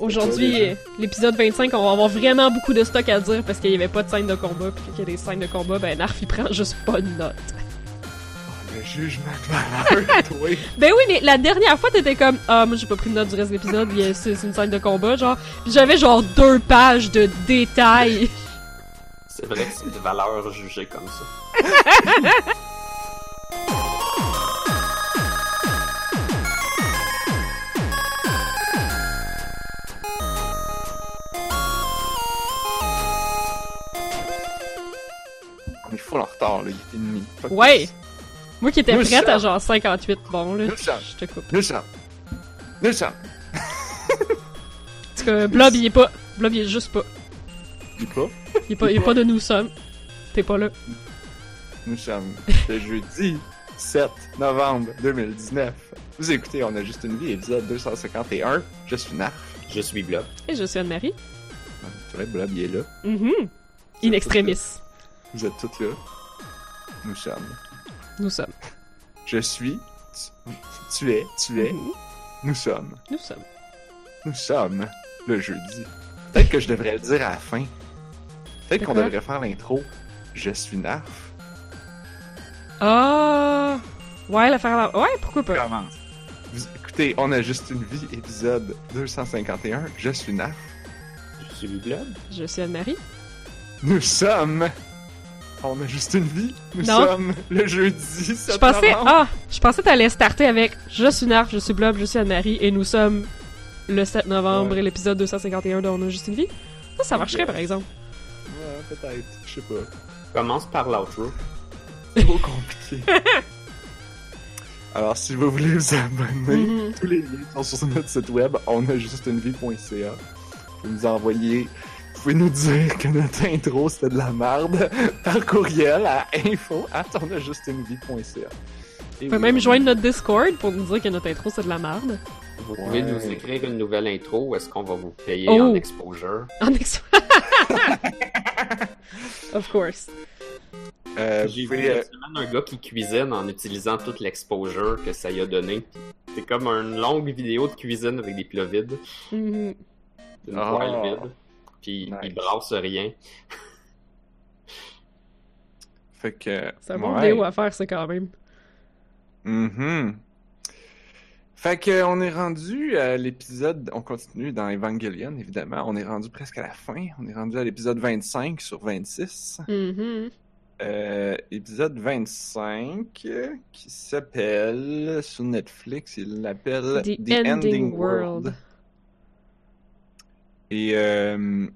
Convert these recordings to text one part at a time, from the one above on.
Aujourd'hui, euh, l'épisode 25, on va avoir vraiment beaucoup de stock à dire parce qu'il n'y avait pas de scène de combat. Puis qu'il y a des scènes de combat, ben Narf il prend juste pas de notes. Oh, le jugement de valeur, toi. Ben oui, mais la dernière fois, t'étais comme Ah, moi j'ai pas pris de notes du reste de l'épisode, c'est une scène de combat, genre. Puis j'avais genre deux pages de détails. C'est vrai que c'est de valeur jugée comme ça. full en retard, là. Il. Fuck Ouais. this. Moi qui étais prête à genre 58, bon là, je te coupe. Nous sommes. Nous sommes. En tout cas, Blob il est pas. Blob il est juste pas. Pas. Il est pas, il est pas de nous sommes. T'es pas là. Nous sommes le jeudi 7 novembre 2019. Vous écoutez On a juste une vie, épisode 251. Je suis Narf. Je suis Blob. Et je suis Anne-Marie. C'est vrai, Blob, il est là. Mhm. In extremis. Vous êtes toutes là. Nous sommes. Nous sommes. Je suis. Tu, tu es. Tu es. Nous sommes. Nous sommes. Nous sommes le jeudi. Peut-être que je devrais le dire à la fin. Peut-être qu'on devrait faire l'intro. Je suis Narf. Ah. Ouais, l'affaire là. Ouais, pourquoi pas? Commence. Vous écoutez, on a juste une vie, épisode 251. Je suis Narf. Je suis Blob. Je suis Anne-Marie. Nous sommes. On a juste une vie. Nous Non. sommes le jeudi. Je 7 pensais, ah, je pensais que t'allais starter avec Je suis Narf, je suis Blob, je suis Anne-Marie, et nous sommes le 7 novembre, Ouais. l'épisode 251 de On a juste une vie. Ça, ça marcherait par exemple. Ouais, peut-être. Je sais pas. Commence par l'outro. Trop compliqué. Alors, si vous voulez vous abonner, Mhm. tous les liens sont sur notre site web onajustunevie.ca. Vous nous envoyez, pouvez nous dire que notre intro c'était de la merde? Par courriel à info at. Vous pouvez même joindre notre Discord pour nous dire que notre intro c'est de la merde. Vous pouvez Ouais. nous écrire une nouvelle intro ou est-ce qu'on va vous payer Oh. en exposure? En ex... of course. Euh, J'ai vous vu euh, un gars qui cuisine en utilisant toute l'exposure que ça y a donné. C'est comme une longue vidéo de cuisine avec des plats vides, Mhm. une Ah. poêle vide, puis Nice. il brasse rien. fait que. C'est un bon ouais. vidéo à faire, ça, quand même. Mhm. Fait que on est rendu à l'épisode, on continue dans Evangelion évidemment, on est rendu presque à la fin, on est rendu à l'épisode 25 sur 26. Mhm. Euh, épisode 25 euh, qui s'appelle sur Netflix, il l'appelle The, Ending, World. Et euh,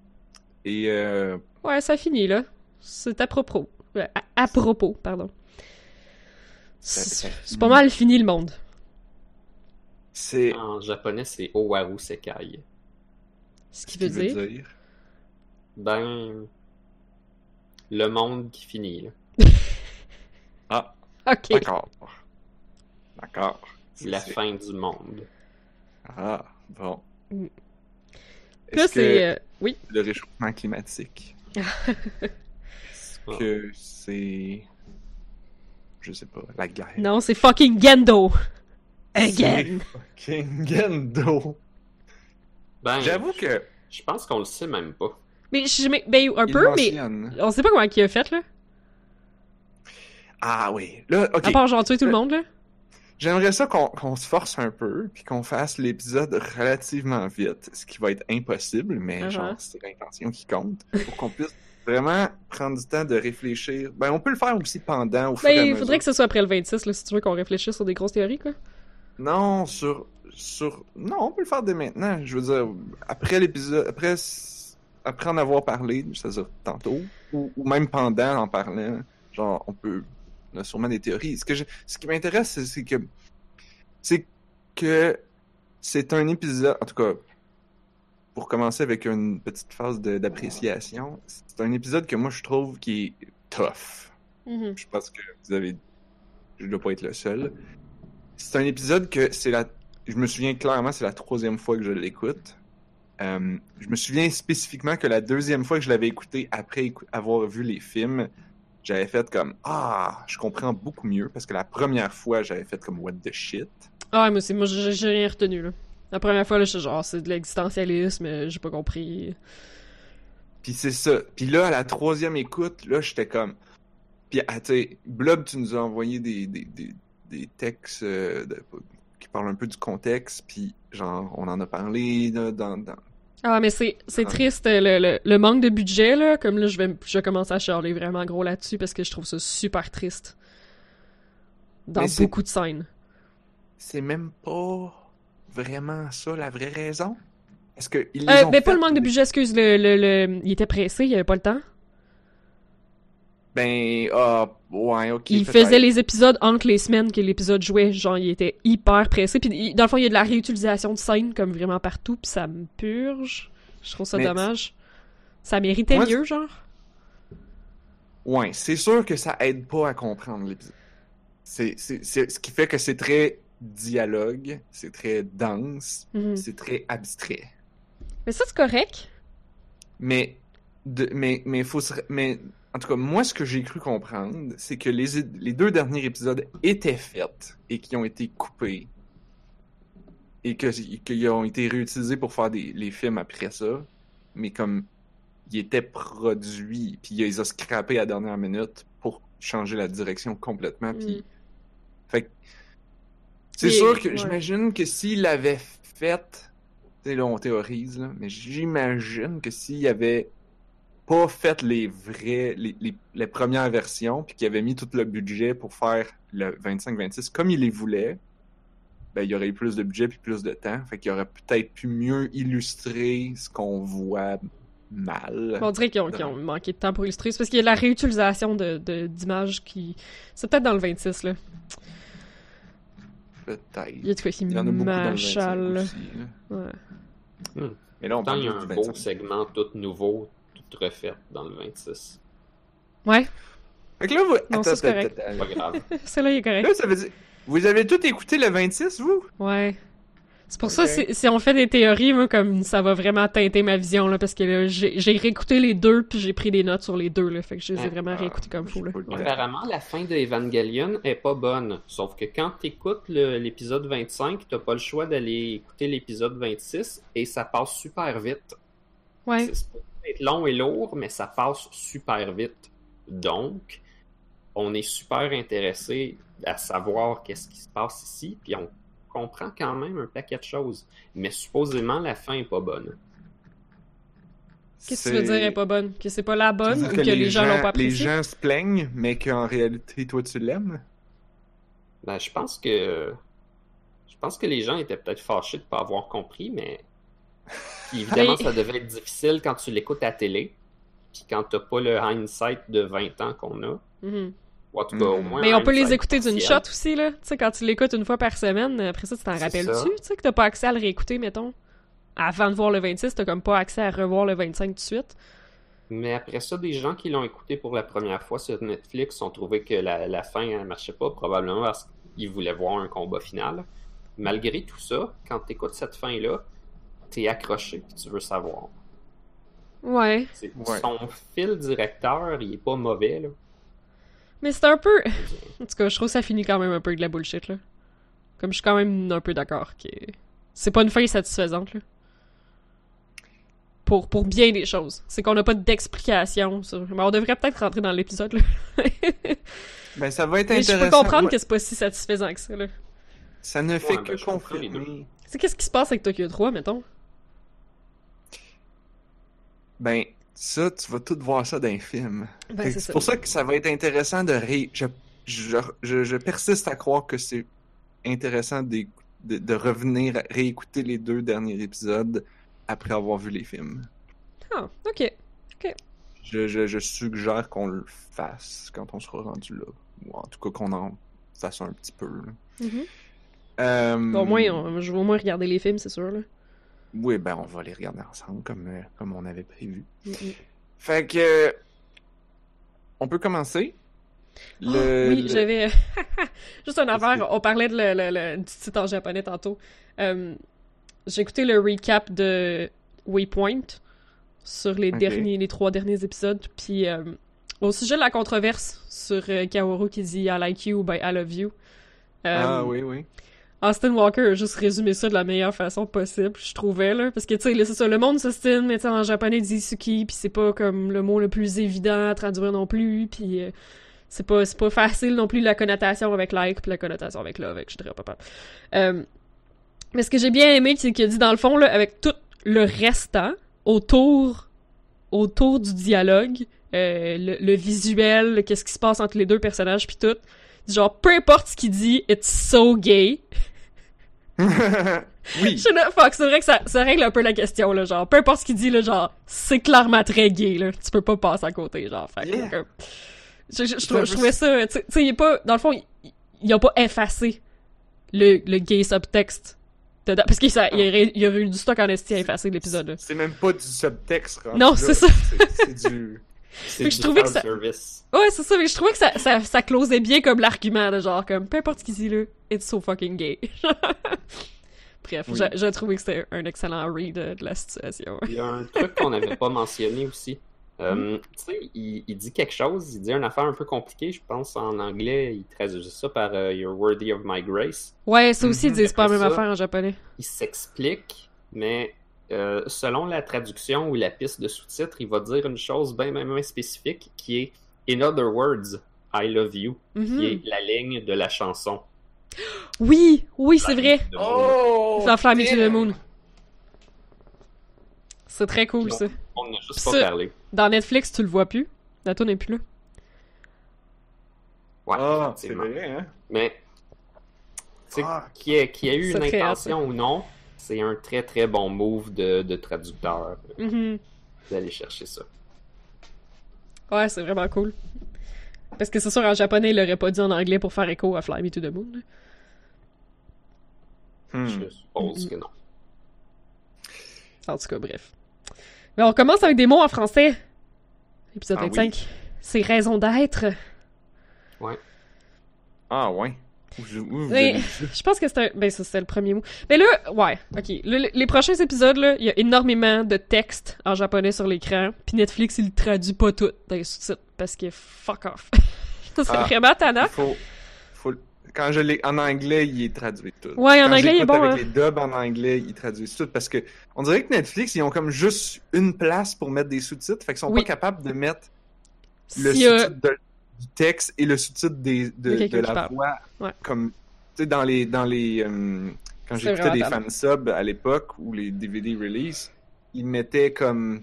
et euh, Ouais, ça finit, là. C'est à propos. À, à propos, pardon. C'est pas mal fini le monde. c'est En japonais, c'est Owaru Sekai. Ce ce qui qu'il veut dire. Ben, le monde qui finit. Là. Ah, Ok. d'accord. D'accord. C'est la fin du monde. Ah, bon. Mm. Est-ce que c'est. euh, Oui. le réchauffement climatique, est-ce que c'est... Je sais pas, la guerre? Non, c'est fucking Gendo. Again. C'est fucking Gendo. Ben, J'avoue que... je pense qu'on le sait même pas. Mais je mais- ben, un il peu, mais on sait pas comment il a fait, là. Ah oui, là, ok. À part genre tuer tout le monde, là. J'aimerais ça qu'on se force un peu, puis qu'on fasse l'épisode relativement vite, ce qui va être impossible, mais Uh-huh. genre, c'est l'intention qui compte, pour qu'on puisse vraiment prendre du temps de réfléchir. Ben, on peut le faire aussi pendant, au fur et à Ben, il mesure. faudrait que ce soit après le 26, là, si tu veux qu'on réfléchisse sur des grosses théories, quoi. Non, sur, sur, non, on peut le faire dès maintenant. Je veux dire, après l'épisode, après, après en avoir parlé, c'est-à-dire tantôt, ou, ou même pendant en parlant, genre, on peut, on a sûrement des théories. Ce que je, ce qui m'intéresse, c'est- que, c'est que c'est un épisode, en tout cas, pour commencer avec une petite phase de- d'appréciation, c'est un épisode que moi je trouve qui est tough. Mhm. Je pense que vous avez. Je dois pas être le seul. C'est un épisode que c'est la. Je me souviens clairement, c'est la troisième fois que je l'écoute. Euh, je me souviens spécifiquement que la deuxième fois que je l'avais écouté après écou- avoir vu les films, j'avais fait comme Ah, je comprends beaucoup mieux parce que la première fois, j'avais fait comme What the shit? Ah, moi, c'est, moi, j'ai rien retenu, là. La première fois, là, j'étais genre, c'est de l'existentialisme, j'ai pas compris. Puis c'est ça. Puis là, à la troisième écoute, là, j'étais comme... Puis, ah, tu sais, Blob, tu nous as envoyé des, des, des, des textes euh, de- qui parlent un peu du contexte, puis genre, on en a parlé là, dans, dans... Ah, mais c'est, c'est Ah. triste, le, le, le manque de budget, là. Comme là, je vais, je vais commencer à charler vraiment gros là-dessus parce que je trouve ça super triste. Dans Mais beaucoup de scènes. C'est même pas vraiment ça la vraie raison? Est-ce que ils les Euh, ont ben, pas le manque de budget, excuse, le, le, le- il était pressé, il avait pas le temps. Ben, ah, ouais, ok. il faisait les épisodes entre les semaines que l'épisode jouait, genre, il était hyper pressé. Puis, il- dans le fond, il y a de la réutilisation de scènes, comme vraiment partout, puis ça me purge. Je trouve ça Mais- dommage. Ça méritait Moi, mieux, genre. Ouais, c'est sûr que ça aide pas à comprendre l'épisode. C'est, c'est, c'est ce qui fait que c'est très dialogue, c'est très dense, Mhm. c'est très abstrait. Mais ça, c'est correct. Mais, de, mais, mais faut se, mais, en tout cas, moi, ce que j'ai cru comprendre, c'est que les, les deux derniers épisodes étaient faits et qui ont été coupés. Et que, qu'ils ont été réutilisés pour faire des, les films après ça. Mais comme, ils étaient produits, puis ils ont scrappés à la dernière minute pour changer la direction complètement, puis Mm. fait que c'est sûr que ouais. j'imagine que s'il l'avait fait, tu sais, là on théorise, là, mais j'imagine que s'il avait pas fait les vrais, les, les, les premières versions, puis qu'il avait mis tout le budget pour faire le 25-26 comme il les voulait, ben il y aurait eu plus de budget puis plus de temps, fait qu'il aurait peut-être pu mieux illustrer ce qu'on voit mal. Bon, on dirait qu'ils ont, manqué de temps pour illustrer. C'est parce qu'il y a la réutilisation de, de- d'images qui. C'est peut-être dans le 26, là. Peut-être. Il y a de quoi qui Il y en a beaucoup dans le 25 m'achale. aussi. là. Ouais. Mais là on parle il y a un beau 25. segment tout nouveau, tout refait dans le 26. Ouais, Fait que là, vous... Non, c'est attends, correct. Pas grave. celui-là, il est correct. Là, ça veut dire... Vous avez tout écouté le 26, vous? Ouais. C'est pour ça, si, si on fait des théories, moi, comme ça va vraiment teinter ma vision, là, parce que là, j'ai, réécouté les deux, puis j'ai pris des notes sur les deux, là, fait que je les ai Ah, vraiment Ah, réécoutés comme fou, là. Apparemment, la fin de Evangelion est pas bonne. Sauf que quand t'écoutes l'épisode 25, t'as pas le choix d'aller écouter l'épisode 26 et ça passe super vite. Ouais. C'est être long et lourd, mais ça passe super vite. Donc, on est super intéressé à savoir qu'est-ce qui se passe ici, puis on comprend quand même un paquet de choses. Mais supposément, la fin est pas bonne. Qu'est-ce que tu veux dire, elle est pas bonne? Que c'est pas la bonne, ou que, les gens, l'ont pas Les appréciée? gens se plaignent, mais qu'en réalité, toi, tu l'aimes? Ben, je pense que. Je pense que les gens étaient peut-être fâchés de pas avoir compris, mais. Puis évidemment, ça devait être difficile quand tu l'écoutes à la télé. Puis quand t'as pas le hindsight de 20 ans qu'on a. Mhm. Ou en tout cas, au moins. Mais on peut les écouter d'une shot aussi, là. Tu sais, quand tu l'écoutes une fois par semaine, après ça, tu t'en rappelles-tu? Tu sais, que t'as pas accès à le réécouter, mettons. Avant de voir le 26, t'as comme pas accès à revoir le 25 tout de suite. Mais après ça, des gens qui l'ont écouté pour la première fois sur Netflix ont trouvé que la, la fin ne marchait pas, probablement parce qu'ils voulaient voir un combat final. Malgré tout ça, quand tu écoutes cette fin-là, t'es accroché et tu veux savoir. Ouais. C'est- Ouais. Son fil directeur, il est pas mauvais. Là. Mais c'est un peu... En tout cas, je trouve que ça finit quand même un peu de la bullshit, là. Comme je suis quand même un peu d'accord que... C'est pas une fin satisfaisante, là. Pour, pour bien des choses. C'est qu'on n'a pas d'explication sur... Mais on devrait peut-être rentrer dans l'épisode, là. Ben, ça va être Mais je peux comprendre Moi, que c'est pas si satisfaisant que ça, là. Ça ne fait Ouais, que ben, les confirmer. Tu sais, qu'est-ce qui se passe avec Tokyo 3, mettons? Ben, ça, tu vas tout voir ça dans les films. Ben, c'est pour ça que ça va être intéressant de ré... Je, je, je, je persiste à croire que c'est intéressant d'éc- de, de revenir réécouter les deux derniers épisodes après avoir vu les films. Ah, ok. Je, je, je suggère qu'on le fasse quand on sera rendu là. Ou en tout cas qu'on en fasse un petit peu. là. Euh, Au moins, on- je vais au moins regarder les films, c'est sûr, là. Oui, ben on va les regarder ensemble comme, euh, comme on avait prévu. Fait que... On peut commencer? Le- Ah, oui, le- j'avais. Juste un affaire, que- on parlait de le, le- le- du titre en japonais tantôt. Euh, J'ai écouté le recap de Waypoint sur les, derniers, les trois derniers épisodes. Puis euh, au sujet de la controverse sur euh, Kaoru qui dit I like you ou ben I love you. Ah oui, oui. Austin Walker a juste résumé ça de la meilleure façon possible, je trouvais, là. Parce que, tu sais, c'est ça, le monde s'ostine, mais en japonais, dit Suki, puis c'est pas comme le mot le plus évident à traduire non plus, puis euh, c'est pas, pas facile non plus la connotation avec like, puis la connotation avec love, je dirais pas euh, Mais ce que j'ai bien aimé, c'est qu'il a dit, dans le fond, là, avec tout le restant, autour, autour du dialogue, euh, le, le visuel, qu'est-ce qui se passe entre les deux personnages, puis tout, genre, peu importe ce qu'il dit, it's so gay. oui. Je sais pas, fuck, c'est vrai que ça, ça règle un peu la question, là, genre, peu importe ce qu'il dit, là, genre, c'est clairement très gay, là, tu peux pas passer à côté, genre, fait que, Yeah. je, je, je, trou- je trouvais ça, tu sais- il est pas, dans le fond, il, a pas effacé le, le gay subtexte dedans, parce qu'il y aurait, il y aurait eu du stock en esti à effacer l'épisode, là. C'est même pas du subtexte. rendu Non, c'est ça. C'est du. C'est Fait que je trouvais que ça- service. Ouais, c'est ça, mais je trouvais que ça, ça, ça closait bien comme l'argument, de genre, comme, peu importe ce qu'il dit, là, it's so fucking gay. Bref, Oui. j'ai trouvé que c'était un excellent read de la situation. Il y a un truc qu'on n'avait pas mentionné aussi. Euh, Mm. Tu sais, il, il dit quelque chose, il dit une affaire un peu compliquée, je pense en anglais, il traduit ça par euh, You're worthy of my grace. Ouais, ça aussi, ils Mhm. disent pas la même ça- affaire en japonais. Il s'explique, mais euh, selon la traduction ou la piste de sous-titre, il va dire une chose bien, bien, bien spécifique qui est In other words, I love you, Mhm. qui est la ligne de la chanson. Oui, oui, c'est vrai. Oh! Dans Fly Me to the! Moon. C'est très cool, ça. On n'a juste Ça- pas parlé. Dans Netflix, tu le vois plus. La n'est plus là. Ouais, Ah, c'est vrai, hein? Mais, tu sais, Ah. y ait eu C'est une hot, intention ou non, c'est un très très bon move de, de traducteur Mhm. d'aller chercher ça. Ouais, c'est vraiment cool. Parce que c'est sûr, en japonais, il l'aurait pas dit en anglais pour faire écho à Fly Me to the Moon. Hmm. Je suppose que non. En tout cas, bref. Mais on commence avec des mots en français. Épisode Ah oui. 25. C'est raison d'être. Ah, ouais. Je- Oui. avez pense que c'est un... Ben, ça, le premier mot. Mais là, ouais, ok. Le- les prochains épisodes, là, il y a énormément de texte en japonais sur l'écran. Puis Netflix, il traduit pas tout dans les sous-titres. Parce que fuck off. Ça, c'est Ah. vraiment tannant. Il faut, faut, quand je l'ai en anglais, il est traduit tout. Ouais, en Quand anglais, il est bon, Avec hein. les dubs en anglais, ils traduisent tout parce que on dirait que Netflix, ils ont comme juste une place pour mettre des sous-titres, fait qu'ils sont Oui. pas capables de mettre le sous-titre de- du texte et le sous-titre des, De de, la parle. voix. Ouais. Comme, tu sais, dans les, dans les, euh, quand j'écoutais des fansubs à l'époque ou les DVD release, ils mettaient comme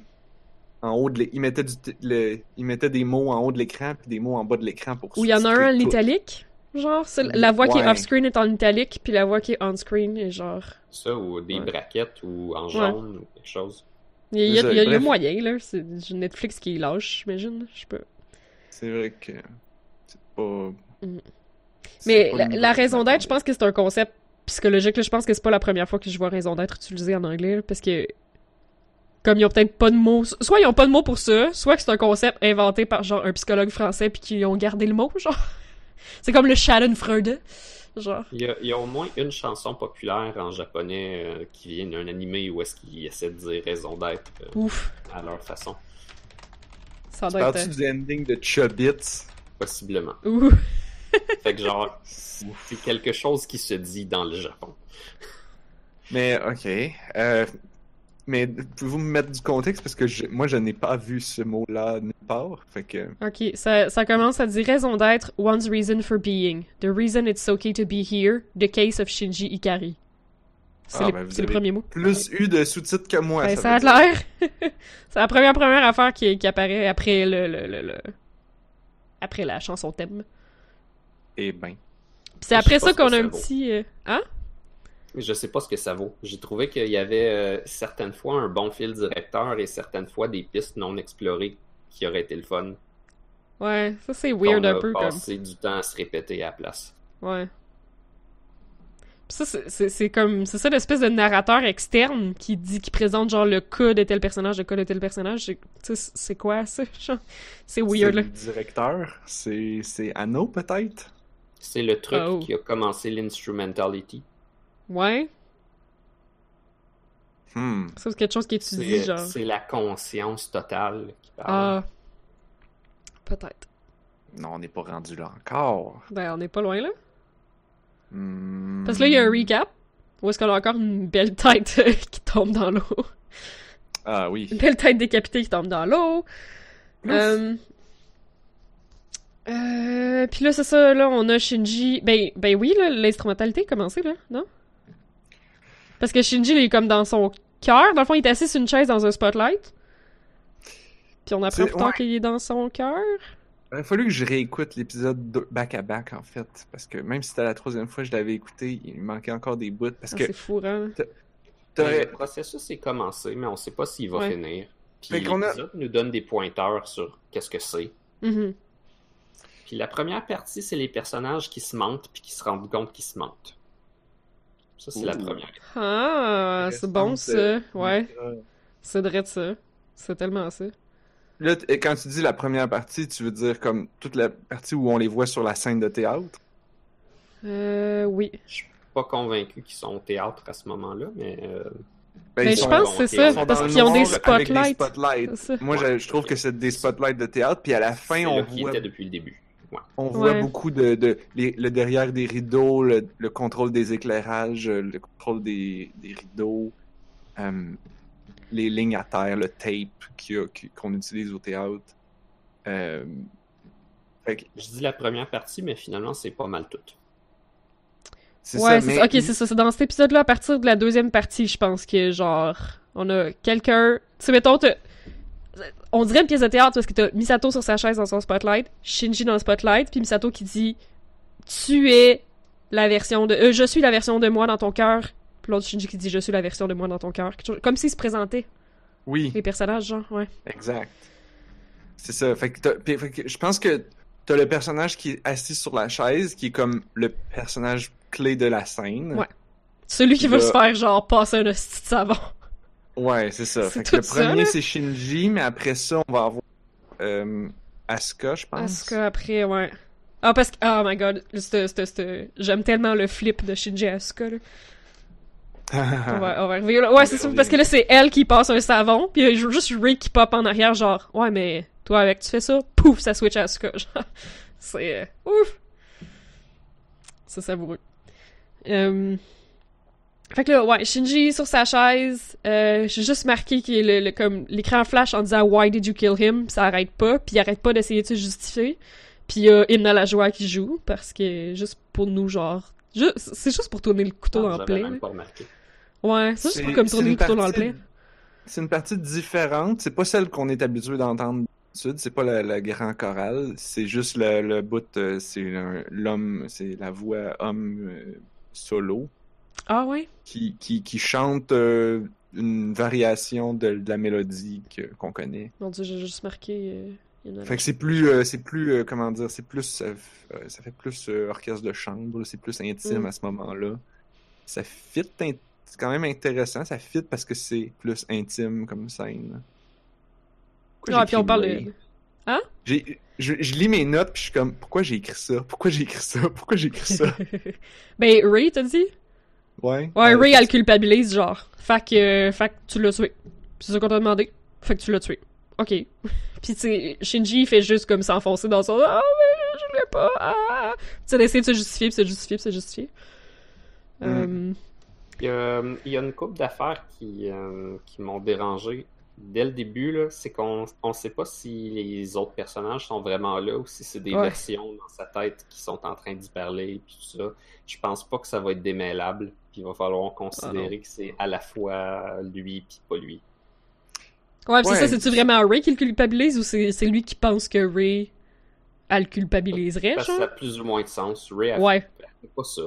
en haut de ils mettaient du le- ils mettaient des mots en haut de l'écran puis des mots en bas de l'écran pour Où il y en a un en italique. Genre, c'est- la voix qui est off-screen est en italique, puis la voix qui est on-screen est genre. Ça, ou des Ouais. braquettes, ou en jaune, ou quelque chose. Il y a, il y a- y a- moyen, là. C'est Netflix qui lâche, j'imagine. Je sais pas. C'est vrai que c'est pas. Mm. Mais pas la, raison d'être, je pense que c'est un concept psychologique. Là. Je pense que c'est pas la première fois que je vois raison d'être utilisé en anglais. là, parce que, comme ils ont peut-être pas de mots. Soit ils ont pas de mots pour ça, soit que c'est un concept inventé par genre un psychologue français puis qu'ils ont gardé le mot, genre. C'est comme le Schadenfreude. Genre. Il y, a, il y a au moins une chanson populaire en japonais euh, qui vient d'un animé où est-ce qu'ils essaient de dire raison d'être euh, à leur façon, Ça doit être. Du ending de Chubits? possiblement. Ouh. Fait que genre, c'est quelque chose qui se dit dans le Japon. Mais ok. Euh, mais pouvez-vous me mettre du contexte? Parce que je- moi je n'ai pas vu ce mot-là nulle part. Fait que. Ok, ça, ça commence à dire raison d'être, one's reason for being. The reason it's okay to be here, the case of Shinji Ikari. C'est Ah, ben, avez premiers mots. Plus eu de sous-titres que moi. Ben, ça ça a l'air. c'est la première première affaire qui, qui apparaît après le, le, le, le- après la chanson thème. Eh ben. Puis c'est après ça qu'on a ça un vaut. petit euh, hein? Je sais pas ce que ça vaut. J'ai trouvé qu'il y avait euh, certaines fois un bon fil directeur et certaines fois des pistes non explorées qui auraient été le fun. Ouais, ça c'est weird On a un peu comme. passé du temps à se répéter à la place. Ouais. Ça c'est- comme c'est ça l'espèce de narrateur externe qui dit qui présente genre le cas de tel personnage, le cas de tel personnage, c'est- quoi ça? C'est weird C'est là. le directeur? C'est c'est Anno peut-être? C'est le truc Oh. qui a commencé l'instrumentality. Ouais, Hmm. ça c'est quelque chose qui étudie C'est genre. c'est la conscience totale qui parle. Ah. Peut-être. Non, on n'est pas rendu là encore. Ben on n'est pas loin là. Parce que là, il y a un recap. Où est-ce qu'on a encore une belle tête qui tombe dans l'eau? Ah oui. Une belle tête décapitée qui tombe dans l'eau. Euh... Euh, puis là, c'est ça, là, on a Shinji. Ben, ben oui, là, l'instrumentalité a commencé, là, non? Parce que Shinji, il est comme dans son cœur. Dans le fond, il est assis sur une chaise dans un spotlight. Puis on apprend plus tard ouais. qu'il est dans son cœur. Il a fallu que je réécoute l'épisode deux- back à back en fait, parce que même si c'était la troisième fois que je l'avais écouté, il manquait encore des bouts. Parce Ah, que c'est fourrant. t'aurais- Le processus est commencé, mais on sait pas s'il va Ouais. finir. Puis qu'on a- l'épisode nous donne des pointeurs sur qu'est-ce que c'est. Mhm. Puis la première partie, c'est les personnages qui se mentent puis qui se rendent compte qu'ils se mentent. Ça, c'est la première. Ah, c'est bon ça. euh, Ouais, c'est vrai ça. C'est tellement ça. Là, t- quand tu dis la première partie, tu veux dire comme toute la partie où on les voit sur la scène de théâtre? Euh, oui. Je suis pas convaincu qu'ils sont au théâtre à ce moment-là, mais euh, Ben, ils je pense que c'est ils ça, sont parce qu'ils ont des spotlights. Moi, je, je trouve que c'est des spotlights de théâtre, puis à la fin, c'est on voit, était depuis le début. Ouais. on voit Ouais. beaucoup de, de les- le derrière des rideaux, le, le contrôle des éclairages, le contrôle des, des rideaux, euh, les lignes à terre, le tape qu'on utilise au théâtre. Euh, fait que Je dis la première partie, mais finalement, c'est pas mal tout. c'est Ouais, ça, mais. Ok, c'est ça. C'est dans cet épisode-là, à partir de la deuxième partie, je pense que, genre, on a quelqu'un. Tu sais, mettons, on dirait une pièce de théâtre parce que t'as Misato sur sa chaise dans son spotlight, Shinji dans le spotlight, puis Misato qui dit Tu es la version de. euh, je suis la version de moi dans ton cœur. Puis l'autre Shinji qui dit Je suis la version de moi dans ton cœur. Comme s'ils se présentaient, oui, les personnages, genre, ouais. exact. C'est ça. Fait que, t'as- puis- fait que je pense que t'as le personnage qui est assis sur la chaise, qui est comme le personnage clé de la scène. Ouais. Celui qui veut se faire, genre, passer un hostie de savon. Ouais, c'est ça. Fait que le premier, c'est Shinji, mais après ça, on va avoir euh, Asuka, je pense. Asuka après, ouais. Ah, parce que. Oh my god. J'aime tellement le flip de Shinji Asuka, là. On va, on là. Ouais, c'est ça. Parce que là, c'est elle qui passe un savon, puis il y a juste Ray qui pop en arrière, genre, ouais, mais toi, avec, tu fais ça, pouf, ça switch à Asuka. Genre, c'est. euh, ouf! C'est savoureux. Euh... Fait que là, ouais, Shinji sur sa chaise, euh, j'ai juste marqué est le, le- comme l'écran flash en disant Why did you kill him? Ça arrête pas, puis il arrête pas d'essayer de se justifier. Puis il y a la joie qui joue, parce que juste pour nous, genre. C'est juste pour tourner le couteau Ah, dans le plaid. même là. pas remarqué. Ouais, c'est juste pour comme tourner le une couteau dans le partie- plaid. C'est une partie différente. C'est pas celle qu'on est habitué d'entendre d'habitude. C'est pas le, le grand choral. C'est juste le, le bout. euh, c'est l'homme. C'est la voix homme euh, solo Ah ouais? qui, qui, qui chante euh, une variation de, de la mélodie que- qu'on connaît. Mon dieu, j'ai juste marqué. euh, Fait que c'est plus, euh, c'est plus, euh, comment dire, c'est plus, euh, f- euh, ça fait plus orchestre de chambre, c'est plus intime Mm. à ce moment-là. Ça fit, c'est quand même intéressant, ça fit parce que c'est plus intime comme scène. Pourquoi Ah, puis on parle de. J'ai- Je, je lis mes notes puis je suis comme, pourquoi j'ai écrit ça? Pourquoi j'ai écrit ça? Pourquoi j'ai écrit ça? ben, Ray, t'as dit? Ouais. Ouais, Ray, elle le culpabilise, genre. Fait que, fait que tu l'as tué. C'est ça qu'on t'a demandé. Fait que tu l'as tué. Ok. Puis, tu Shinji, il fait juste comme s'enfoncer dans son. Ah, mais je l'ai pas. Ah. Tu sais, d'essayer de se justifier, puis se justifier, puis se justifier. Mm. Euh, Il y a, il y a une couple d'affaires qui, euh, qui m'ont dérangé dès le début. là. C'est qu'on ne sait pas si les autres personnages sont vraiment là ou si c'est des Ouais. versions dans sa tête qui sont en train d'y parler puis tout ça. Je pense pas que ça va être démêlable. Puis il va falloir Ah considérer que c'est à la fois lui puis pas lui. Ouais, c'est Ouais. ça, c'est-tu vraiment Ray qui le culpabilise ou c'est c'est lui qui pense que Ray, elle le culpabiliserait, Parce ça a plus ou moins de sens. Ray a Ouais. fait pas ça.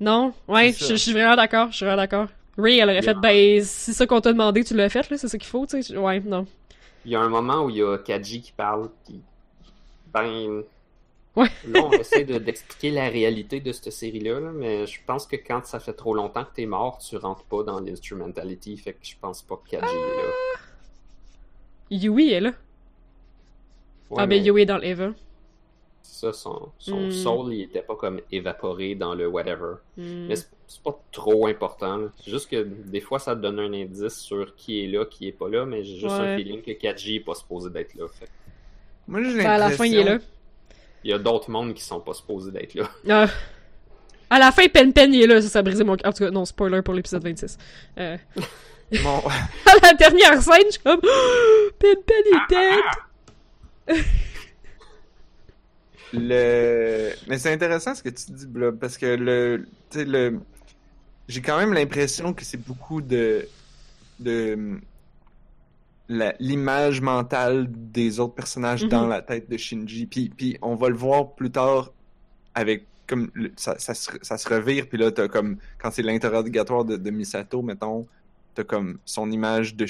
Non? Ouais, je suis vraiment d'accord, je suis vraiment d'accord. Ray, elle aurait fait, ben, c'est ça qu'on t'a demandé, tu l'as fait, là, c'est ça qu'il faut, tu sais. Ouais, non. Il y a un moment où il y a Kaji qui parle, puis ben. Ouais. là, on essaie de- d'expliquer la réalité de cette série-là, là, mais je pense que quand ça fait trop longtemps que t'es mort, tu rentres pas dans l'instrumentality, fait que je pense pas que Kaji est là. Yui est là. Ouais, ah, ben, mais Yui est dans l'Eva. ça, son, son Hmm. soul, il était pas comme évaporé dans le whatever. Hmm. Mais c'est pas trop important. là. C'est juste que des fois, ça te donne un indice sur qui est là, qui est pas là, mais j'ai juste Ouais. un feeling que Kaji est pas supposé d'être là. Fait Moi, j'ai Ben, à la fin, il est là. il y a d'autres mondes qui sont pas supposés d'être là. Ah, À la fin, Pen Pen, il est là, ça, ça a brisé mon cœur. En tout cas, non, spoiler pour l'épisode 26. Euh, Bon, à la dernière scène, je suis comme, Pen Pen est le... Mais c'est intéressant ce que tu dis, Blob, parce que le... Le... J'ai quand même l'impression que c'est beaucoup de... de... la- l'image mentale des autres personnages Mhm. dans la tête de Shinji. Puis, puis on va le voir plus tard avec comme le- ça, ça, se, ça se revire puis là t'as comme quand c'est l'interrogatoire de, de Misato mettons t'as comme son image de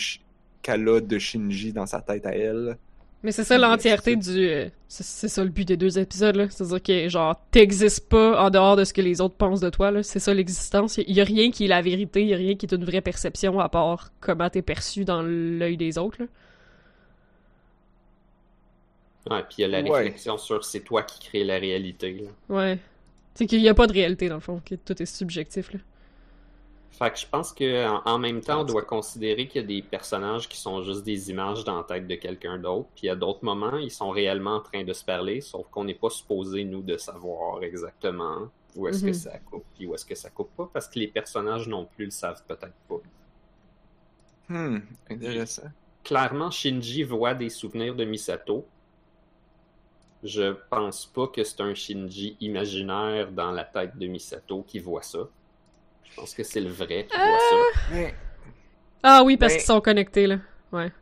qu'elle a de Shinji dans sa tête à elle Mais c'est ça l'entièreté du. euh, c'est ça le but des deux épisodes, là. C'est-à-dire que, genre, t'existes pas en dehors de ce que les autres pensent de toi, là. C'est ça l'existence. Il y a rien qui est la vérité, il y a rien qui est une vraie perception à part comment t'es perçu dans l'œil des autres, là. Ouais, puis il y a la Ouais. réflexion sur c'est toi qui crée la réalité. Là. Ouais. C'est qu'il y a pas de réalité, dans le fond, que tout est subjectif, là. Fait que je pense que en, en même temps, on doit considérer qu'il y a des personnages qui sont juste des images dans la tête de quelqu'un d'autre, puis à d'autres moments, ils sont réellement en train de se parler, sauf qu'on n'est pas supposé, nous, de savoir exactement où est-ce Mhm. que ça coupe, puis où est-ce que ça coupe pas, parce que les personnages non plus le savent peut-être pas. hmm intéressant Clairement, Shinji voit des souvenirs de Misato. Je pense pas que c'est un Shinji imaginaire dans la tête de Misato qui voit ça. Je pense que c'est le vrai qui voit ça. Mais- Ah oui, parce Ben- qu'ils sont connectés, là. Ouais.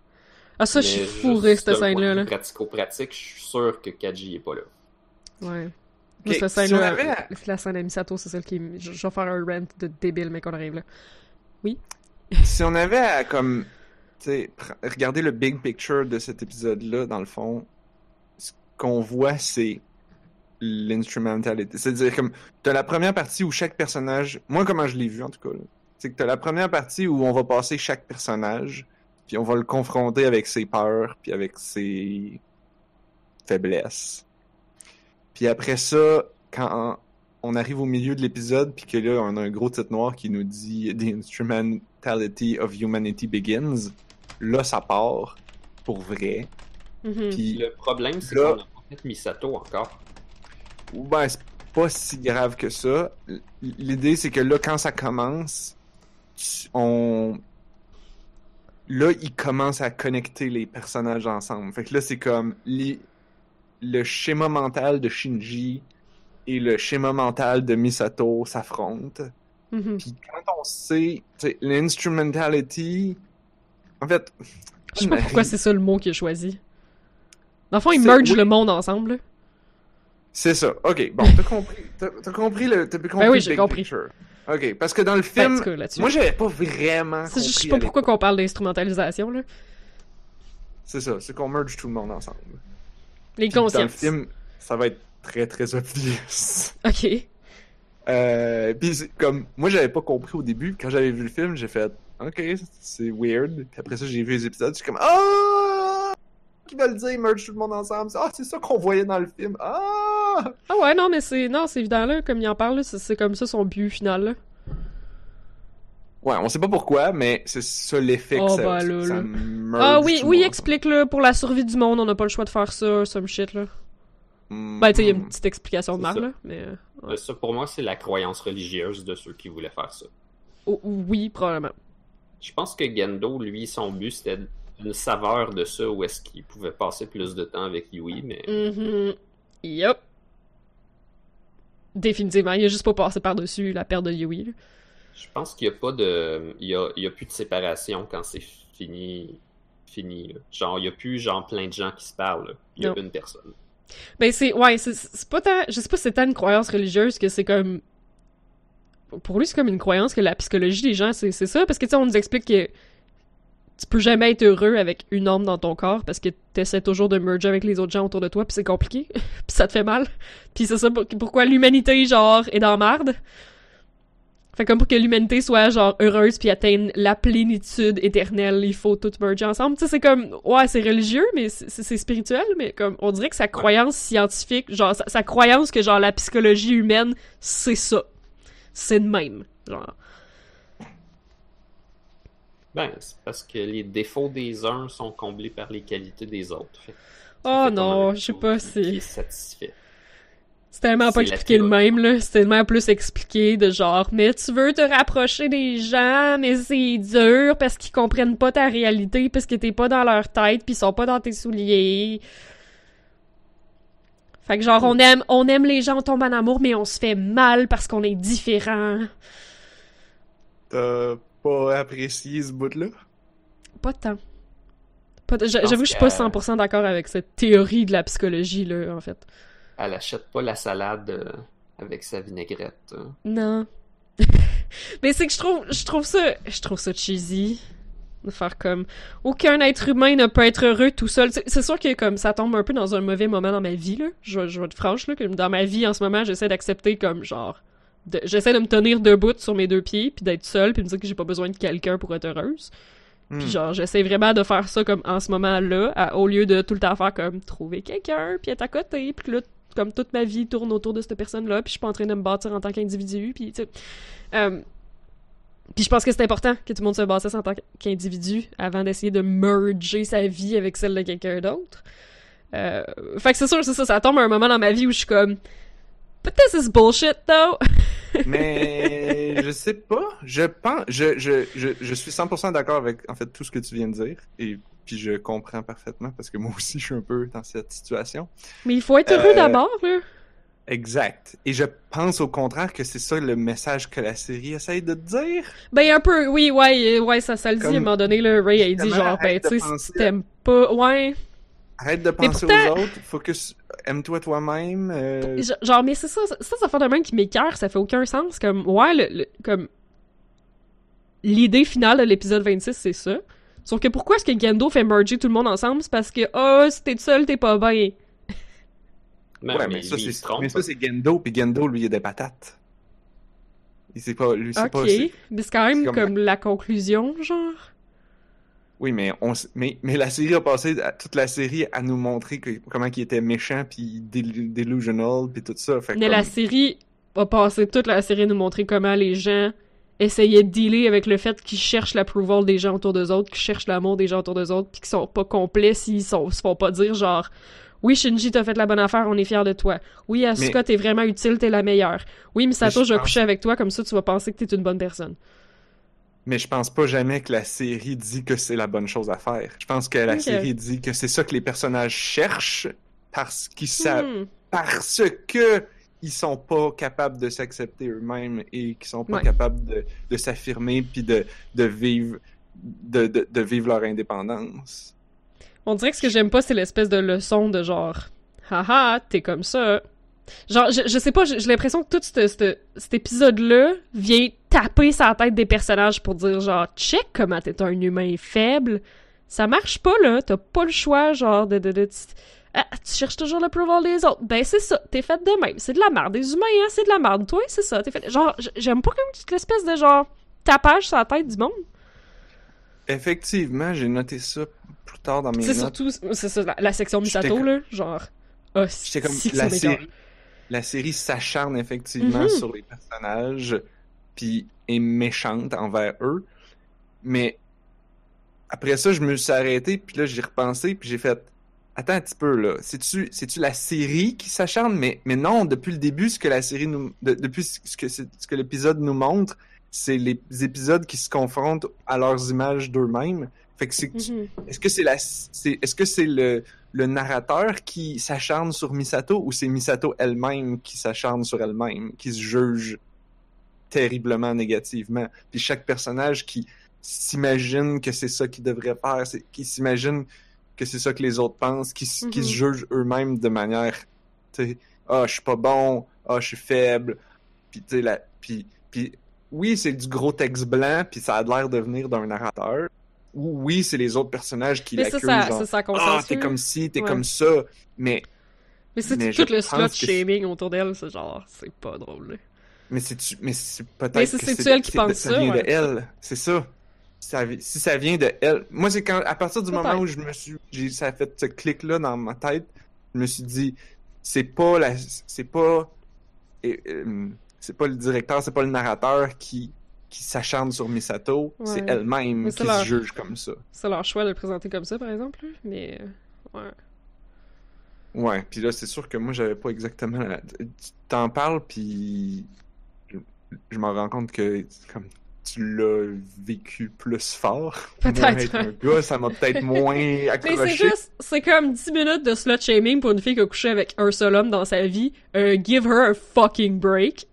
Ah, ça, je suis fourré, cette scène-là, là. Pratico-pratique, je suis sûr que Kaji est pas là. Ouais. Ok, Moi, cette si on scène-là, avait la scène à Misato, c'est celle qui. Je, je vais faire un rant de débile, mais qu'on arrive là. si on avait à comme tu regarder le big picture de cet épisode là dans le fond ce qu'on voit c'est l'instrumentality c'est-à-dire comme t'as la première partie où chaque personnage moi comment je l'ai vu en tout cas c'est que t'as la première partie où on va passer chaque personnage puis on va le confronter avec ses peurs puis avec ses faiblesses puis après ça quand on arrive au milieu de l'épisode, puis que là, on a un gros titre noir qui nous dit The Instrumentality of Humanity Begins. Là, ça part pour vrai. Mhm. Puis, Le problème, c'est Là- qu'on n'a pas fait Misato encore. Ben, c'est pas si grave que ça. L'idée, c'est que là, quand ça commence, tu- on. Là, il commence à connecter les personnages ensemble. Fait que là, c'est comme les- le schéma mental de Shinji et le schéma mental de Misato s'affrontent. Mhm. Puis quand on sait, l'instrumentality, en fait, Je sais pas pourquoi c'est ça le mot qu'il a choisi. Dans le fond, ils mergent oui. le monde ensemble. C'est ça. Ok, bon, t'as compris, t'as compris le, t'as compris Ben oui, j'ai compris. picture. Ok, parce que dans le Ben, en film, cas, là-dessus. moi j'avais pas vraiment compris. Je sais pas pourquoi qu'on parle d'instrumentalisation, là. C'est ça, c'est qu'on merge tout le monde ensemble. Les Puis Dans le consciences. film, ça va être très très obvious. Ok. Euh, puis comme moi j'avais pas compris au début, quand j'avais vu le film, j'ai fait OK, c'est weird. Puis après ça, j'ai vu les épisodes, je suis comme ah qui veulent dire merge tout le monde ensemble. Ah, c'est ça qu'on voyait dans le film. Ah Ah ouais, non, mais c'est non, c'est évident, là. Comme il en parle, là, c'est comme ça son but final, là. Ouais, on sait pas pourquoi, mais c'est ça l'effet Oh, que ça, bah, ça là, merge Ah oui, oui, monde explique-le. Pour la survie du monde, on n'a pas le choix de faire ça, some shit, là. ensemble. Ben, tu sais, il y a une petite explication de marre, là. Mais. euh, Ouais. Euh, Ça, pour moi, c'est la croyance religieuse de ceux qui voulaient faire ça. oh, oui, probablement. Je pense que Gendo, lui, son but, c'était une saveur de ça, où est-ce qu'il pouvait passer plus de temps avec Yui, mais Mhm. Yup. Définitivement, il a juste pas passé par-dessus la perte de Yui, là. je pense qu'il n'y a pas de... Il y a, il y a plus de séparation quand c'est fini. Fini, là. Genre, il n'y a plus, genre, plein de gens qui se parlent, là. Il y a Non. une personne. Ben c'est ouais, c'est pas tant je sais pas si c'est tant une croyance religieuse que c'est comme pour lui c'est comme une croyance que la psychologie des gens c'est ça parce que tu sais on nous explique que tu peux jamais être heureux avec une âme dans ton corps parce que t'essaies toujours de merger avec les autres gens autour de toi puis c'est compliqué puis ça te fait mal puis c'est ça pour- pourquoi l'humanité genre est dans marde fait comme pour que l'humanité soit genre heureuse puis atteigne la plénitude éternelle, il faut tout merger ensemble. Tu sais, c'est comme ouais, c'est religieux, mais c'est spirituel, mais comme on dirait que sa croyance scientifique, genre sa, sa croyance que genre la psychologie humaine, c'est ça, c'est de même, genre. Ben, c'est parce que les défauts des uns sont comblés par les qualités des autres. Fait Oh non, je sais pas si. satisfait. C'est tellement pas expliqué le même, là. C'est tellement plus expliqué de genre, mais tu veux te rapprocher des gens, mais c'est dur parce qu'ils comprennent pas ta réalité, parce que t'es pas dans leur tête, pis ils sont pas dans tes souliers. Fait que genre, on aime, on aime les gens, on tombe en amour, mais on se fait mal parce qu'on est différent. T'as pas apprécié ce bout-là? Pas tant. J'avoue que je suis pas que- 100% d'accord avec cette théorie de la psychologie, là, en fait. Elle achète pas la salade euh, avec sa vinaigrette. euh. Non. Mais c'est que je trouve, je trouve ça, je trouve ça cheesy. De faire comme, aucun être humain ne peut être heureux tout seul. C'est c'est sûr que comme ça tombe un peu dans un mauvais moment dans ma vie, là. Je, vais- je vais être franche, là, que dans ma vie en ce moment, j'essaie d'accepter comme genre, j'essaie de me tenir debout sur mes deux pieds, puis d'être seule, puis de me dire que j'ai pas besoin de quelqu'un pour être heureuse. Hmm. Puis genre, j'essaie vraiment de faire ça comme en ce moment-là, au lieu de tout le temps faire comme trouver quelqu'un, puis être à côté, puis que là, comme toute ma vie tourne autour de cette personne-là, puis je suis pas en train de me bâtir en tant qu'individu, puis tu sais. Euh, puis je pense que c'est important que tout le monde se bâtisse en tant qu'individu avant d'essayer de merger sa vie avec celle de quelqu'un d'autre. Euh, fait que c'est sûr, c'est ça, ça tombe à un moment dans ma vie où je suis comme But this is bullshit though! Mais je sais pas. Je pense, je, je, je, je suis 100% d'accord avec en fait tout ce que tu viens de dire et puis je comprends parfaitement parce que moi aussi je suis un peu dans cette situation. Mais il faut être heureux Euh, d'abord, là. Exact. Et je pense au contraire que c'est ça le message que la série essaye de te dire. Ben un peu, oui, ouais, euh, ouais, ça, ça le dit à un moment donné, là, Ray, elle dit genre, ben, tu sais, si t'aimes pas, ouais, Arrête de penser pourtant- aux autres. Focus. Aime-toi toi-même. euh, genre, mais c'est ça, ça, ça, fait de même qui m'écœure, ça fait aucun sens, comme, ouais, le, le- comme, l'idée finale de l'épisode 26, c'est ça, sauf que pourquoi est-ce que Gendo fait merger tout le monde ensemble, c'est parce que, oh, si t'es seul, t'es pas bien. Ben, ouais, mais, mais ça, c'est, trompe. mais ça, c'est Gendo, puis Gendo, lui, il a des patates. Il sait pas, lui, c'est Ok, pas. c'est- mais c'est quand même comme la conclusion, genre. Oui, mais, on, mais, mais la série a passé toute la série à nous montrer que, comment il était méchant, puis délu- delusional, puis tout ça. Fait Mais comme- la série va passer toute la série à nous montrer comment les gens essayaient de dealer avec le fait qu'ils cherchent l'approval des gens autour d'eux autres, qu'ils cherchent l'amour des gens autour d'eux autres, puis qu'ils sont pas complets s'ils sont, se font pas dire genre oui Shinji t'as fait la bonne affaire, on est fiers de toi. Oui Asuka Mais- t'es vraiment utile, t'es la meilleure. Oui Misato Mais je je vais pense- coucher avec toi comme ça tu vas penser que t'es une bonne personne. Mais je pense pas jamais que la série dit que c'est la bonne chose à faire. Je pense que la série dit que c'est ça que les personnages cherchent parce qu'ils savent, Hmm. parce que ils sont pas capables de s'accepter eux-mêmes et qu'ils sont pas Ouais. capables de, de s'affirmer puis de, de vivre de, de, de vivre leur indépendance. On dirait que ce que j'aime pas, c'est l'espèce de leçon de genre, haha, t'es comme ça. Genre, je, je sais pas, j'ai l'impression que tout ce- ce- cet épisode-là vient taper sa tête des personnages pour dire genre, check comment t'es un humain faible. Ça marche pas, là. T'as pas le choix, genre, de... de, de- tu- ah, tu cherches toujours l'approval des autres. Ben, c'est ça. T'es fait de même. C'est de la merde. Des humains, hein, c'est de la merde. Toi, c'est ça. T'es. Genre, j'aime pas comme toute l'espèce de genre tapage sur la tête du monde. Effectivement, j'ai noté ça plus tard dans mes C'est surtout, c'est ça, la, la section Misato, comme- là, genre, ah, J'étais comme la la série s'acharne effectivement Mhm. sur les personnages, puis est méchante envers eux. Mais après ça, je me suis arrêté, puis là j'ai repensé, puis j'ai fait attends un petit peu là, c'est-tu c'est-tu la série qui s'acharne? Mais mais non, depuis le début ce que la série nous de- depuis ce que ce que l'épisode nous montre, c'est les épisodes qui se confrontent à leurs images d'eux-mêmes. Fait que c'est Mhm. est-ce que c'est la c'est est-ce que c'est le le narrateur qui s'acharne sur Misato ou c'est Misato elle-même qui s'acharne sur elle-même, qui se juge terriblement négativement. Puis chaque personnage qui s'imagine que c'est ça qu'ils devrait faire, qui s'imagine que c'est ça que les autres pensent, qui, se jugent eux-mêmes de manière tu sais ah je suis pas bon, ah je suis faible. Puis tu sais puis puis oui, c'est du gros texte blanc puis ça a l'air de venir d'un narrateur. Ou oui, c'est les autres personnages qui Mais c'est l'accusent ah, t'es comme ci, t'es Ouais. comme ça. Mais, Mais c'est tout le slot shaming autour d'elle, c'est genre, c'est pas drôle. Là. mais c'est mais c'est peut-être Mais c'est- que c'est-tu elle qui c'est- pense ça ça, vient ouais. de elle. C'est ça. Si ça vient de elle. Moi, c'est quand, à partir du moment où je me suis, j'ai, ça a fait ce clic-là dans ma tête, je me suis dit, c'est pas la, c'est pas, et, euh, c'est pas le directeur, c'est pas le narrateur qui, qui s'acharne sur Misato, Ouais. c'est elle-même qui c'est leur- se juge comme ça. C'est leur choix de le présenter comme ça, par exemple. là, Mais, ouais. Ouais, puis là, c'est sûr que moi, j'avais pas exactement. la- Tu t'en parles, puis je, m'en rends compte que comme tu l'as vécu plus fort. Peut-être, un gars, ça m'a peut-être moins Mais c'est accroché. juste, c'est comme 10 minutes de slut shaming pour une fille qui a couché avec un seul homme dans sa vie. Euh, give her a fucking break.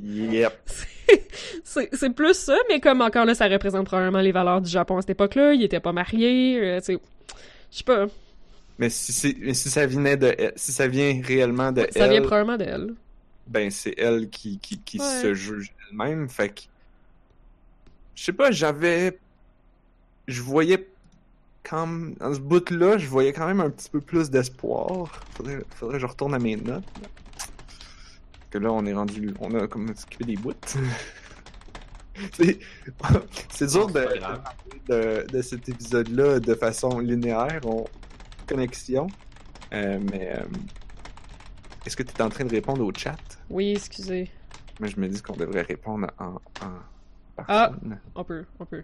Yep. C'est plus ça, mais comme encore là, ça représente probablement les valeurs du Japon à cette époque-là. Il était pas marié, euh, tu sais. Je sais pas. Mais si, ça venait de elle- si ça vient réellement de Ça vient elle, probablement d'elle. Ben c'est elle qui, qui, qui Ouais. se juge elle-même. Fait que je sais pas, j'avais je voyais quand dans ce bout-là, je voyais quand même un petit peu plus d'espoir. Faudrait, faudrait que je retourne à mes notes. là. Parce que là, on est rendu, on a comme skippé des bouts. c'est c'est dur de, de, de cet épisode-là de façon linéaire, on... connexion. Euh, mais euh, est-ce que tu es en train de répondre au chat? Oui, excusez. Moi, je me dis qu'on devrait répondre en, en Ah. personne. On peut, on peut.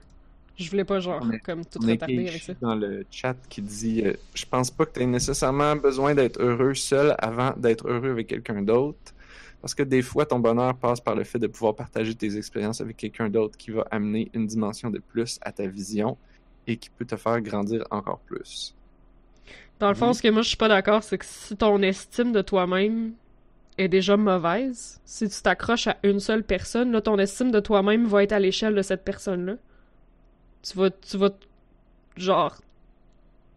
Je voulais pas, genre, est- comme tout On a retarder avec ça. dans le chat qui dit euh, Je pense pas que tu aies nécessairement besoin d'être heureux seul avant d'être heureux avec quelqu'un d'autre. Parce que des fois, ton bonheur passe par le fait de pouvoir partager tes expériences avec quelqu'un d'autre qui va amener une dimension de plus à ta vision et qui peut te faire grandir encore plus. Dans le fond, Oui. ce que moi je suis pas d'accord, c'est que si ton estime de toi-même est déjà mauvaise, si tu t'accroches à une seule personne, là, ton estime de toi-même va être à l'échelle de cette personne-là. Tu vas, tu vas, genre,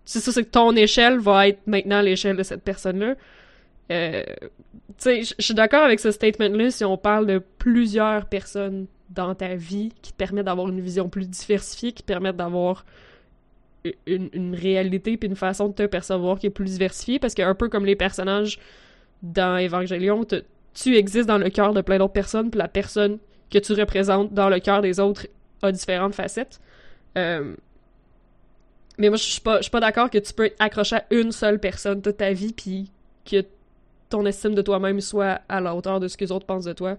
c'est ça, c'est que ton échelle va être maintenant à l'échelle de cette personne-là. Euh, tu sais, je je suis d'accord avec ce statement-là si on parle de plusieurs personnes dans ta vie qui te permettent d'avoir une vision plus diversifiée, qui te permettent d'avoir une, réalité puis une façon de te percevoir qui est plus diversifiée parce que un peu comme les personnages dans Evangelion, tu existes dans le cœur de plein d'autres personnes puis la personne que tu représentes dans le cœur des autres a différentes facettes. Euh, mais moi je suis pas je suis pas d'accord que tu peux être accroché à une seule personne toute ta vie puis que ton estime de toi-même soit à la hauteur de ce que les autres pensent de toi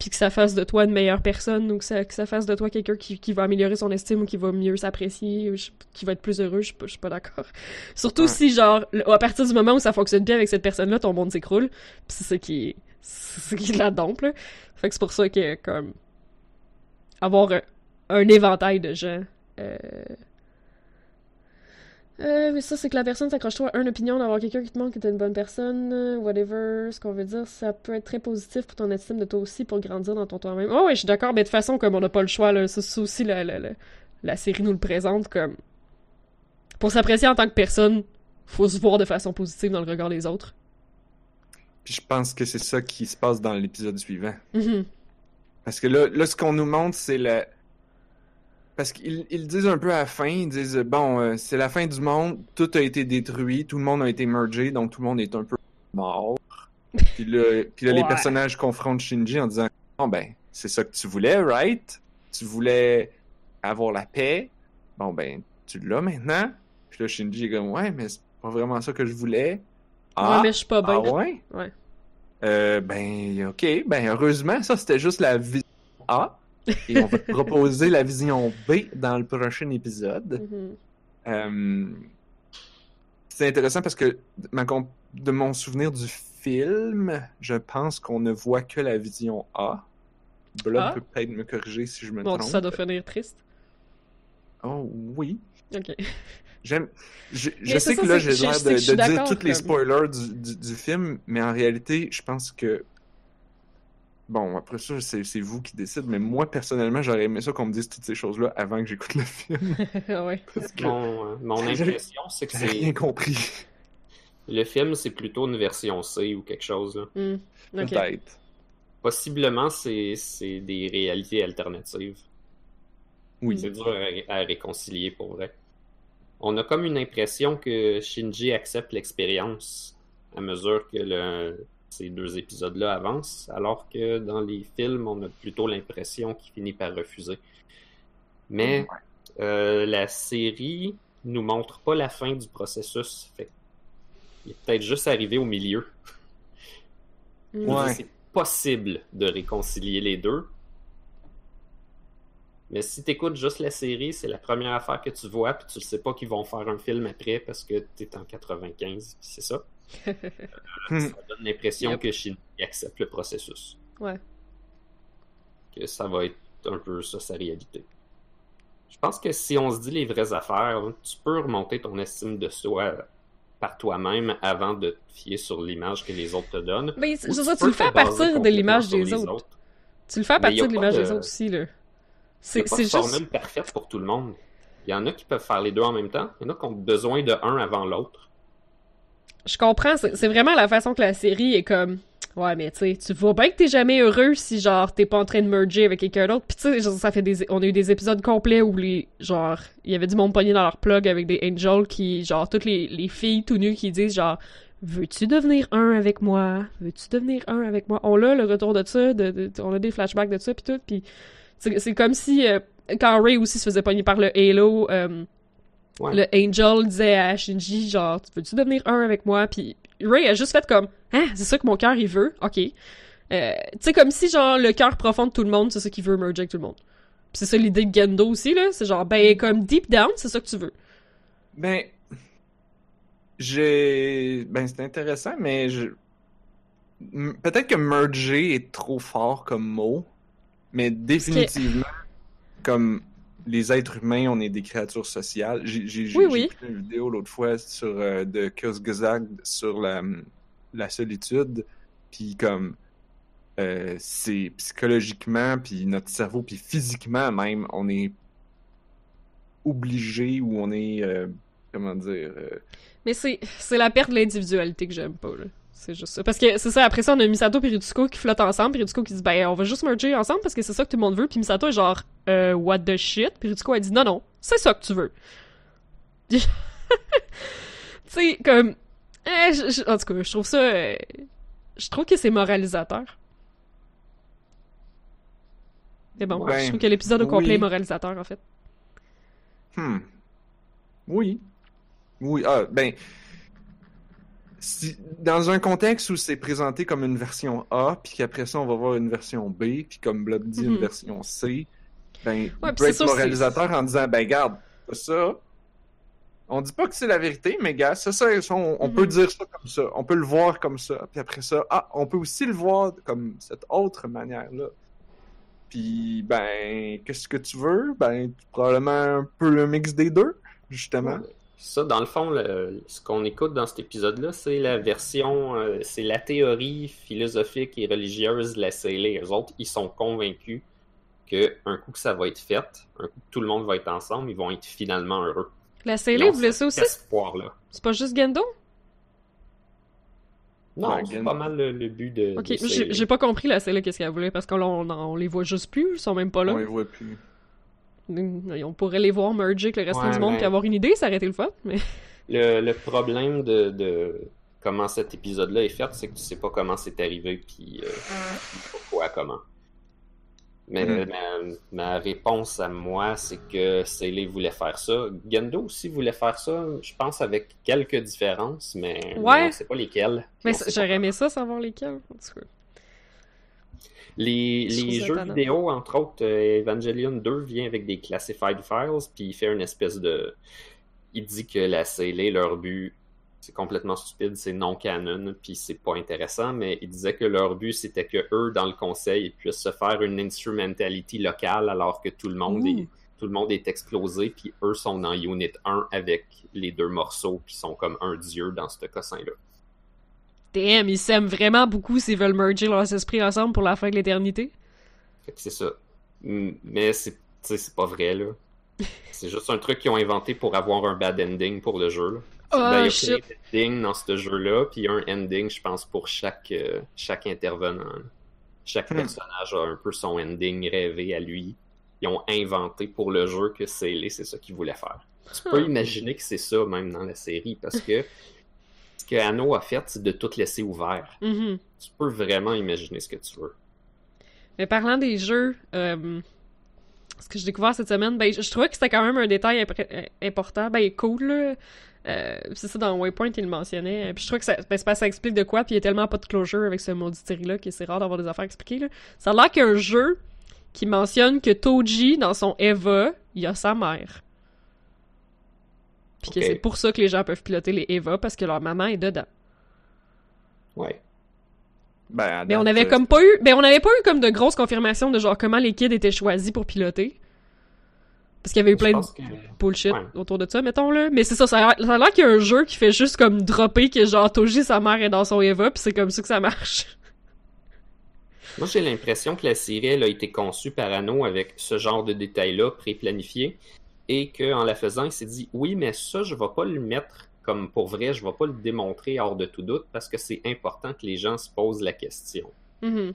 puis que ça fasse de toi une meilleure personne ou que ça, que ça fasse de toi quelqu'un qui, qui va améliorer son estime ou qui va mieux s'apprécier ou je- qui va être plus heureux, je suis pas, je suis pas d'accord. Surtout Ouais. si, genre, à partir du moment où ça fonctionne bien avec cette personne-là, ton monde s'écroule, pis c'est ça qui est, c'est qui la dompe, là. Fait que c'est pour ça que, comme, avoir un, un éventail de gens, euh... Euh, mais ça, c'est que la personne s'accroche toi à une opinion d'avoir quelqu'un qui te montre que t'es une bonne personne, euh, whatever, ce qu'on veut dire, ça peut être très positif pour ton estime de toi aussi, pour grandir dans ton toi-même. Oh ouais, je suis d'accord, mais de toute façon, comme on n'a pas le choix, là, ça, aussi, la, la, la, la série nous le présente, comme... Pour s'apprécier en tant que personne, faut se voir de façon positive dans le regard des autres. Puis je pense que c'est ça qui se passe dans l'épisode suivant. Mhm. Parce que là, là ce qu'on nous montre, c'est le. Parce qu'ils ils disent un peu à la fin, ils disent bon, euh, c'est la fin du monde, tout a été détruit, tout le monde a été mergé, donc tout le monde est un peu mort. Puis là, puis là les personnages confrontent Shinji en disant bon ben, c'est ça que tu voulais, right? Tu voulais avoir la paix? Bon ben, tu l'as maintenant. Puis là Shinji est comme ouais, mais c'est pas vraiment ça que je voulais. Ah, ouais, mais je suis pas ah ouais? Ouais. Euh, ben, ok. Ben, heureusement, ça, c'était juste la vision A. Et on va te proposer la vision B dans le prochain épisode. Mhm. Euh, c'est intéressant parce que de ma comp- de mon souvenir du film, je pense qu'on ne voit que la vision A. Blood Ah. peut peut-être me corriger si je me Bon, trompe. ça doit finir triste. Oh oui. Ok. J'aime. Je, sais que là, j'ai l'air de, dire tous les spoilers du, du, du film, mais en réalité, je pense que. Bon, après ça, c'est c'est vous qui décidez, mais moi, personnellement, j'aurais aimé ça qu'on me dise toutes ces choses-là avant que j'écoute le film. ouais. Parce que Mon, euh, mon impression, c'est que j'ai rien c'est compris. le film, c'est plutôt une version C ou quelque chose. là. Hmm. Peut-être. Possiblement, c'est c'est des réalités alternatives. Oui. C'est dur à, à réconcilier pour vrai. On a comme une impression que Shinji accepte l'expérience à mesure que le- ces deux épisodes-là avancent, alors que dans les films, on a plutôt l'impression qu'il finit par refuser. Mais euh, la série nous montre pas la fin du processus. Fait il est peut-être juste arrivé au milieu. Ouais. C'est possible de réconcilier les deux. Mais si t'écoutes juste la série, c'est la première affaire que tu vois, puis tu sais pas qu'ils vont faire un film après parce que t'es en 95, c'est ça. Euh, ça donne l'impression Yep. que Shinji accepte le processus. Ouais. Que ça va être un peu ça, sa réalité. Je pense que si on se dit les vraies affaires, tu peux remonter ton estime de soi par toi-même avant de te fier sur l'image que les autres te donnent. Ben, c'est ça, tu le fais à partir de l'image des autres. Tu le fais à Mais partir de l'image de- des autres aussi, là. C'est pas c'est juste. formule parfaite pour tout le monde. Il y en a qui peuvent faire les deux en même temps. Il y en a qui ont besoin de un avant l'autre. Je comprends, c'est vraiment la façon que la série est comme. Ouais, mais tu sais, tu vois bien que t'es jamais heureux si, genre, t'es pas en train de merger avec quelqu'un d'autre. Pis tu sais, ça fait des. On a eu des épisodes complets où les. Genre, il y avait du monde pogné dans leur plug avec des angels qui. Genre, toutes les, les filles tout nues qui disent, genre, veux-tu devenir un avec moi? Veux-tu devenir un avec moi? On a le retour de ça, on a des flashbacks de ça, pis tout. C'est c'est comme si. euh, quand Ray aussi se faisait pogner par le Halo. euh, Ouais. le Angel disait à Shinji, genre, veux-tu devenir un avec moi? Puis Ray a juste fait comme, hein, c'est ça que mon cœur il veut, ok. Euh, tu sais, comme si, genre, le cœur profond de tout le monde, c'est ça qu'il veut merger avec tout le monde. Puis c'est ça l'idée de Gendo aussi, là. C'est genre, ben, comme deep down, c'est ça que tu veux. Ben, j'ai. Ben, c'est intéressant, mais je. Peut-être que merger est trop fort comme mot, mais définitivement, comme les êtres humains, on est des créatures sociales. J'ai Oui, oui. pris une vidéo l'autre fois sur, euh, de Kurzgesagt sur la, la solitude, puis comme. euh, c'est psychologiquement, puis notre cerveau, puis physiquement même, on est obligé ou on est. euh, comment dire. Mais c'est, c'est la perte de l'individualité que j'aime pas, là. C'est juste ça. Parce que c'est ça, après ça, on a Misato et Ritsuko qui flottent ensemble, puis Ritsuko qui dit, ben, on va juste merger ensemble parce que c'est ça que tout le monde veut, puis Misato est genre, euh, what the shit? Puis Ritsuko a dit, non, non, c'est ça que tu veux. tu sais, comme, eh, je- je- en tout cas, je trouve ça, euh, je trouve que c'est moralisateur. Mais bon, Ben, je trouve que l'épisode au complet est moralisateur, en fait. Hmm. Oui. Oui, ah, ben. Si, dans un contexte où c'est présenté comme une version A, puis qu'après ça, on va voir une version B, puis comme Blob dit, Mhm. une version C, ben, peut être sûr, c'est- moralisateur en disant, ben, garde, ça, on dit pas que c'est la vérité, mais gars, c'est ça, ça, on, on Mhm. peut dire ça comme ça, on peut le voir comme ça, puis après ça, ah, on peut aussi le voir comme cette autre manière-là. Puis, ben, qu'est-ce que tu veux? Ben, probablement un peu le mix des deux, justement. Ça, dans le fond, le- ce qu'on écoute dans cet épisode-là, c'est la version, euh, c'est la théorie philosophique et religieuse de la CLA. Eux autres, ils sont convaincus que un coup que ça va être fait, un coup que tout le monde va être ensemble, ils vont être finalement heureux. La ont voulait ça aussi? C'est pas juste Gendo? Non, Ouais, c'est pas mal le, le but de. Ok, de j'ai pas compris la Célé qu'est-ce qu'elle voulait parce qu'on on, on les voit juste plus, ils sont même pas là. On les voit plus. On pourrait les voir merger avec le reste Ouais, du monde puis avoir une idée, ça aurait été le fun. Mais... Le, le problème de, de comment cet épisode-là est fait, c'est que tu sais pas comment c'est arrivé, puis euh, pourquoi, comment. Mais Mm. ma, ma réponse à moi, c'est que Seele voulait faire ça. Gendo aussi voulait faire ça, je pense avec quelques différences, mais Ouais. on sait pas lesquelles. Mais j'aurais aimé ça savoir lesquels. En tout cas. Les, jeux étonnant. vidéo, entre autres, euh, Evangelion 2 vient avec des classified files, puis il fait une espèce de. Il dit que la CLA, leur but, c'est complètement stupide, c'est non canon, puis c'est pas intéressant, mais il disait que leur but, c'était que eux, dans le conseil, ils puissent se faire une instrumentality locale alors que tout le monde est. Tout le monde est explosé, puis eux sont dans Unit 1 avec les deux morceaux, qui sont comme un dieu dans ce cassin-là. Damn, ils s'aiment vraiment beaucoup s'ils veulent merger leurs esprits ensemble pour la fin de l'éternité. Fait que c'est ça. Mm, Mais c'est pas vrai, là. C'est juste un truc qu'ils ont inventé pour avoir un bad ending pour le jeu. Là. Oh, Ben, il y a shit. plein d'endings dans ce jeu-là, puis il y a un ending, je pense, pour chaque, euh, chaque intervenant. là. Chaque Hmm. personnage a un peu son ending rêvé à lui. Ils ont inventé pour le jeu que c'est c'est ça qu'ils voulaient faire. Tu peux imaginer que c'est ça même dans la série, parce que que Anno a fait, c'est de tout laisser ouvert. Mhm. Tu peux vraiment imaginer ce que tu veux. Mais parlant des jeux, euh, ce que j'ai découvert cette semaine, ben, je, je trouvais que c'était quand même un détail euh, important, ben cool, là. Euh, c'est ça, dans Waypoint, il le mentionnait. Puis je trouve que ça, ben, que ça explique de quoi, puis il y a tellement pas de closure avec ce maudit série-là que c'est rare d'avoir des affaires expliquées, là. Ça a l'air qu'un jeu qui mentionne que Toji, dans son Eva, il y a sa mère. Puis que c'est pour ça que les gens peuvent piloter les Eva, parce que leur maman est dedans. Ouais. Ben, Mais on avait euh, comme pas eu, ben on avait pas eu comme de grosses confirmations de genre comment les kids étaient choisis pour piloter. Parce qu'il y avait eu plein de que- bullshit Ouais. autour de ça, mettons là. Mais c'est ça, ça a l'air ça a l'air qu'il y a un jeu qui fait juste comme dropper que genre Toji, sa mère est dans son Eva, puis c'est comme ça que ça marche. Moi, j'ai l'impression que la série elle a été conçue par Anno avec ce genre de détails-là pré-planifiés et qu'en la faisant, il s'est dit oui, mais ça, je vais pas le mettre comme pour vrai, je vais pas le démontrer hors de tout doute parce que c'est important que les gens se posent la question. Mhm.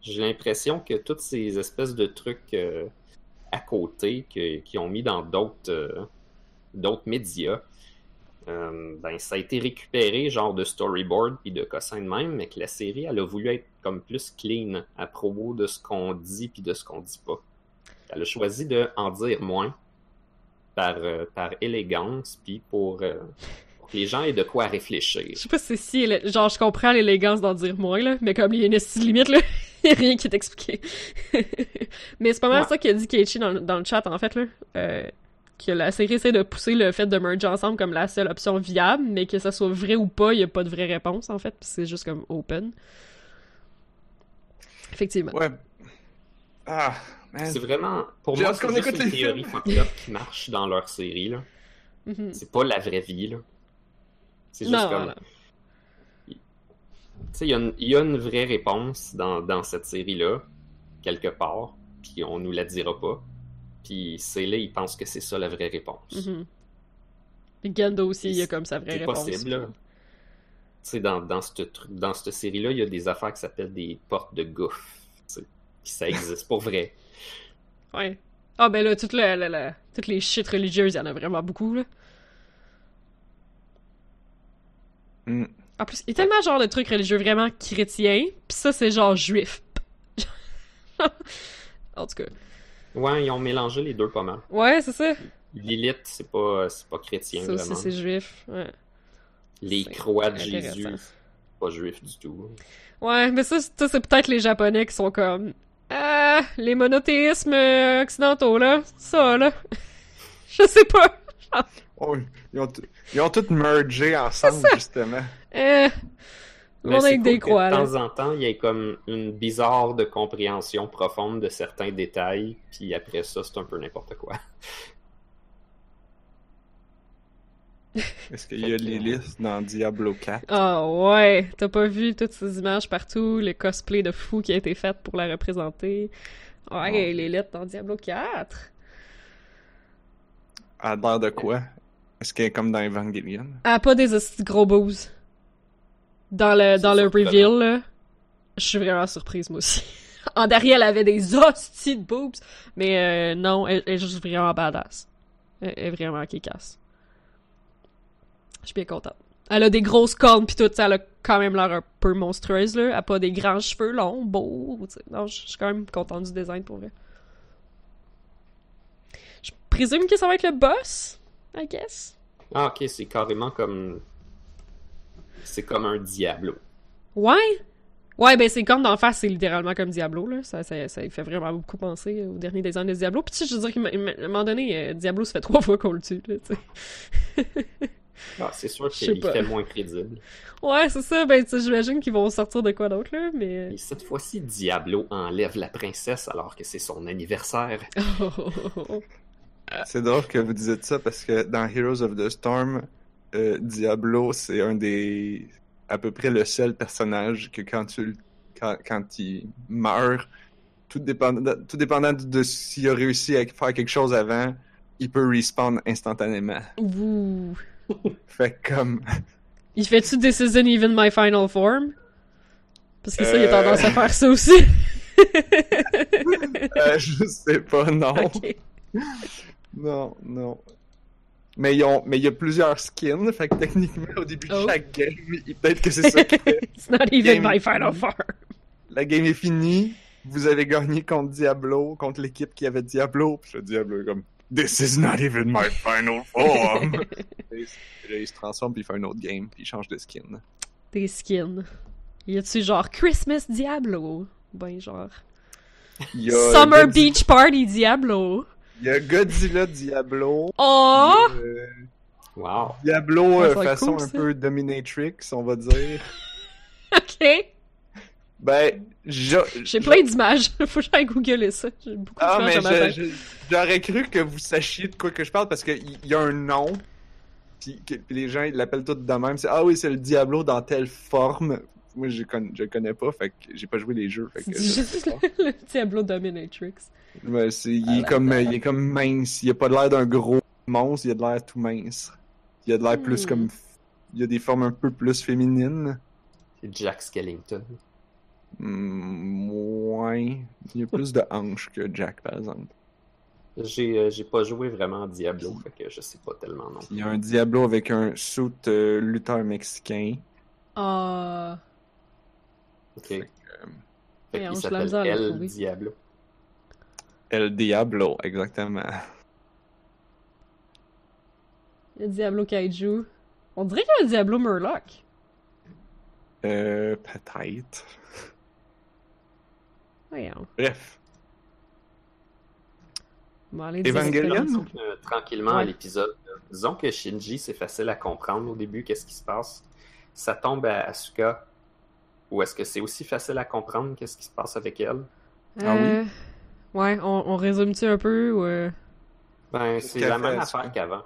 J'ai l'impression que toutes ces espèces de trucs euh, à côté qu'ils ont mis dans d'autres euh, d'autres médias, euh, ben ça a été récupéré genre de storyboard puis de cossins de même, mais que la série elle a voulu être comme plus clean à propos de ce qu'on dit puis de ce qu'on dit pas. Elle a choisi de en dire moins par euh, par élégance puis pour, euh, pour que les gens aient de quoi réfléchir. Je sais pas si c'est si, genre je comprends l'élégance d'en dire moins là, mais comme il y a une estime limite là, il y a rien qui est expliqué. mais c'est pas mal Ouais. ça qu'a dit Keiichi dans, le- dans le chat en fait là, euh, que la série essaie de pousser le fait de merger ensemble comme la seule option viable, mais que ça soit vrai ou pas, il y a pas de vraie réponse en fait, puis c'est juste comme open. Effectivement. Ouais. Ah. C'est vraiment, pour moi, c'est juste une les théorie qui marche dans leur série, là. Mhm. C'est pas la vraie vie, là. C'est juste Non, comme... Tu sais, il y, a une- il y a une vraie réponse dans, dans cette série-là, quelque part, puis on nous la dira pas. Puis c'est là, il pense que c'est ça la vraie réponse. Puis Gendo aussi, il y a comme sa vraie C'est réponse. possible, là. Tu sais, dans, dans cette, dans cette série-là, il y a des affaires qui s'appellent des portes de gouffre. ça existe pour vrai. Ouais. Ah ben là, toutes, le- le- le- toutes les shit religieuses, il y en a vraiment beaucoup, là. Hmm. En plus, il y a tellement genre de trucs religieux vraiment chrétiens, pis ça, c'est genre juif. en tout cas. Ouais, ils ont mélangé les deux pas mal. Ouais, c'est ça. Lilith, c'est pas, c'est pas chrétien, Ça vraiment. c'est juif. Ouais. Les c'est croix de. Jésus, c'est pas juif du tout. Ouais, mais ça, ça, c'est peut-être les Japonais qui sont comme... Ah, les monothéismes euh, occidentaux, là. Ça, là. Je sais pas. Oh, ils, ont ils ont tous mergé ensemble, justement. C'est avec cool des croix, de là. temps en temps, il y a comme une bizarre de compréhension profonde de certains détails, puis après ça, c'est un peu n'importe quoi. Est-ce qu'il y a Lilith dans Diablo 4? Ah ouais, t'as pas vu toutes ces images partout, le cosplay de fou qui a été fait pour la représenter. Ouais, les lettres dans Diablo 4. À l'air de quoi? Est-ce qu'elle est comme dans Evangelion? Ah, pas des hosties de gros boobs. Dans le, dans le reveal, là, je suis vraiment surprise, moi aussi. en derrière, elle avait des hosties de boobs, mais euh, non, elle, elle est juste vraiment badass. Elle elle est vraiment kick-ass. Je suis bien contente. Elle a des grosses cornes pis tout, ça, elle a quand même l'air un peu monstrueuse, là. Elle a pas des grands cheveux longs, beaux. Non, je suis quand même contente du design, pour vrai. Je présume que ça va être le boss, I guess. Ah, ok, c'est carrément comme. C'est comme un Diablo. Ouais? Ouais, ben ses cornes d'en face, c'est littéralement comme Diablo, là. Ça, ça, ça fait vraiment beaucoup penser au dernier design de Diablo. Puis tu sais, je veux dire, qu'à un moment donné, euh, Diablo, ça fait trois fois qu'on le tue, là, tu sais. Ah, c'est sûr qu'il fait moins crédible. Ouais, c'est ça. Ben, tu sais, j'imagine qu'ils vont sortir de quoi d'autre, là, mais... Et cette fois-ci, Diablo enlève la princesse alors que c'est son anniversaire. C'est drôle que vous disiez ça parce que dans Heroes of the Storm, euh, Diablo, c'est un des. à peu près le seul personnage que quand tu le- quand, quand il meurt, tout dépendant, tout dépendant de s'il a réussi à faire quelque chose avant, il peut respawn instantanément. Ouh. Fait comme. Il fait-tu This isn't even my final form? Parce que ça, il a Euh. tendance à faire ça aussi. euh, je sais pas, non. Non, non. Mais, il y a plusieurs skins, fait que techniquement, au début de Oh. chaque game, peut-être que c'est ça qui fait. It's not even Game- my final form. La game est finie, vous avez gagné contre Diablo, contre l'équipe qui avait Diablo, puis le Diablo est comme This is not even my final form. Là, il se transforme, puis il fait un autre game, puis il change de skin. Des skins. Y a-tu genre Christmas Diablo? Ben, genre. Il y a Summer Beach Party Diablo. Il y a Godzilla Diablo. Oh! Euh, Wow. Diablo euh, façon cool, un peu dominatrix, on va dire. Ok. Ben, J'ai plein d'images. Faut que j'aille googler ça. J'ai beaucoup Ah, de mais j'aurais cru que vous sachiez de quoi que je parle parce qu'il y a un nom. Puis, les gens ils l'appellent tout de même. C'est ah oui, c'est le Diablo dans telle forme. Moi, je connais, je connais pas, fait que j'ai pas joué les jeux. Fait que juste pas. le Diablo Dominatrix. Ouais, c'est- il, Ah, est comme, il est comme mince. Il a pas l'air d'un gros monstre, il a de l'air tout mince. Il a de l'air plus Hmm. comme. Il a des formes un peu plus féminines. C'est Jack Skellington. Ouais. Il y a plus de hanches que Jack, par exemple. J'ai euh, j'ai pas joué vraiment à Diablo, fait que je sais pas tellement non. Il y a un Diablo avec un suit euh, lutteur mexicain. Ah. Ok. Fait Voyons, qu'il j'ai la s'appelle misère à le El. Diablo. El Diablo, exactement. Il y a Diablo Kaiju. On dirait qu'il y a un Diablo Murloc. Euh, peut-être. Voyons. Bref. On va aller dire Evangelion? Euh, tranquillement à l'épisode. euh, Disons que Shinji, c'est facile à comprendre au début, qu'est-ce qui se passe. Ça tombe à Asuka. Ou est-ce que c'est aussi facile à comprendre qu'est-ce qui se passe avec elle? ça. Ah oui? Euh, Ouais, on, on résume-tu un peu ou... euh, Ben, c'est la même affaire qu'avant.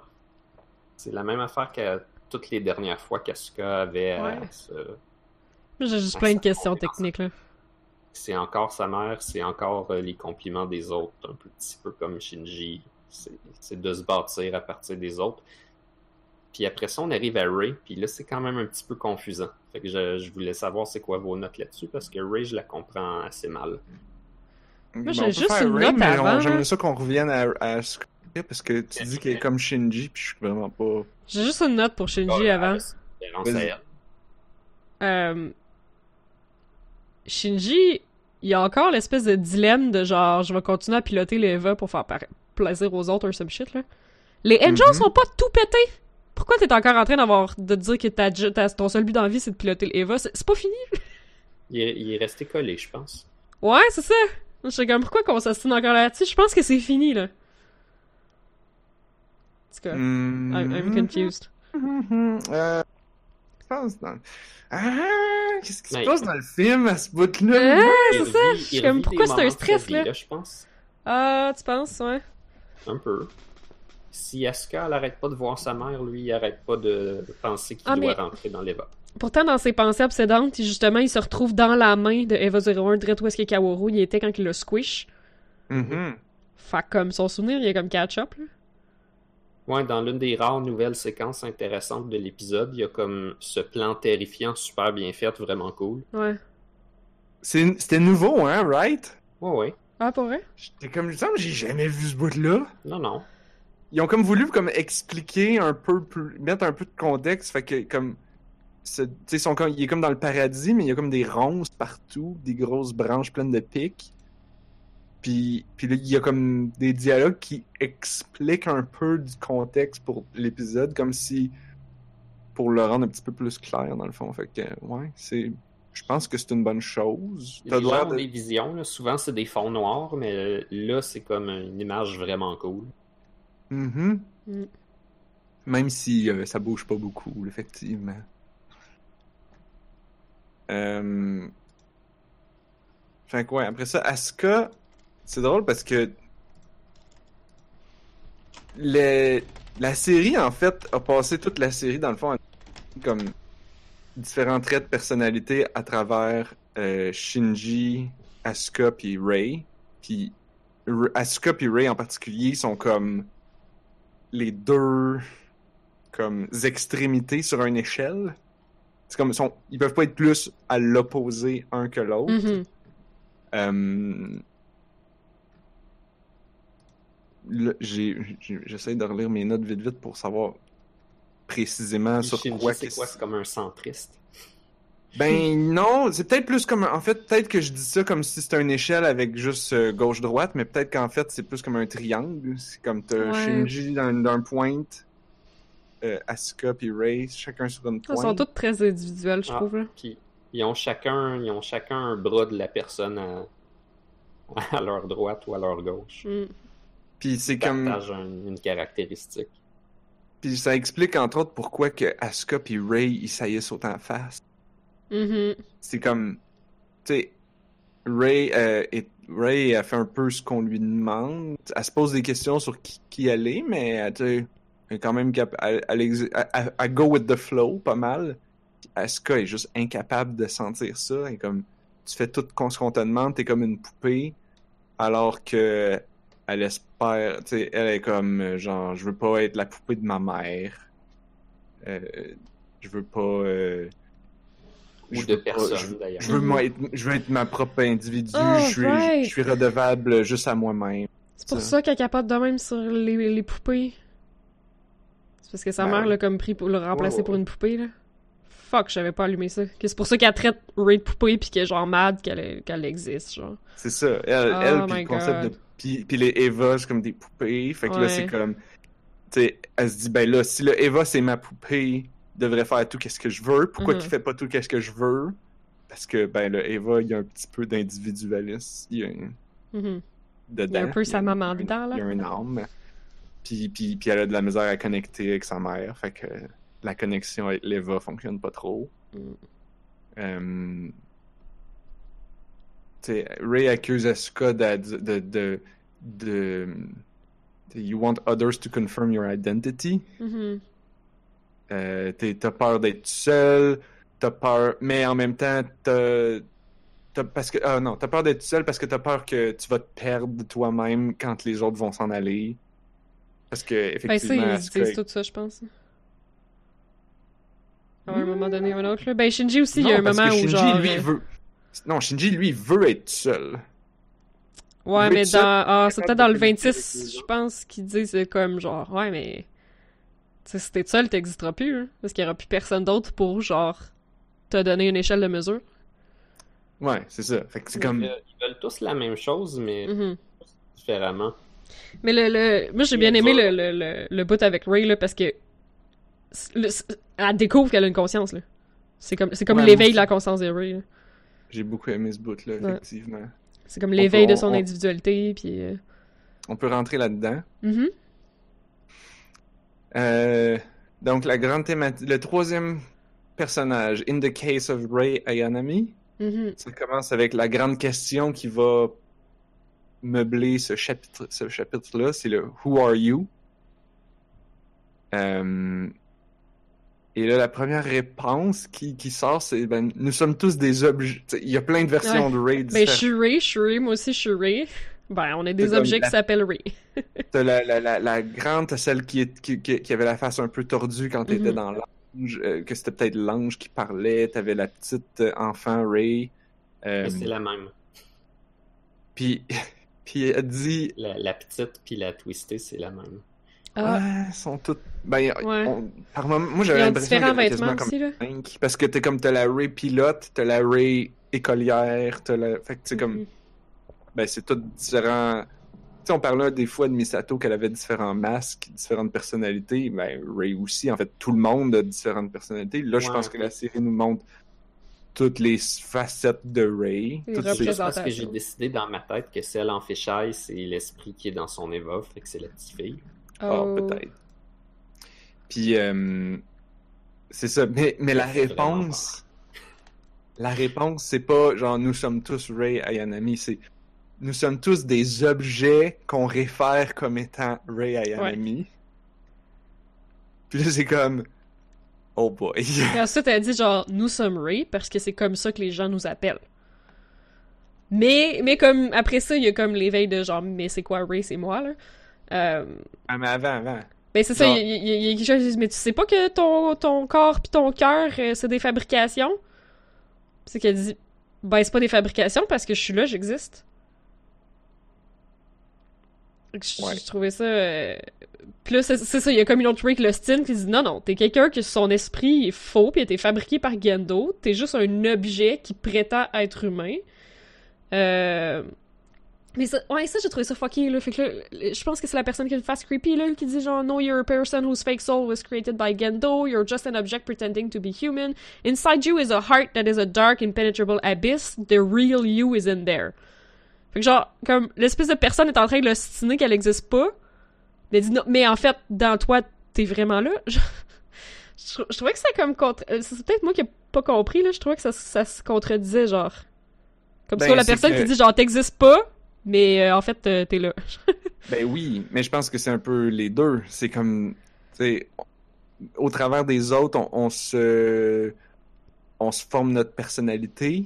C'est la même affaire que toutes les dernières fois qu'Asuka avait à Ouais. J'ai juste Ah, plein de questions techniques, là. C'est encore sa mère, c'est encore euh, les compliments des autres, un petit peu comme Shinji. C'est de se bâtir à partir des autres. Puis après ça, on arrive à Ray, puis là, c'est quand même un petit peu confusant. Fait que je, je voulais savoir c'est quoi vos notes là-dessus, parce que Ray, je la comprends assez mal. Moi, j'ai juste une note avant. J'aimerais ça qu'on revienne à, à ce que- parce que tu dis qu'elle est comme Shinji, puis je suis vraiment pas. J'ai juste une note pour Shinji avant. Euh, Shinji, il y a encore l'espèce de dilemme de genre, je vais continuer à piloter les Eva pour faire plaisir aux autres, or some shit, là. Les Angels Mhm. sont pas tout pétés! Pourquoi t'es encore en train d'avoir, de te dire que ta- ton seul but dans la vie c'est de piloter l'Eva? C'est c'est pas fini? Il est, il est resté collé, je pense. Ouais, c'est ça! Je sais comme, pourquoi qu'on s'assine encore là-dessus? Je pense que c'est fini, là. En tout cas, Hmm. I'm, I'm confused. Mhm. Euh, pense dans... Ah, qu'est-ce qui se Mais- passe dans le film à ce bout-là? Il c'est ça, je suis comme, pourquoi c'est un stress, là? Je pense. Ah, tu penses, ouais? Un peu. Si Asuka, elle arrête pas de voir sa mère, lui, il arrête pas de penser qu'il Ah, doit mais- rentrer dans l'Eva. Pourtant, dans ses pensées obsédantes, justement, il se retrouve dans la main de Eva 01, direct où est-ce que Kaworu il était quand il le squish. Mhm. Fait que comme son souvenir, il est comme catch-up, là. Ouais, dans l'une des rares nouvelles séquences intéressantes de l'épisode, il y a comme ce plan terrifiant super bien fait, vraiment cool. Ouais. C'est- C'était nouveau, hein, right? Ouais, ouais. Ah, pour vrai? J'étais comme, que j'ai jamais vu ce bout-là. Non, non. Ils ont comme voulu comme expliquer un peu plus, mettre un peu de contexte, fait que comme, ce- tu sais, ils sont comme, il est comme dans le paradis, mais il y a comme des ronces partout, des grosses branches pleines de pics. Puis, puis là, il y a comme des dialogues qui expliquent un peu du contexte pour l'épisode, comme si pour le rendre un petit peu plus clair dans le fond. Fait que ouais, c'est, je pense que c'est une bonne chose. Les T'as gens l'air ont de- des visions, là. souvent c'est des fonds noirs, mais là c'est comme une image vraiment cool. Mhm. Mm. Même si euh, ça bouge pas beaucoup, effectivement. Euh... Fait que ouais, après ça, Asuka, c'est drôle parce que le... la série, en fait, a passé toute la série, dans le fond, comme différents traits de personnalité à travers euh, Shinji, Asuka puis Rei. Puis Asuka puis Rei en particulier sont comme les deux comme extrémités sur une échelle. C'est comme ils sont, ils peuvent pas être plus à l'opposé un que l'autre. Mhm. Euh, j'essaie de relire mes notes vite vite pour savoir précisément sur quoi. c'est que quoi? C'est comme un centriste. Ben non, c'est peut-être plus comme en fait peut-être que je dis ça comme si c'était une échelle avec juste euh, gauche droite, mais peut-être qu'en fait c'est plus comme un triangle. C'est comme t'as Ouais. Shinji dans, dans un point, euh, Asuka puis Rei chacun sur une Ils pointe. sont toutes très individuelles, je Ah. trouve. Puis ils ont chacun, ils ont chacun un bras de la personne à, à leur droite ou à leur gauche. Mm. Puis c'est comme. un- une caractéristique. Puis ça explique entre autres pourquoi que Asuka puis Ray ils saillissent autant face. Mhm. C'est comme. Tu sais, Ray, euh, est- Ray a fait un peu ce qu'on lui demande. Elle se pose des questions sur qui, qui elle est, mais euh, tu sais, elle est quand même cap- elle, elle, elle- go with the flow pas mal. Asuka est juste incapable de sentir ça. Elle est comme. Tu fais tout ce qu'on te demande, t'es comme une poupée. Alors que elle espère, tu sais, elle est comme euh, genre, je veux pas être la poupée de ma mère. Euh, je veux pas. euh, Ou de personne, je- d'ailleurs. Je veux, moi être, je veux être ma propre individu. Oh, je, suis, right. je suis redevable juste à moi-même. C'est pour Ça. ça qu'elle capote de même sur les, les poupées. C'est parce que sa Ben mère l'a comme pris pour le remplacer Ouais, ouais. pour une poupée, là. Fuck, j'avais pas allumé ça. C'est pour ça qu'elle traite Ray de poupée pis qu'elle est genre mad qu'elle qu'elle existe, genre. C'est ça. Elle, Oh elle my puis le concept God. de. Puis, puis les Eva, c'est comme des poupées. Fait que là, c'est comme. Tu sais, elle se dit, ben là, si le Eva, c'est ma poupée, devrait faire tout ce que je veux. Pourquoi Mhm. qu'il fait pas tout ce que je veux? Parce que, ben, le Eva, il y a un petit peu d'individualisme. Il y a un- Mhm. dedans. Il y a un peu sa maman dedans, là. Il y a un âme. Puis, puis, puis elle a de la misère à connecter avec sa mère. Fait que la connexion avec l'Eva fonctionne pas trop. Mm. Euh, Ray accuse Asuka de, de, de, de, de- You want others to confirm your identity. Mhm. Euh, t'es- t'as peur d'être seul, t'as peur, mais en même temps, t'as, parce que, ah non, t'as peur d'être seul parce que t'as peur que tu vas te perdre toi-même quand les autres vont s'en aller. Parce que, Ben ça, effectivement, ils utilisent tout ça, je pense. À un moment donné ou un autre. Ben Shinji aussi, il y Non, a un moment où Shinji, genre... lui, euh, veut... Non, Shinji, lui, veut être seul. Ouais, mais dans... Ah, c'est peut-être dans le communiquer avec 26, les je pense, qu'ils disent euh, comme genre... Ouais, mais... Tu sais, si t'es seul, t'existeras plus, hein, Parce qu'il y aura plus personne d'autre pour, genre, te donner une échelle de mesure. Ouais, c'est ça. Fait que c'est comme... Ils, veulent tous la même chose, mais Mhm. différemment. Mais le, le... moi, j'ai bien aimé le, le, le, le bout avec Ray, là, parce que... le- Elle découvre qu'elle a une conscience, là. C'est comme, c'est comme Ouais, l'éveil de la conscience de Ray, là. J'ai beaucoup aimé ce bout-là, Ouais. effectivement. C'est comme l'éveil de son on- individualité, puis... euh, On peut rentrer là-dedans. mhm. Euh, donc, la grande thématique... Le troisième personnage, In the Case of Ray Ayanami, Mhm. ça commence avec la grande question qui va meubler ce chapitre, ce chapitre-là, c'est le Who are you? Euh, et là, la première réponse qui, qui sort, c'est ben, nous sommes tous des objets. Il y a plein de versions Ouais. de Ray Ben, je suis Ray, je suis Ray, moi aussi je suis Ray. Ben, on est des objets la- qui s'appellent Ray. T'as la, la, la, la grande, t'as celle qui, est, qui, qui, qui avait la face un peu tordue quand t'étais Mhm. dans l'ange, euh, que c'était peut-être l'ange qui parlait. T'avais la petite euh, enfant Ray. Euh, Mais c'est la même. puis, puis elle dit La, la petite puis la twistée, c'est la même. Ah, Ouais, elles sont toutes. Ben, Ouais. on- par moment, moi j'avais l'impression avait quasiment comme aussi, là. cinq, parce que t'es comme t'as la Ray pilote, t'as la Ray écolière, t'as la. Fait que c'est comme. Mhm. Ben, c'est tout différent. Tu sais, on parlait des fois de Misato qu'elle avait différents masques, différentes personnalités. Ben, Ray aussi, en fait, tout le monde a différentes personnalités. Là, je Ouais. pense que la série nous montre toutes les facettes de Ray. Juste parce que j'ai décidé dans ma tête que celle en fichaille, c'est l'esprit qui est dans son Eva, fait que c'est la petite fille. Oh. peut-être. Puis, euh, c'est ça. Mais, mais la réponse, la réponse, c'est pas genre nous sommes tous Ray Ayanami, c'est nous sommes tous des objets qu'on réfère comme étant Ray Ayanami. Puis là, c'est comme, oh boy. Et ensuite, elle dit genre, nous sommes Ray, parce que c'est comme ça que les gens nous appellent. Mais, mais comme, après ça, il y a comme l'éveil de genre, mais c'est quoi Ray, c'est moi, là. Euh, ah, mais avant, avant. ben c'est ça, il y, a quelque chose qui dit, mais tu sais pas que ton, ton corps pis ton cœur, euh, c'est des fabrications? C'est qu'elle dit, ben c'est pas des fabrications parce que je suis là, j'existe. Je, Ouais. je trouvais ça... euh, Puis là, c'est ça, il y a comme une autre Rick Lustin qui dit, non, non, t'es quelqu'un que son esprit est faux pis a été fabriqué par Gendo, t'es juste un objet qui prétend être humain. Euh... Mais ça, ouais, ça, j'ai trouvé ça fucké, là. Fait que là, je pense que c'est la personne qui une face creepy, là, qui dit genre, No, you're a person whose fake soul was created by Gendo. You're just an object pretending to be human. Inside you is a heart that is a dark, impenetrable abyss. The real you is in there. Fait que genre, comme, l'espèce de personne est en train de l'ostiner qu'elle existe pas, mais dit non, mais en fait, dans toi, t'es vraiment là. Je, je trouvais que ça comme contre... euh, C'est peut-être moi qui ai pas compris, là, je trouvais que ça, ça se contredisait, genre. Comme Ben, ça, la personne que- qui dit genre, t'existes pas, mais euh, en fait, euh, t'es là. Ben oui, mais je pense que c'est un peu les deux. C'est comme, tu sais, au travers des autres, on, on se, on se forme notre personnalité,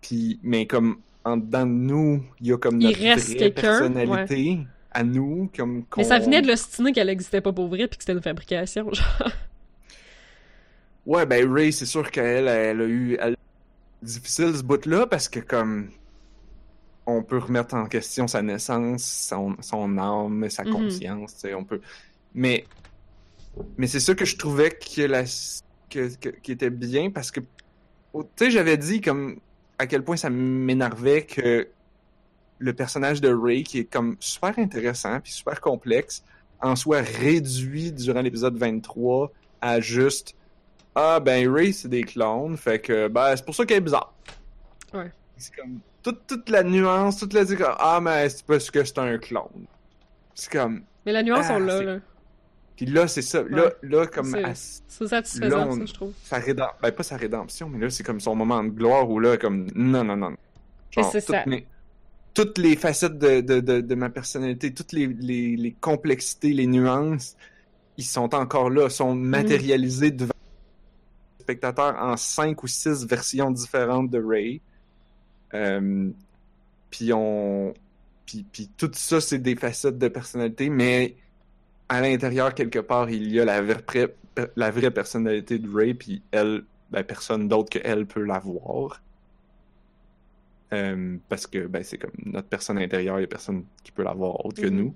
puis, mais comme en dedans de nous, il y a comme Il notre reste vraie personnalité à nous, comme Mais ça venait de l'ostiner qu'elle existait pas pour vrai, puis que c'était une fabrication, genre. Ouais, ben Ray, c'est sûr qu'elle, elle a eu elle- difficile ce bout-là parce que comme on peut remettre en question sa naissance, son, son âme, sa Mhm. conscience, on peut. Mais mais c'est ça que je trouvais que la que, que- qui était bien parce que tu sais, j'avais dit comme à quel point ça m'énervait que le personnage de Ray qui est comme super intéressant puis super complexe en soit réduit durant l'épisode 23 à juste ah ben Ray c'est des clones, fait que ben c'est pour ça qu'elle est bizarre. Ouais. C'est comme toute, toute la nuance, toute la ah mais c'est parce que c'est un clone. C'est comme Mais la nuance, Ah, on l'a, là. puis là c'est ça, là Ouais. là comme C'est- satisfaisant, Là, on- ça, je trouve. sa rédemption, ben pas sa rédemption, mais là c'est comme son moment de gloire où là comme non non non. Genre, c'est toutes ça. mes- toutes les facettes de, de, de, de ma personnalité, toutes les, les, les complexités, les nuances, ils sont encore là, sont Mhm. matérialisés devant le spectateur en cinq ou six versions différentes de Ray. Euh, puis on, puis, puis tout ça c'est des facettes de personnalité, mais à l'intérieur quelque part il y a la vraie, la vraie personnalité de Ray, puis elle, ben, personne d'autre que elle peut la voir. Euh, parce que ben, c'est comme notre personne intérieure, il n'y a personne qui peut l'avoir autre que Mhm. nous.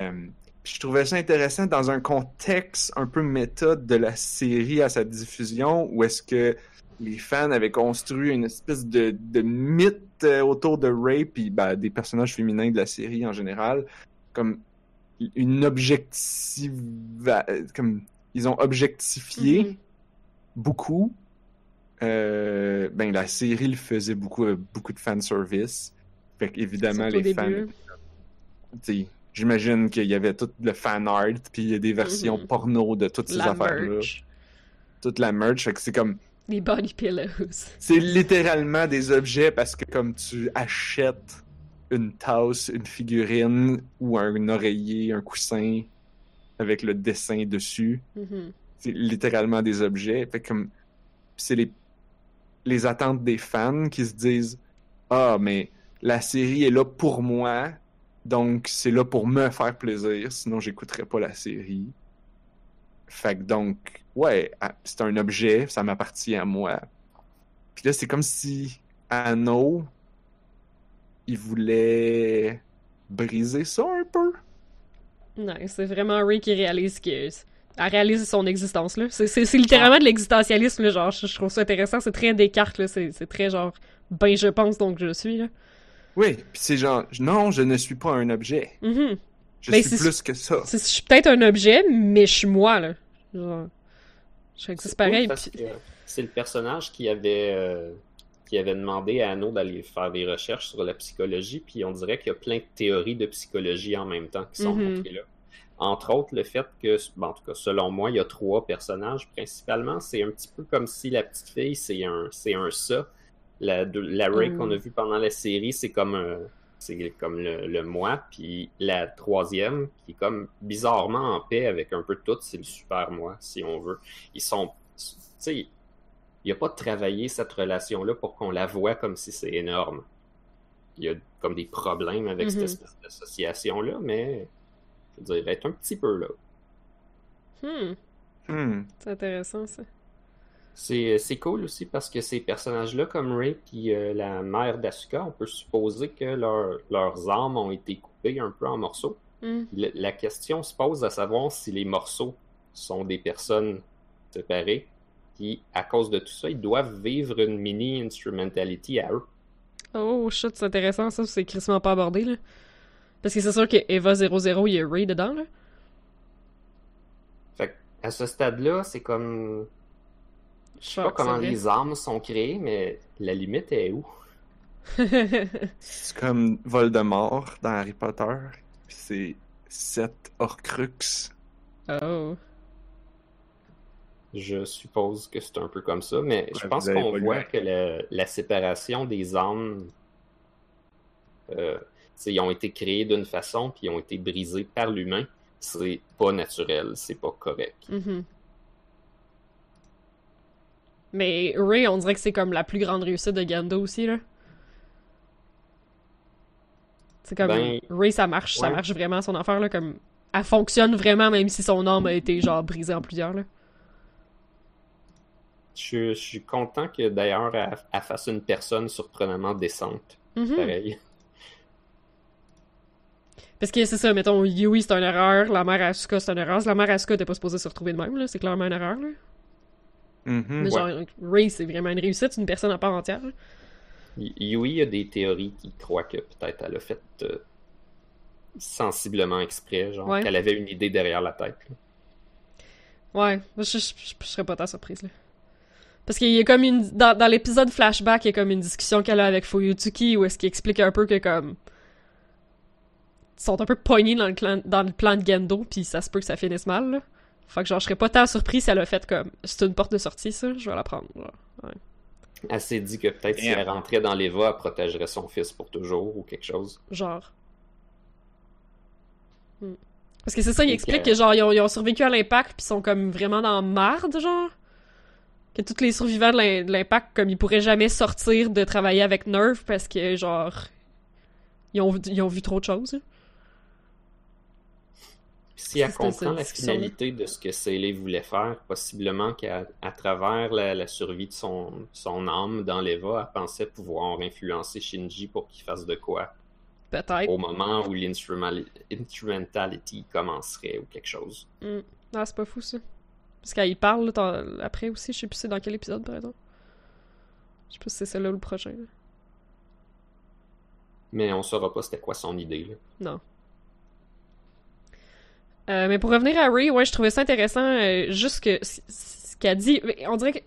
Euh, je trouvais ça intéressant dans un contexte un peu méthode de la série à sa diffusion, où est-ce que les fans avaient construit une espèce de, de mythe euh, autour de Ray, puis ben, des personnages féminins de la série en général, comme une objective... comme ils ont objectifié Mhm. beaucoup. Euh, ben la série le faisait beaucoup avec beaucoup de fan service. Fait qu'évidemment les fans. J'imagine qu'il y avait tout le fan art, puis il y a des versions Mhm. porno de toutes ces La affaires-là. merch. Toute la merch. Fait que c'est comme. Body pillows. C'est littéralement des objets parce que comme tu achètes une tasse, une figurine ou un oreiller, un coussin avec le dessin dessus, Mhm. c'est littéralement des objets. Fait que comme c'est les les attentes des fans qui se disent ah mais la série est là pour moi donc c'est là pour me faire plaisir sinon j'écouterais pas la série. Fait que donc ouais c'est un objet ça m'appartient à moi. Puis là c'est comme si Anno il voulait briser ça un peu. Non, c'est vraiment Ray qui réalise que. Elle réalise son existence, là. C'est- littéralement de l'existentialisme, là. Genre, je, je trouve ça intéressant. C'est très Descartes. C'est c'est très genre. Ben, je pense donc je suis, là. Oui, puis c'est genre non, je ne suis pas un objet. Mhm. Je suis c'est- plus que ça. Je suis peut-être un objet, mais je suis moi, là. Genre. Je fais que c'est pareil. puis- c'est le personnage qui avait, euh, qui avait demandé à Anno d'aller faire des recherches sur la psychologie, puis on dirait qu'il y a plein de théories de psychologie en même temps qui sont Mhm. montrées là. Entre autres, le fait que, bon, en tout cas, selon moi, il y a trois personnages principalement. C'est un petit peu comme si la petite fille, c'est un, c'est un ça. La, de- la Ray Mm. qu'on a vu pendant la série, c'est comme un, c'est comme le, le moi. Puis la troisième, qui est comme bizarrement en paix avec un peu de tout, c'est le super moi, si on veut. Ils sont, tu sais, il n'y a pas de travailler cette relation-là pour qu'on la voit comme si c'est énorme. Il y a comme des problèmes avec cette espèce d'association-là, mais je veux dire, être un petit peu là. Hmm, Hmm. c'est intéressant, ça. C'est c'est cool aussi parce que ces personnages-là, comme Ray puis euh, la mère d'Asuka, on peut supposer que leur- leurs âmes ont été coupées un peu en morceaux. Hmm. Le- la question se pose à savoir si les morceaux sont des personnes séparées. Puis à cause de tout ça, ils doivent vivre une mini instrumentality à eux. Oh shit, c'est intéressant, ça. C'est crissement pas abordé, là. Parce que c'est sûr que Eva 00, il y a Ray dedans, là. Fait à ce stade-là, c'est comme. Je sais pas comment les âmes sont créées, mais la limite est où? C'est comme Voldemort dans Harry Potter. C'est sept Horcrux. oh. Je suppose que c'est un peu comme ça, mais je pense qu'on voit que le- la séparation des âmes, euh, ils ont été créés d'une façon, puis ils ont été brisés par l'humain. C'est pas naturel, c'est pas correct. Mhm. Mais Ray, on dirait que c'est comme la plus grande réussite de Gando aussi, là. C'est comme Ben, Ray, ça marche, ça marche vraiment son affaire, là. Comme elle fonctionne vraiment, même si son âme a été genre brisée en plusieurs, là. Je, je suis content que d'ailleurs elle, elle fasse une personne surprenamment décente. Mhm. Pareil. Parce que c'est ça, mettons, Yui c'est une erreur, la mère Asuka c'est une erreur. La mère Asuka était pas supposée se retrouver de même, là. C'est clairement une erreur, là. Mhm. Mais genre, Ray, c'est vraiment une réussite, c'est une personne à part entière. Y- Yui a des théories qui croient que peut-être elle a fait euh, sensiblement exprès, genre Ouais. qu'elle avait une idée derrière la tête. là. Ouais, je, je, je- je serais pas tant surprise, là. Parce qu'il y a comme une... Dans, dans l'épisode flashback, il y a comme une discussion qu'elle a avec Fuyutsuki où est-ce qu'il explique un peu que comme... Ils sont un peu poignés dans le, clan, dans le plan de Gendo, puis ça se peut que ça finisse mal, là. Fait que genre, je serais pas tant surpris si elle a fait comme... C'est une porte de sortie, ça, je vais la prendre, genre. Elle s'est dit que peut-être si elle rentrait dans l'Eva, elle protégerait son fils pour toujours ou quelque chose. Genre. Hmm. Parce que c'est ça, il explique que- que genre, ils ont, ils ont survécu à l'impact, puis ils sont comme vraiment dans marde, genre. Que tous les survivants de l'im- de l'impact, comme ils pourraient jamais sortir de travailler avec Nerve parce que, genre, ils ont, ils ont vu trop de choses. Si elle comprend la finalité de ce que Seele voulait faire, possiblement qu'à à travers la, la survie de son, son âme dans l'Eva, elle pensait pouvoir influencer Shinji pour qu'il fasse de quoi Peut-être. au moment où l'instrumentali- l'instrumentality commencerait ou quelque chose. Hmm. Ah, c'est pas fou, ça. Parce qu'elle y parle, là, après aussi, je sais plus c'est dans quel épisode, par exemple. Je sais pas si c'est celui-là ou le prochain. là. Mais on saura pas c'était quoi son idée. Là. Non. Euh, mais pour revenir à Ray, ouais, je trouvais ça intéressant, euh, juste ce qu'elle dit, on dirait que...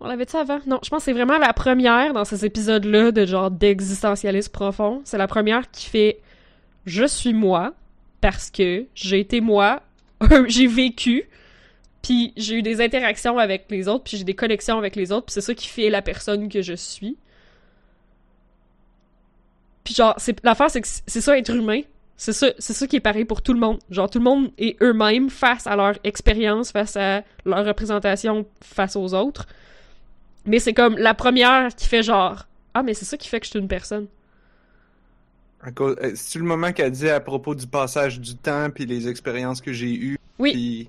On l'avait dit avant? Non, je pense que c'est vraiment la première dans ces épisodes-là de genre d'existentialisme profond. C'est la première qui fait « Je suis moi, parce que j'ai été moi, j'ai vécu, puis j'ai eu des interactions avec les autres, puis j'ai des connexions avec les autres, puis c'est ça qui fait la personne que je suis. » Puis genre, l'affaire, c'est que c'est ça être humain. C'est ça, c'est ça qui est pareil pour tout le monde. Genre, tout le monde est eux-mêmes face à leur expérience, face à leur représentation face aux autres. Mais c'est comme la première qui fait genre Ah, mais c'est ça qui fait que je suis une personne. Euh, C'est le moment qu'elle dit à propos du passage du temps puis les expériences que j'ai eues? Oui.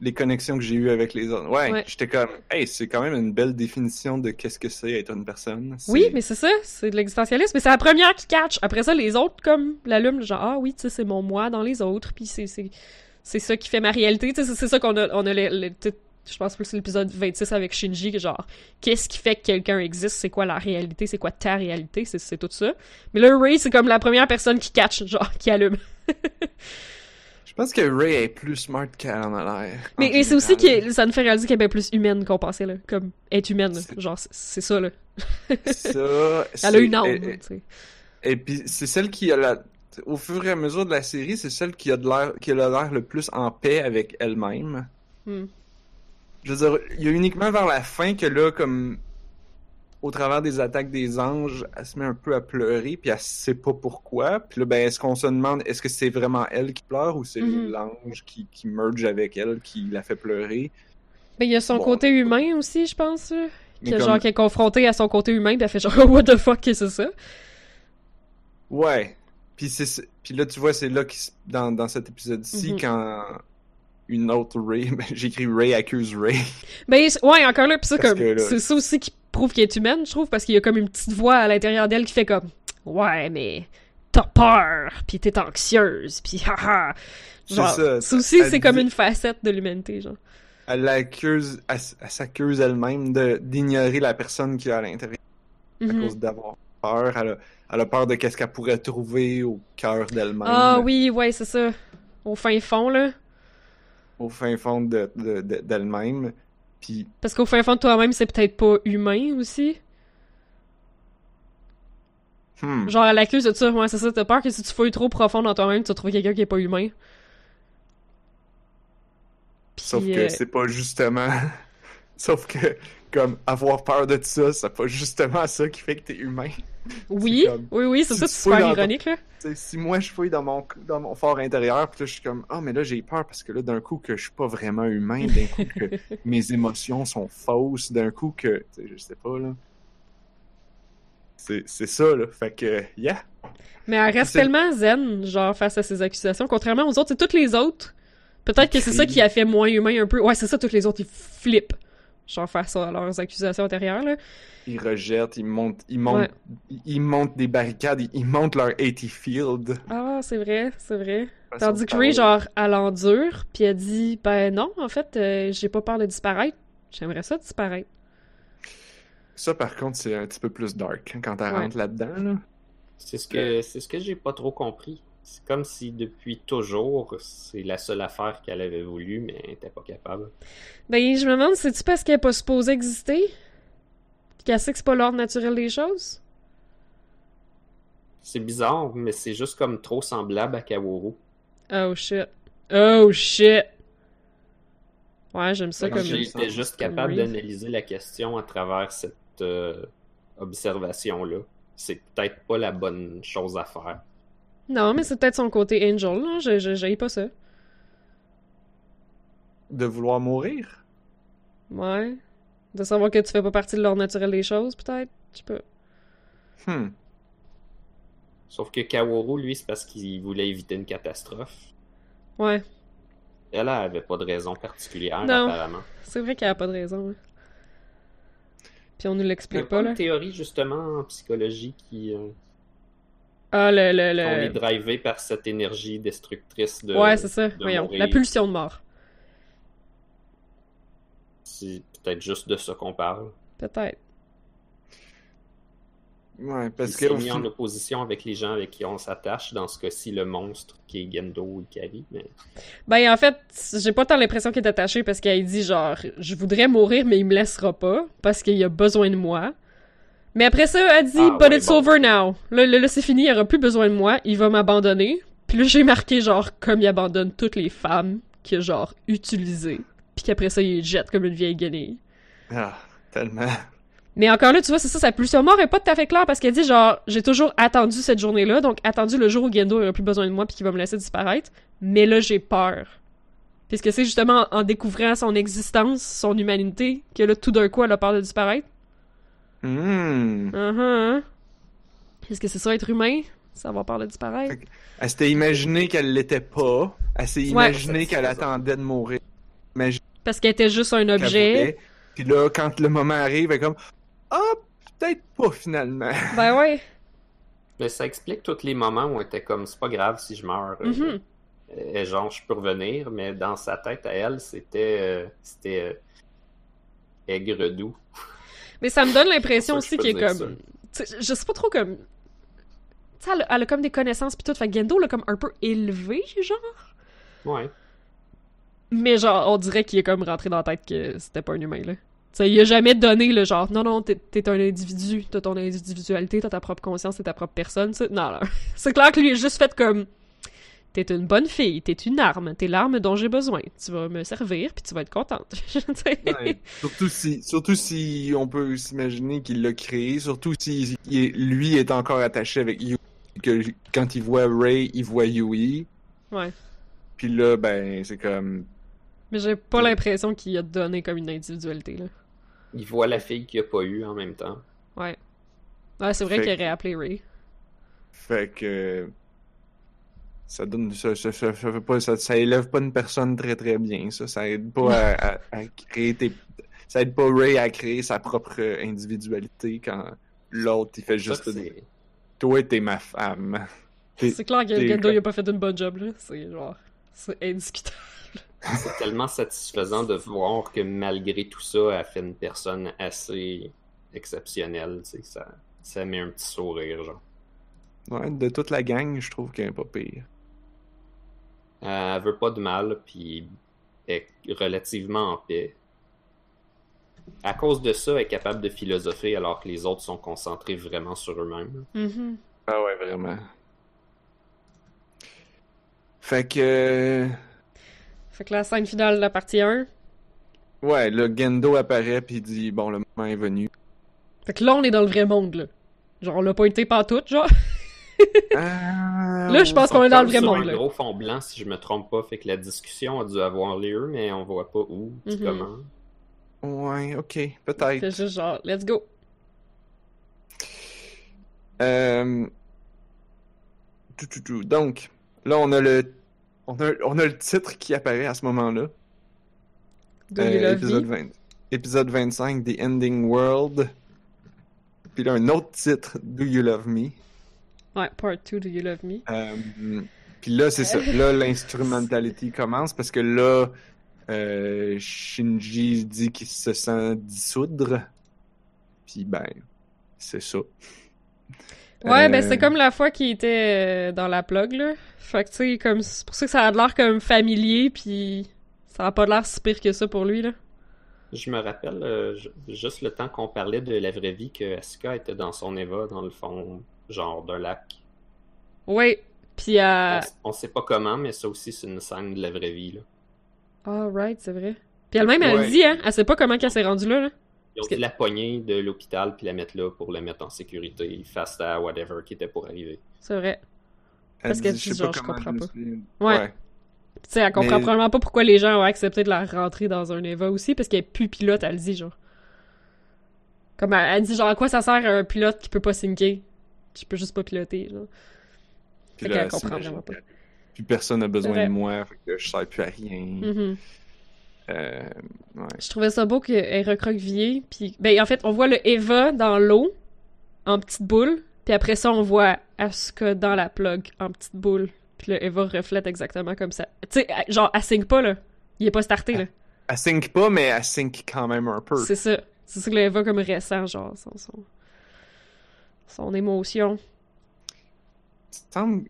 Les connexions que j'ai eues avec les autres. Ouais, Ouais. j'étais comme hey, c'est quand même une belle définition de qu'est-ce que c'est être une personne. Oui, mais c'est ça, c'est de l'existentialisme. Mais c'est la première qui catch. Après ça, les autres, comme, l'allument, genre, ah oui, tu sais, c'est mon moi dans les autres, puis c'est, c'est, c'est ça qui fait ma réalité. Tu sais, c'est- ça qu'on a, on a les- je pense que c'est l'épisode 26 avec Shinji, genre, qu'est-ce qui fait que quelqu'un existe, c'est quoi la réalité, c'est quoi ta réalité, c'est, c'est tout ça. Mais là, Ray, c'est comme la première personne qui catch, genre, qui allume. Je pense que Ray est plus smart qu'elle en a l'air. Mais c'est aussi que ça nous fait réaliser qu'elle est bien plus humaine qu'on pensait, là. Comme, être humaine, là. C'est- Genre, c'est, ça, là. ça. Elle a une âme, Et, tu sais. et puis c'est celle qui a la. Au fur et à mesure de la série, c'est celle qui a de l'air, qui a l'air le plus en paix avec elle-même. Hmm. Je veux dire, il y a uniquement vers la fin que là, comme au travers des attaques des anges, elle se met un peu à pleurer, puis elle sait pas pourquoi. Puis là, ben, est-ce qu'on se demande, est-ce que c'est vraiment elle qui pleure ou c'est Mhm. l'ange qui, qui merge avec elle qui la fait pleurer? Mais il y a son Bon. côté humain aussi, je pense, Que comme- genre, qui est confronté à son côté humain, pis elle fait genre, what the fuck, qu'est-ce que c'est ça? Ouais. Puis c'est, puis là, tu vois, c'est là qui, dans, dans cet épisode-ci, Mhm. quand une autre Ray, ben, j'écris Ray accuse Ray. Ben, ouais, encore là, pis ça, comme, là- c'est ça aussi qui prouve qu'elle est humaine, je trouve, parce qu'il y a comme une petite voix à l'intérieur d'elle qui fait comme, ouais, mais t'as peur, pis t'es anxieuse, pis haha. C'est Genre, ça. ça aussi, c'est comme dit- une facette de l'humanité, genre. Elle l'accuse, elle, s- elle s'accuse elle-même d'ignorer la personne qui est à l'intérieur. à Mhm. cause d'avoir peur. Elle a, elle a peur de qu'est-ce qu'elle pourrait trouver au cœur d'elle-même. Ah oui, ouais, c'est ça. Au fin fond, là. Au fin fond de, de- de- d'elle-même. Puis, Parce qu'au fin fond de toi-même, c'est peut-être pas humain aussi. Hmm. Genre, elle l'accuse de ça. Ouais, c'est ça. T'as peur que si tu fouilles trop profond dans toi-même, tu vas trouver quelqu'un qui est pas humain. Sauf que euh, c'est pas justement. Sauf que, comme, avoir peur de ça, c'est pas justement ça qui fait que t'es humain. Oui, comme- oui, oui, c'est si ça, c'est super dans- ironique, là. Si moi je fouille dans mon, dans mon fort intérieur, pis là je suis comme, ah, mais là j'ai peur parce que là d'un coup que je suis pas vraiment humain, d'un coup que mes émotions sont fausses, d'un coup que, je sais pas, là. C'est ça, là. Fait que, yeah. Mais elle reste tellement zen, genre, face à ces accusations, contrairement aux autres. C'est toutes les autres. Peut-être que c'est ça qui a fait moins humain un peu. Ouais, c'est ça, toutes les autres, ils flippent. Genre, face à leurs accusations antérieures, là. Ils rejettent, ils montent, ils montent, Ouais. ils- ils montent des barricades, ils, ils montent leur 80 field. Ah, c'est vrai, c'est vrai. Tandis que. Ray, genre, elle endure, puis elle dit, ben non, en fait, euh, j'ai pas peur de disparaître. J'aimerais ça disparaître. Ça, par contre, c'est un petit peu plus dark hein, quand elle Ouais. rentre là-dedans, là. C'est ce que c'est ce que j'ai pas trop compris. C'est comme si depuis toujours, c'est la seule affaire qu'elle avait voulu, mais elle était pas capable. Ben, je me demande, c'est-tu parce qu'elle est pas supposée exister? Qu'elle sait que c'est pas l'ordre naturel des choses? C'est bizarre, mais c'est juste comme trop semblable à Kaworu. Oh shit. Oh shit. Ouais, j'aime ça comme. J'étais ça, juste capable d'analyser la question à travers cette euh, observation-là. C'est peut-être pas la bonne chose à faire. Non, mais c'est peut-être son côté angel, là. Je, je, pas ça. De vouloir mourir? Ouais. De savoir que tu fais pas partie de l'ordre naturel des choses, peut-être. Je sais pas. Hmm. Sauf que Kaworu, lui, c'est parce qu'il voulait éviter une catastrophe. Ouais. Elle, elle avait pas de raison particulière, Non. apparemment. C'est vrai qu'elle a pas de raison. hein. Puis on nous Il y a l'explique pas pas, une là. théorie, justement, en psychologie qui... euh, Ah, le. le, On est drivé par cette énergie destructrice de. Ouais, c'est ça. de Voyons. mourir. La pulsion de mort. C'est peut-être juste de ça qu'on parle. Peut-être. Ouais, parce que. mis en opposition avec les gens avec qui on s'attache, dans ce cas-ci, le monstre qui est Gendo ou Ikari. Mais... Ben, en fait, j'ai pas tant l'impression qu'il est attaché parce qu'elle dit genre, je voudrais mourir, mais il me laissera pas parce qu'il a besoin de moi. Mais après ça, elle dit, Ah, but ouais, it's bon. over now. Là, là, là, c'est fini, il aura plus besoin de moi, il va m'abandonner. Puis là, j'ai marqué genre, comme il abandonne toutes les femmes qu'il a genre utilisées. Puis qu'après ça, il les jette comme une vieille guenille. Ah, tellement. Mais encore là, tu vois, c'est ça, sa pulsion mort est pas tout à fait claire parce qu'elle dit genre, j'ai toujours attendu cette journée-là, donc attendu le jour où Gendo aura plus besoin de moi puis qu'il va me laisser disparaître. Mais là, j'ai peur. Puisque c'est justement en découvrant son existence, son humanité, que là, tout d'un coup, elle a peur de disparaître. Hmm. Uh Est-ce que c'est ça, être humain? Savoir peur de disparaître? Elle s'était imaginé qu'elle l'était pas. Elle s'est Ouais. imaginé C'est qu'elle ça. attendait de mourir. Parce qu'elle était juste un objet. Puis là, quand le moment arrive, elle est comme Ah, peut-être pas finalement. Ben ouais. mais ça explique tous les moments où on était comme, c'est pas grave si je meurs. euh, Mhm. euh, genre, je peux revenir, mais dans sa tête à elle, c'était. euh, c'était. euh, aigre doux. Mais ça me donne l'impression aussi qu'il est comme. Je sais pas trop comme. Tu sais, elle, a- elle a comme des connaissances pis tout. Fait que Gendo l'a comme un peu élevé, genre. Ouais. Mais genre, on dirait qu'il est comme rentré dans la tête que c'était pas un humain, là. Tu sais, il a jamais donné le genre, non, non, t'es un individu, t'as ton individualité, t'as ta propre conscience, t'es ta propre personne. Non, non. C'est clair que lui, il a juste fait comme, t'es une bonne fille, t'es une arme, t'es l'arme dont j'ai besoin. Tu vas me servir, puis tu vas être contente. Ouais. surtout si, surtout si on peut s'imaginer qu'il l'a créé, surtout si il est- lui est encore attaché avec Yui, que quand il voit Ray, il voit Yui. Ouais. Puis là, ben, c'est comme. Mais j'ai pas l'impression qu'il a donné comme une individualité, là. Il voit la fille qu'il a pas eu en même temps. Ouais. Ouais, c'est vrai Fait qu'il aurait appelé Ray. Fait que. Ça donne. Ça, ça, ça, ça fait pas, ça, ça élève pas une personne très très bien, ça. Ça aide pas à, à- à créer tes. Ça aide pas Ray à créer sa propre individualité quand l'autre il fait juste dire Toi t'es ma femme. T'es- C'est clair que Gendo, il a pas fait une bonne job, là. C'est genre, c'est indiscutable. C'est tellement satisfaisant de voir que malgré tout ça, elle fait une personne assez exceptionnelle. Tu sais, ça, ça met un petit sourire, genre. Ouais, de toute la gang, je trouve qu'elle est pas pire. Euh, elle veut pas de mal, puis est relativement en paix. À cause de ça, elle est capable de philosopher alors que les autres sont concentrés vraiment sur eux-mêmes. Mhm. Ah ouais, vraiment. Fait que... Fait que la scène finale de la partie 1. Ouais, là, Gendo apparaît puis il dit, bon, le moment est venu. Fait que là, on est dans le vrai monde, là. Genre, on l'a pas été tout, genre. Ah, Là, je pense qu'on est dans le vrai monde, un là. gros fond blanc, si je me trompe pas. Fait que la discussion a dû avoir lieu, mais on voit pas où, Mhm. comment. Ouais, ok, peut-être. C'est juste genre, let's go. Euh... tout, tout, tout. Donc, là, on a le... On a, on a le titre qui apparaît à ce moment-là. Euh, épisode, me? 20 épisode 25, The Ending World. Puis là, un autre titre, Do You Love Me? Ouais, part 2, Do you love me? Euh, puis là, c'est ça. Là, l'instrumentality commence parce que là, euh, Shinji dit qu'il se sent dissoudre. Puis ben, c'est ça. Ouais, Euh, ben c'est comme la fois qu'il était euh, dans la plug, là. Fait que, tu sais, comme, c'est pour ça que ça a l'air comme familier, puis ça a pas l'air si pire que ça pour lui, là. Je me rappelle euh, ju- juste le temps qu'on parlait de la vraie vie que Asuka était dans son Eva dans le fond, genre d'un lac. Ouais, puis euh... On, on sait pas comment, mais ça aussi c'est une scène de la vraie vie. Là. Ah, right, c'est vrai. Puis elle-même, elle Ouais. le dit, hein, elle sait pas comment qu'elle s'est rendue là, là. Ils ont que- la poignée de l'hôpital puis la mettre là pour la mettre en sécurité face à whatever qui était pour arriver. C'est vrai. elle parce qu'elle dit, dit, je sais genre, je comprends pas. suis- Ouais. Tu sais, elle comprend Mais- probablement pas pourquoi les gens ont accepté de la rentrer dans un Eva aussi, parce qu'elle est plus pilote, elle le dit, genre. Comme elle, elle dit, genre, à quoi ça sert un pilote qui peut pas sinker? Tu peux juste pas piloter, genre. Puis Fait là, comprend vraiment pas. Puis personne n'a besoin de moi, fait que je sers plus à rien. Mhm. Euh, ouais. Je trouvais ça beau qu'elle recroquevillée, puis... Ben, en fait, on voit le Eva dans l'eau, en petite boule, puis après ça, on voit Asuka dans la plug, en petite boule. Puis le Eva reflète exactement comme ça. Tu sais, genre, elle sync pas, là. Il est pas starté, là. Elle sync pas, mais elle sync quand même un peu. C'est ça. C'est ça que le Eva comme récent, genre, son, son, son émotion. Il me semble...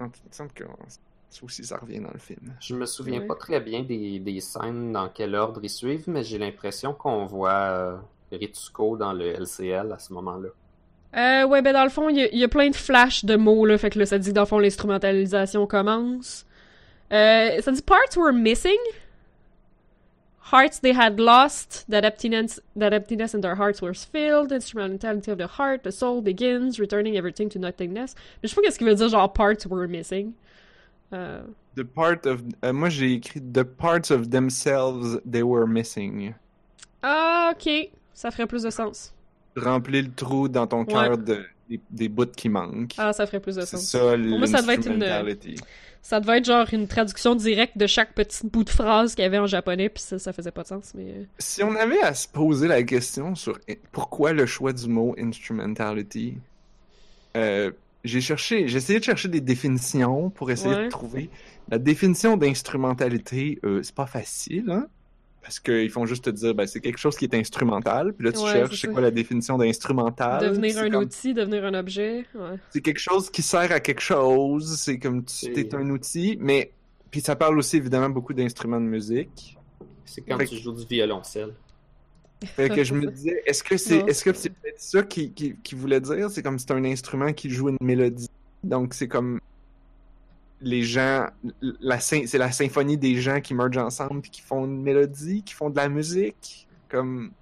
Il semble que ça aussi, ça revient dans le film. Je me souviens Ouais. pas très bien des, des scènes dans quel ordre ils suivent, mais j'ai l'impression qu'on voit euh, Ritsuko dans le LCL à ce moment-là. Euh, ouais, ben dans le fond, il y, a- il y a plein de flashs de mots, là, fait que là, ça dit que dans le fond, l'instrumentalisation commence. Euh, ça dit « Parts were missing? Hearts they had lost. That emptiness, that emptiness in their hearts was filled. Instrumentality of the heart, the soul begins, returning everything to nothingness. » Mais je sais pas qu'est-ce qu'il veut dire, genre « Parts were missing. Euh, The part of... euh, moi, j'ai écrit The parts of themselves they were missing. Ah, ok. Ça ferait plus de sens. Remplis le trou dans ton cœur de, des, des bouts qui manquent. Ah, ça ferait plus de sens. ça, moi, ça devait être une-. Ça devait être genre une traduction directe de chaque petit bout de phrase qu'il y avait en japonais, puis ça, ça faisait pas de sens, mais... euh, Si on avait à se poser la question sur pourquoi le choix du mot instrumentality, euh, j'ai cherché, j'ai essayé de chercher des définitions pour essayer Ouais. de trouver. La définition d'instrumentalité, euh, c'est pas facile, hein? Parce qu'ils font juste te dire, ben, c'est quelque chose qui est instrumental. Puis là, tu Ouais, cherches, c'est quoi la définition d'instrumental? devenir un comme- outil, devenir un objet, ouais. C'est quelque chose qui sert à quelque chose. C'est comme tu C'est- t'es un outil, mais puis ça parle aussi évidemment beaucoup d'instruments de musique. C'est quand Fait tu joues du violoncelle. Fait que je me disais, est-ce que c'est Non, est-ce que c'est peut-être ça qui, qui, qui voulait dire? C'est comme c'est un instrument qui joue une mélodie. Donc c'est comme les gens, la c'est la symphonie des gens qui mergent ensemble puis qui font une mélodie, qui font de la musique. Comme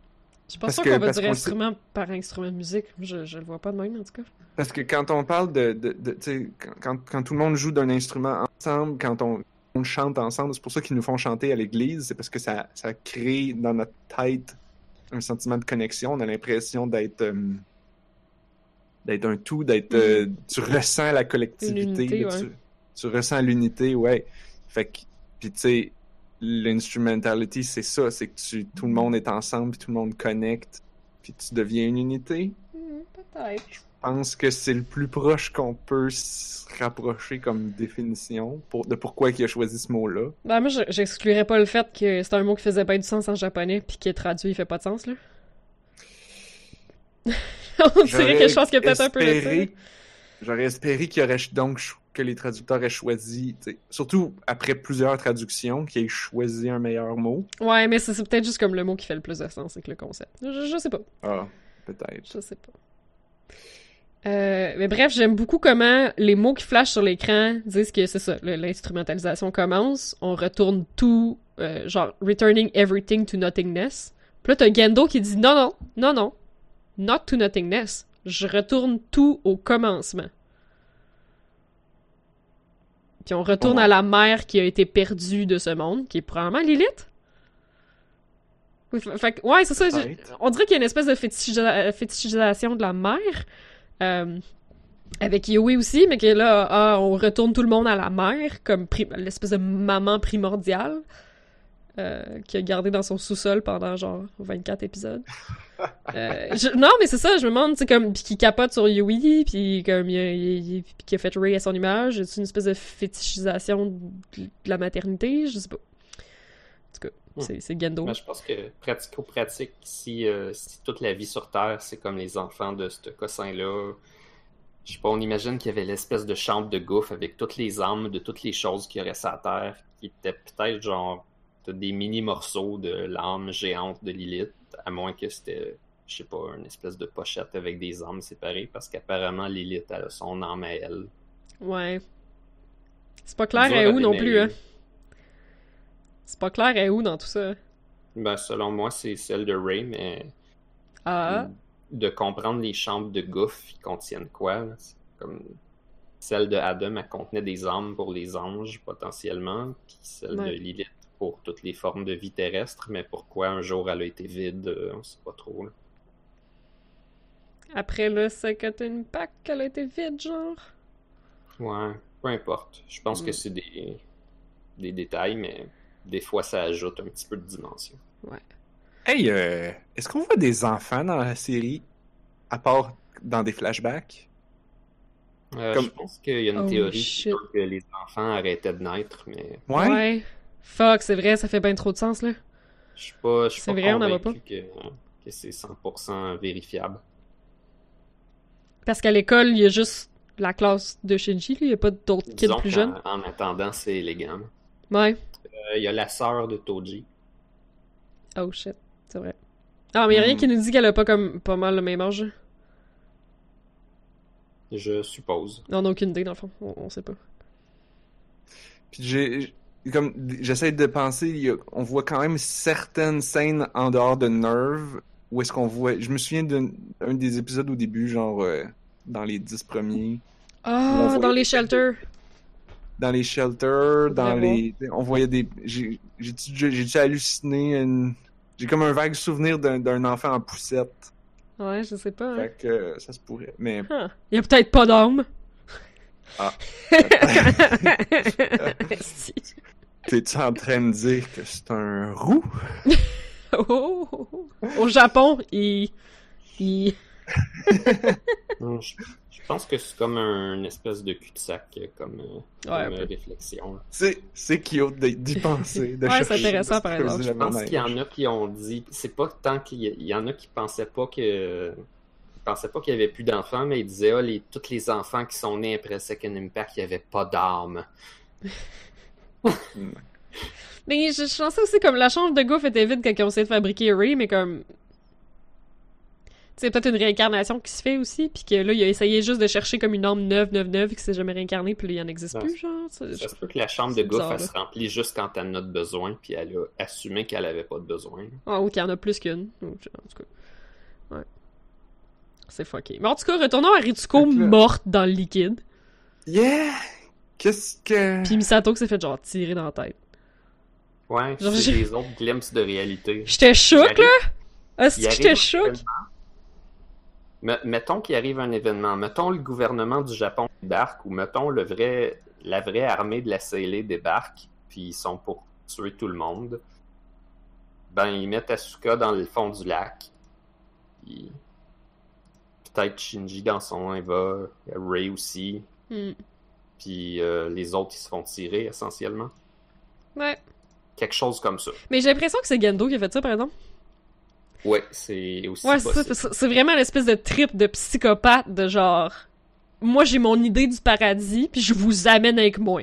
Je pense Parce pas que- qu'on va dire instrument par instrument de musique. Je, je le vois pas de même, en tout cas. parce que quand on parle de, de, de tu sais, quand, quand, quand tout le monde joue d'un instrument ensemble, quand on, on chante ensemble, c'est pour ça qu'ils nous font chanter à l'église, c'est parce que ça, ça crée dans notre tête un sentiment de connexion. On a l'impression d'être euh, d'être un tout, d'être euh, tu ressens la collectivité, Une unité, là, ouais. tu, tu ressens l'unité, ouais. Fait que puis tu sais l'instrumentality c'est ça, c'est que tu tout le monde est ensemble, puis tout le monde connecte, puis tu deviens une unité. Peut-être. Je pense que c'est le plus proche qu'on peut se rapprocher comme définition pour, de pourquoi il a choisi ce mot-là. Ben, moi, je- j'exclurais pas le fait que c'est un mot qui faisait pas du sens en japonais, puis qui est traduit, il fait pas de sens, là. On dirait que je pense qu'il y a peut-être un peu J'aurais espéré qu'il y aurait donc que les traducteurs aient choisi, surtout après plusieurs traductions, qu'ils aient choisi un meilleur mot. Ouais, mais c'est peut-être juste comme le mot qui fait le plus de sens avec le concept. Je, je sais pas. Ah, peut-être. Je sais pas. Euh, mais bref, j'aime beaucoup comment les mots qui flashent sur l'écran disent que c'est ça, l'instrumentalisation commence, on retourne tout, euh, genre returning everything to nothingness. Puis là, t'as Gendo qui dit non, non, non, non, not to nothingness. Je retourne tout au commencement. Puis on retourne Ouais. à la mère qui a été perdue de ce monde, qui est probablement Lilith. Fait que- ouais, c'est ça. On dirait qu'il y a une espèce de fétichisa- fétichisation de la mère. euh, avec Yui aussi, mais que là, ah, on retourne tout le monde à la mère, comme l'espèce de maman primordiale, euh, qui a gardé dans son sous-sol pendant genre 24 épisodes. Euh, je- non, mais c'est ça, je me demande, tu sais, comme, pis qui capote sur Yui, puis comme, il a, il- qui a fait Ray à son image, c'est une espèce de fétichisation de de la maternité, je sais pas. En tout cas, Hmm. c'est c'est Gendo. Mais je pense que pratico-pratique, si, euh, si toute la vie sur Terre, c'est comme les enfants de ce cossin-là, je sais pas, on imagine qu'il y avait l'espèce de chambre de gouffre avec toutes les âmes de toutes les choses qu'il y aurait sur la Terre, qui étaient peut-être genre des mini-morceaux de l'âme géante de Lilith, à moins que c'était, je sais pas, une espèce de pochette avec des âmes séparées, parce qu'apparemment Lilith, a son âme à elle. Ouais. C'est pas clair est où non plus, hein. C'est pas clair est où dans tout ça. Ben, selon moi, c'est celle de Ray, mais Ah. de comprendre les chambres de gouffre qui contiennent quoi. Comme celle de Adam, elle contenait des âmes pour les anges potentiellement, puis celle Ouais. de Lilith pour toutes les formes de vie terrestre, mais pourquoi un jour elle a été vide, euh, on sait pas trop. là. Après le Second Impact, elle a été vide, genre. Ouais, peu importe. Je pense Mm. que c'est des, des détails, mais des fois ça ajoute un petit peu de dimension. Hey, euh, est-ce qu'on voit des enfants dans la série, à part dans des flashbacks? Euh, Comme- Je pense qu'il y a une Oh, théorie qui que les enfants arrêtaient de naître, mais Ouais. Fuck, c'est vrai, ça fait bien trop de sens, là. je suis pas, je suis C'est pas vrai, on n'en voit convaincu que, que c'est 100% vérifiable. Parce qu'à l'école, il y a juste la classe de Shinji, là. Il y a pas d'autres kids plus jeunes. En attendant, c'est élégant. Ouais. Euh, Il y a la sœur de Toji. Oh shit, c'est vrai. Ah, mais y a rien Hmm. qui nous dit qu'elle a pas comme pas mal le même âge. Je suppose. On a aucune idée, dans le fond. On, on sait pas. Puis j'ai, comme, j'essaie de penser, on voit quand même certaines scènes en dehors de Nerve, où est-ce qu'on voit, je me souviens d'un un des épisodes au début, genre, euh, dans les dix premiers, Ah, voit dans les- shelters. dans les shelters, dans les, on voyait des, j'ai, j'ai-tu, halluciné une, j'ai comme un vague souvenir d'un, enfant en poussette, Ouais, je sais pas. Hein. fait que euh, ça se pourrait, mais. Il y a peut-être pas d'âme. Ah. T'es-tu en train de dire que c'est un roux? Oh. Au Japon, il. il... Non, Je, je pense que c'est comme un une espèce de cul-de-sac comme, euh, comme, Ouais, euh, réflexion. C'est, c'est cute d'y d'y penser, de Ouais, c'est intéressant, par exemple. le Je pense qu'il y en a qui ont dit. C'est pas tant qu'il y, il y en a qui pensaient pas que. Pensaient pas qu'il y avait plus d'enfants, mais ils disaient ah, les, tous les enfants qui sont nés après Second Impact, il y avait pas d'âme. Mais je, je pensais aussi comme la chambre de Goof était vide quand ils ont essayé de fabriquer Ray, mais comme. C'est peut-être une réincarnation qui se fait aussi, puis que là, il a essayé juste de chercher comme une âme neuve, neuve, neuve, qui s'est jamais réincarnée, puis là, il en existe plus, genre. Ça se peut que la chambre de bizarre, elle là. se remplit juste quand elle en a de besoin, puis elle a assumé qu'elle avait pas de besoin. Ah, ou qu'il y en a plus qu'une. En tout cas. Ouais. C'est fucké. Mais en tout cas, retournons à Ritsuko morte dans le liquide, Yeah! Qu'est-ce que... puis Misato qui s'est fait genre tirer dans la tête. Ouais, c'est j'ai- des autres glimpses de réalité. J'étais Il arrive- là! Ah, il c'est que j'étais. Me- Mettons qu'il arrive un événement. Mettons le gouvernement du Japon débarque ou mettons le vrai, la vraie armée de la Seilé débarque, puis ils sont pour tuer tout le monde. Ben, ils mettent Asuka dans le fond du lac. Puis Peut-être Shinji dans son Eva, Ray aussi. Hmm. Puis euh, les autres, ils se font tirer essentiellement. Ouais. Quelque chose comme ça. Mais j'ai l'impression que c'est Gendo qui a fait ça, par exemple. Ouais, c'est aussi Ouais, c'est vraiment l'espèce de trip de psychopathe de genre. Moi, j'ai mon idée du paradis, puis je vous amène avec moi.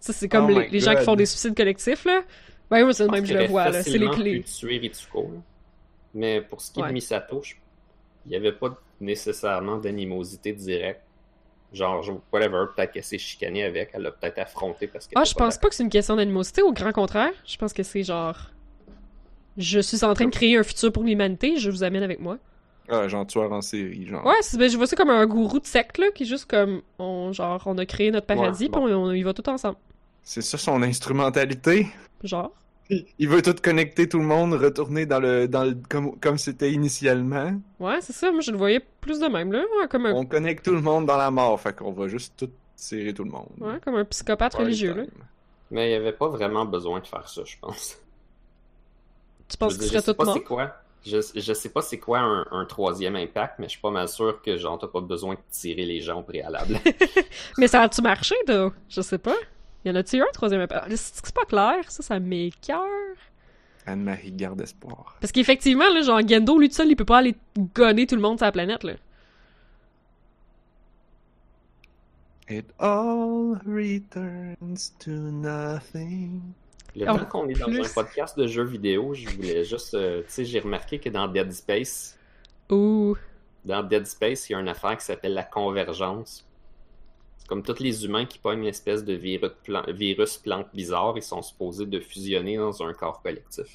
Ça, c'est comme Oh les, gens qui font des suicides collectifs, là. Ben, moi, c'est le même, je le vois, là. C'est les clés. tuer Ritsuko. là. Mais pour ce qui est Ouais. de Misato, je- il n'y avait pas nécessairement d'animosité directe. Genre, je- whatever, peut-être qu'elle s'est chicanée avec, elle l'a peut-être affronté parce que. Ah, je pense pas que c'est une question d'animosité, au grand contraire. Je pense que c'est genre. Je suis en train de créer un futur pour l'humanité, je vous amène avec moi. Ah, genre tueur en série, genre. Ouais, c'est- ben, je vois ça comme un gourou de secte, là, qui est juste comme. On, genre, on a créé notre paradis, Ouais, bon. puis on, on y va tout ensemble. C'est ça son instrumentalité? Genre. Il veut tout connecter tout le monde, retourner dans le dans le comme comme c'était initialement. Ouais, c'est ça, moi je le voyais plus de même, là. Ouais, comme un, On connecte tout le monde dans la mort, fait qu'on va juste tout serrer tout le monde. ouais, comme un psychopathe religieux, là. Mais il n'y avait pas vraiment besoin de faire ça, je pense. Tu penses dire, serait tout pas mort? c'est quoi. Je, je sais pas c'est quoi un, un troisième impact, mais je suis pas mal sûr que genre t'as pas besoin de tirer les gens au préalable. Mais ça a-tu marché, là? Je sais pas. Y en a-tu un troisième appel? C'est c'est pas clair, ça, ça m'écœure. Anne-Marie garde espoir. Parce qu'effectivement, là, genre, Gendo, lui tout seul, il peut pas aller gonner tout le monde sur la planète, là. It all returns to nothing. Le En temps qu'on est dans plus- un podcast de jeux vidéo, je voulais juste. euh, tu sais, j'ai remarqué que dans Dead Space, Ouh. dans Dead Space, il y a une affaire qui s'appelle la convergence. Comme tous les humains qui pognent une espèce de virus, plan- virus plante bizarre, ils sont supposés de fusionner dans un corps collectif.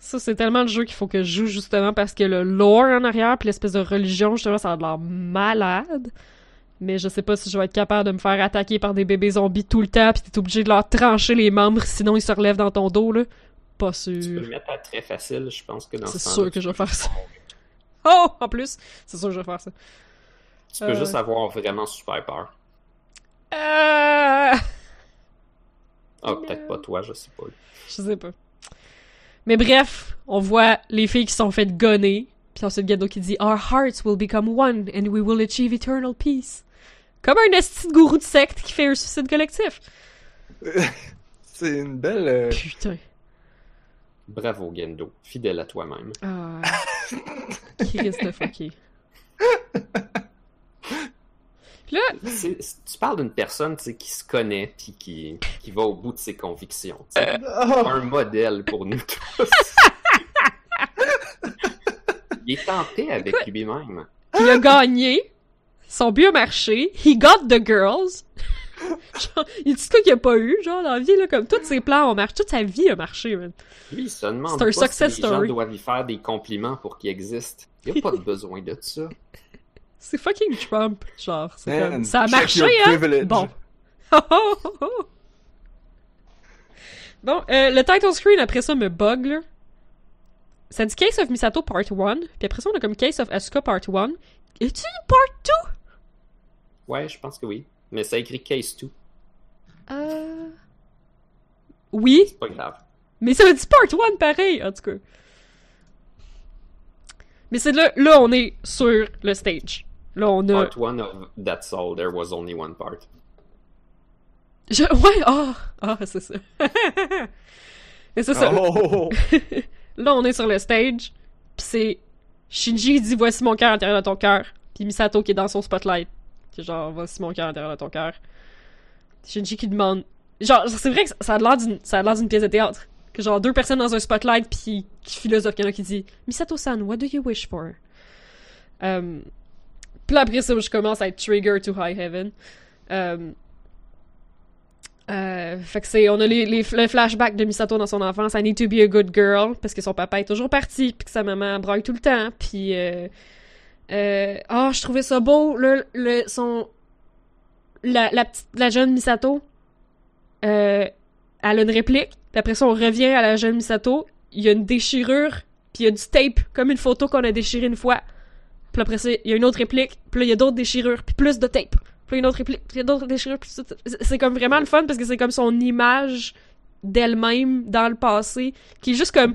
Ça, c'est tellement le jeu qu'il faut que je joue, justement, parce que le lore en arrière, puis l'espèce de religion, justement, ça a l'air malade. Mais je sais pas si je vais être capable de me faire attaquer par des bébés zombies tout le temps, pis t'es obligé de leur trancher les membres, sinon ils se relèvent dans ton dos, là. Pas Tu peux sûr. le mettre à très facile, je pense que dans C'est ce sûr que je vais faire ça. Oh! En plus, c'est sûr que je vais faire ça. Tu peux Euh. juste avoir vraiment super peur. Euh... Ah, peut-être pas toi, je sais pas. Je sais pas. Mais bref, on voit les filles qui sont faites gonner, puis ensuite Gendo qui dit Our hearts will become one and we will achieve eternal peace. Comme un esti de gourou de secte qui fait un suicide collectif. C'est une belle. euh, Putain. Bravo, Gendo. Fidèle à toi-même. Ah. Christ de fucké. Puis là, Tu parles d'une personne qui se connaît puis qui, qui va au bout de ses convictions. oh, Un modèle pour nous tous. Il est en paix avec lui-même. il a gagné. Son but a marché. He got the girls. Genre, il dit quoi qu'il a pas eu, genre, dans la vie, là, comme tous ses plans ont marché, toute sa vie a marché, man. Lui, il se demande C'est un pas success si les story. gens doivent lui faire des compliments pour qu'il existe. Il n'y a pas de besoin de ça. C'est fucking Trump, genre. C'est comme, ça a marché, hein? privilege. Bon. bon, euh, le title screen après ça me bug, là. Ça dit Case of Misato Part 1, puis après ça on a comme Case of Asuka Part 1. Es-tu Part 2? Ouais, je pense que oui. Mais ça écrit Case 2. Euh... Oui, C'est pas grave. mais ça me dit Part 1 pareil, en tout cas. Mais c'est là, là on est sur le stage. Là on a... Part 1 of That's All, There Was Only One Part. Je... Ouais, ah, ah, c'est ça. mais c'est ça. Oh, Là, on est sur le stage, pis c'est Shinji qui dit voici mon cœur à l'intérieur de ton cœur, puis Misato qui est dans son spotlight, qui est genre voici mon cœur à l'intérieur de ton cœur. Shinji qui demande, genre c'est vrai que ça a l'air d'une ça a l'air d'une pièce de théâtre, que genre deux personnes dans un spotlight puis qui philosophe, quelqu'un qui dit Misato-san, what do you wish for? Um, puis après ça, je commence à être trigger to high heaven. Um, euh, fait que c'est, on a les, les, le flashback de Misato dans son enfance, I need to be a good girl, parce que son papa est toujours parti, puis que sa maman braille tout le temps, puis euh, euh, oh, je trouvais ça beau, le, son, la, la jeune Misato, euh, elle a une réplique, puis après ça, on revient à la jeune Misato, il y a une déchirure, puis il y a du tape, comme une photo qu'on a déchirée une fois, puis après ça, il y a une autre réplique, puis là, il y a d'autres déchirures, puis plus de tape. Puis une autre réplique, puis il y a d'autres déchirures, puis tout- c'est c'est comme vraiment le fun parce que c'est comme son image d'elle-même dans le passé qui est juste comme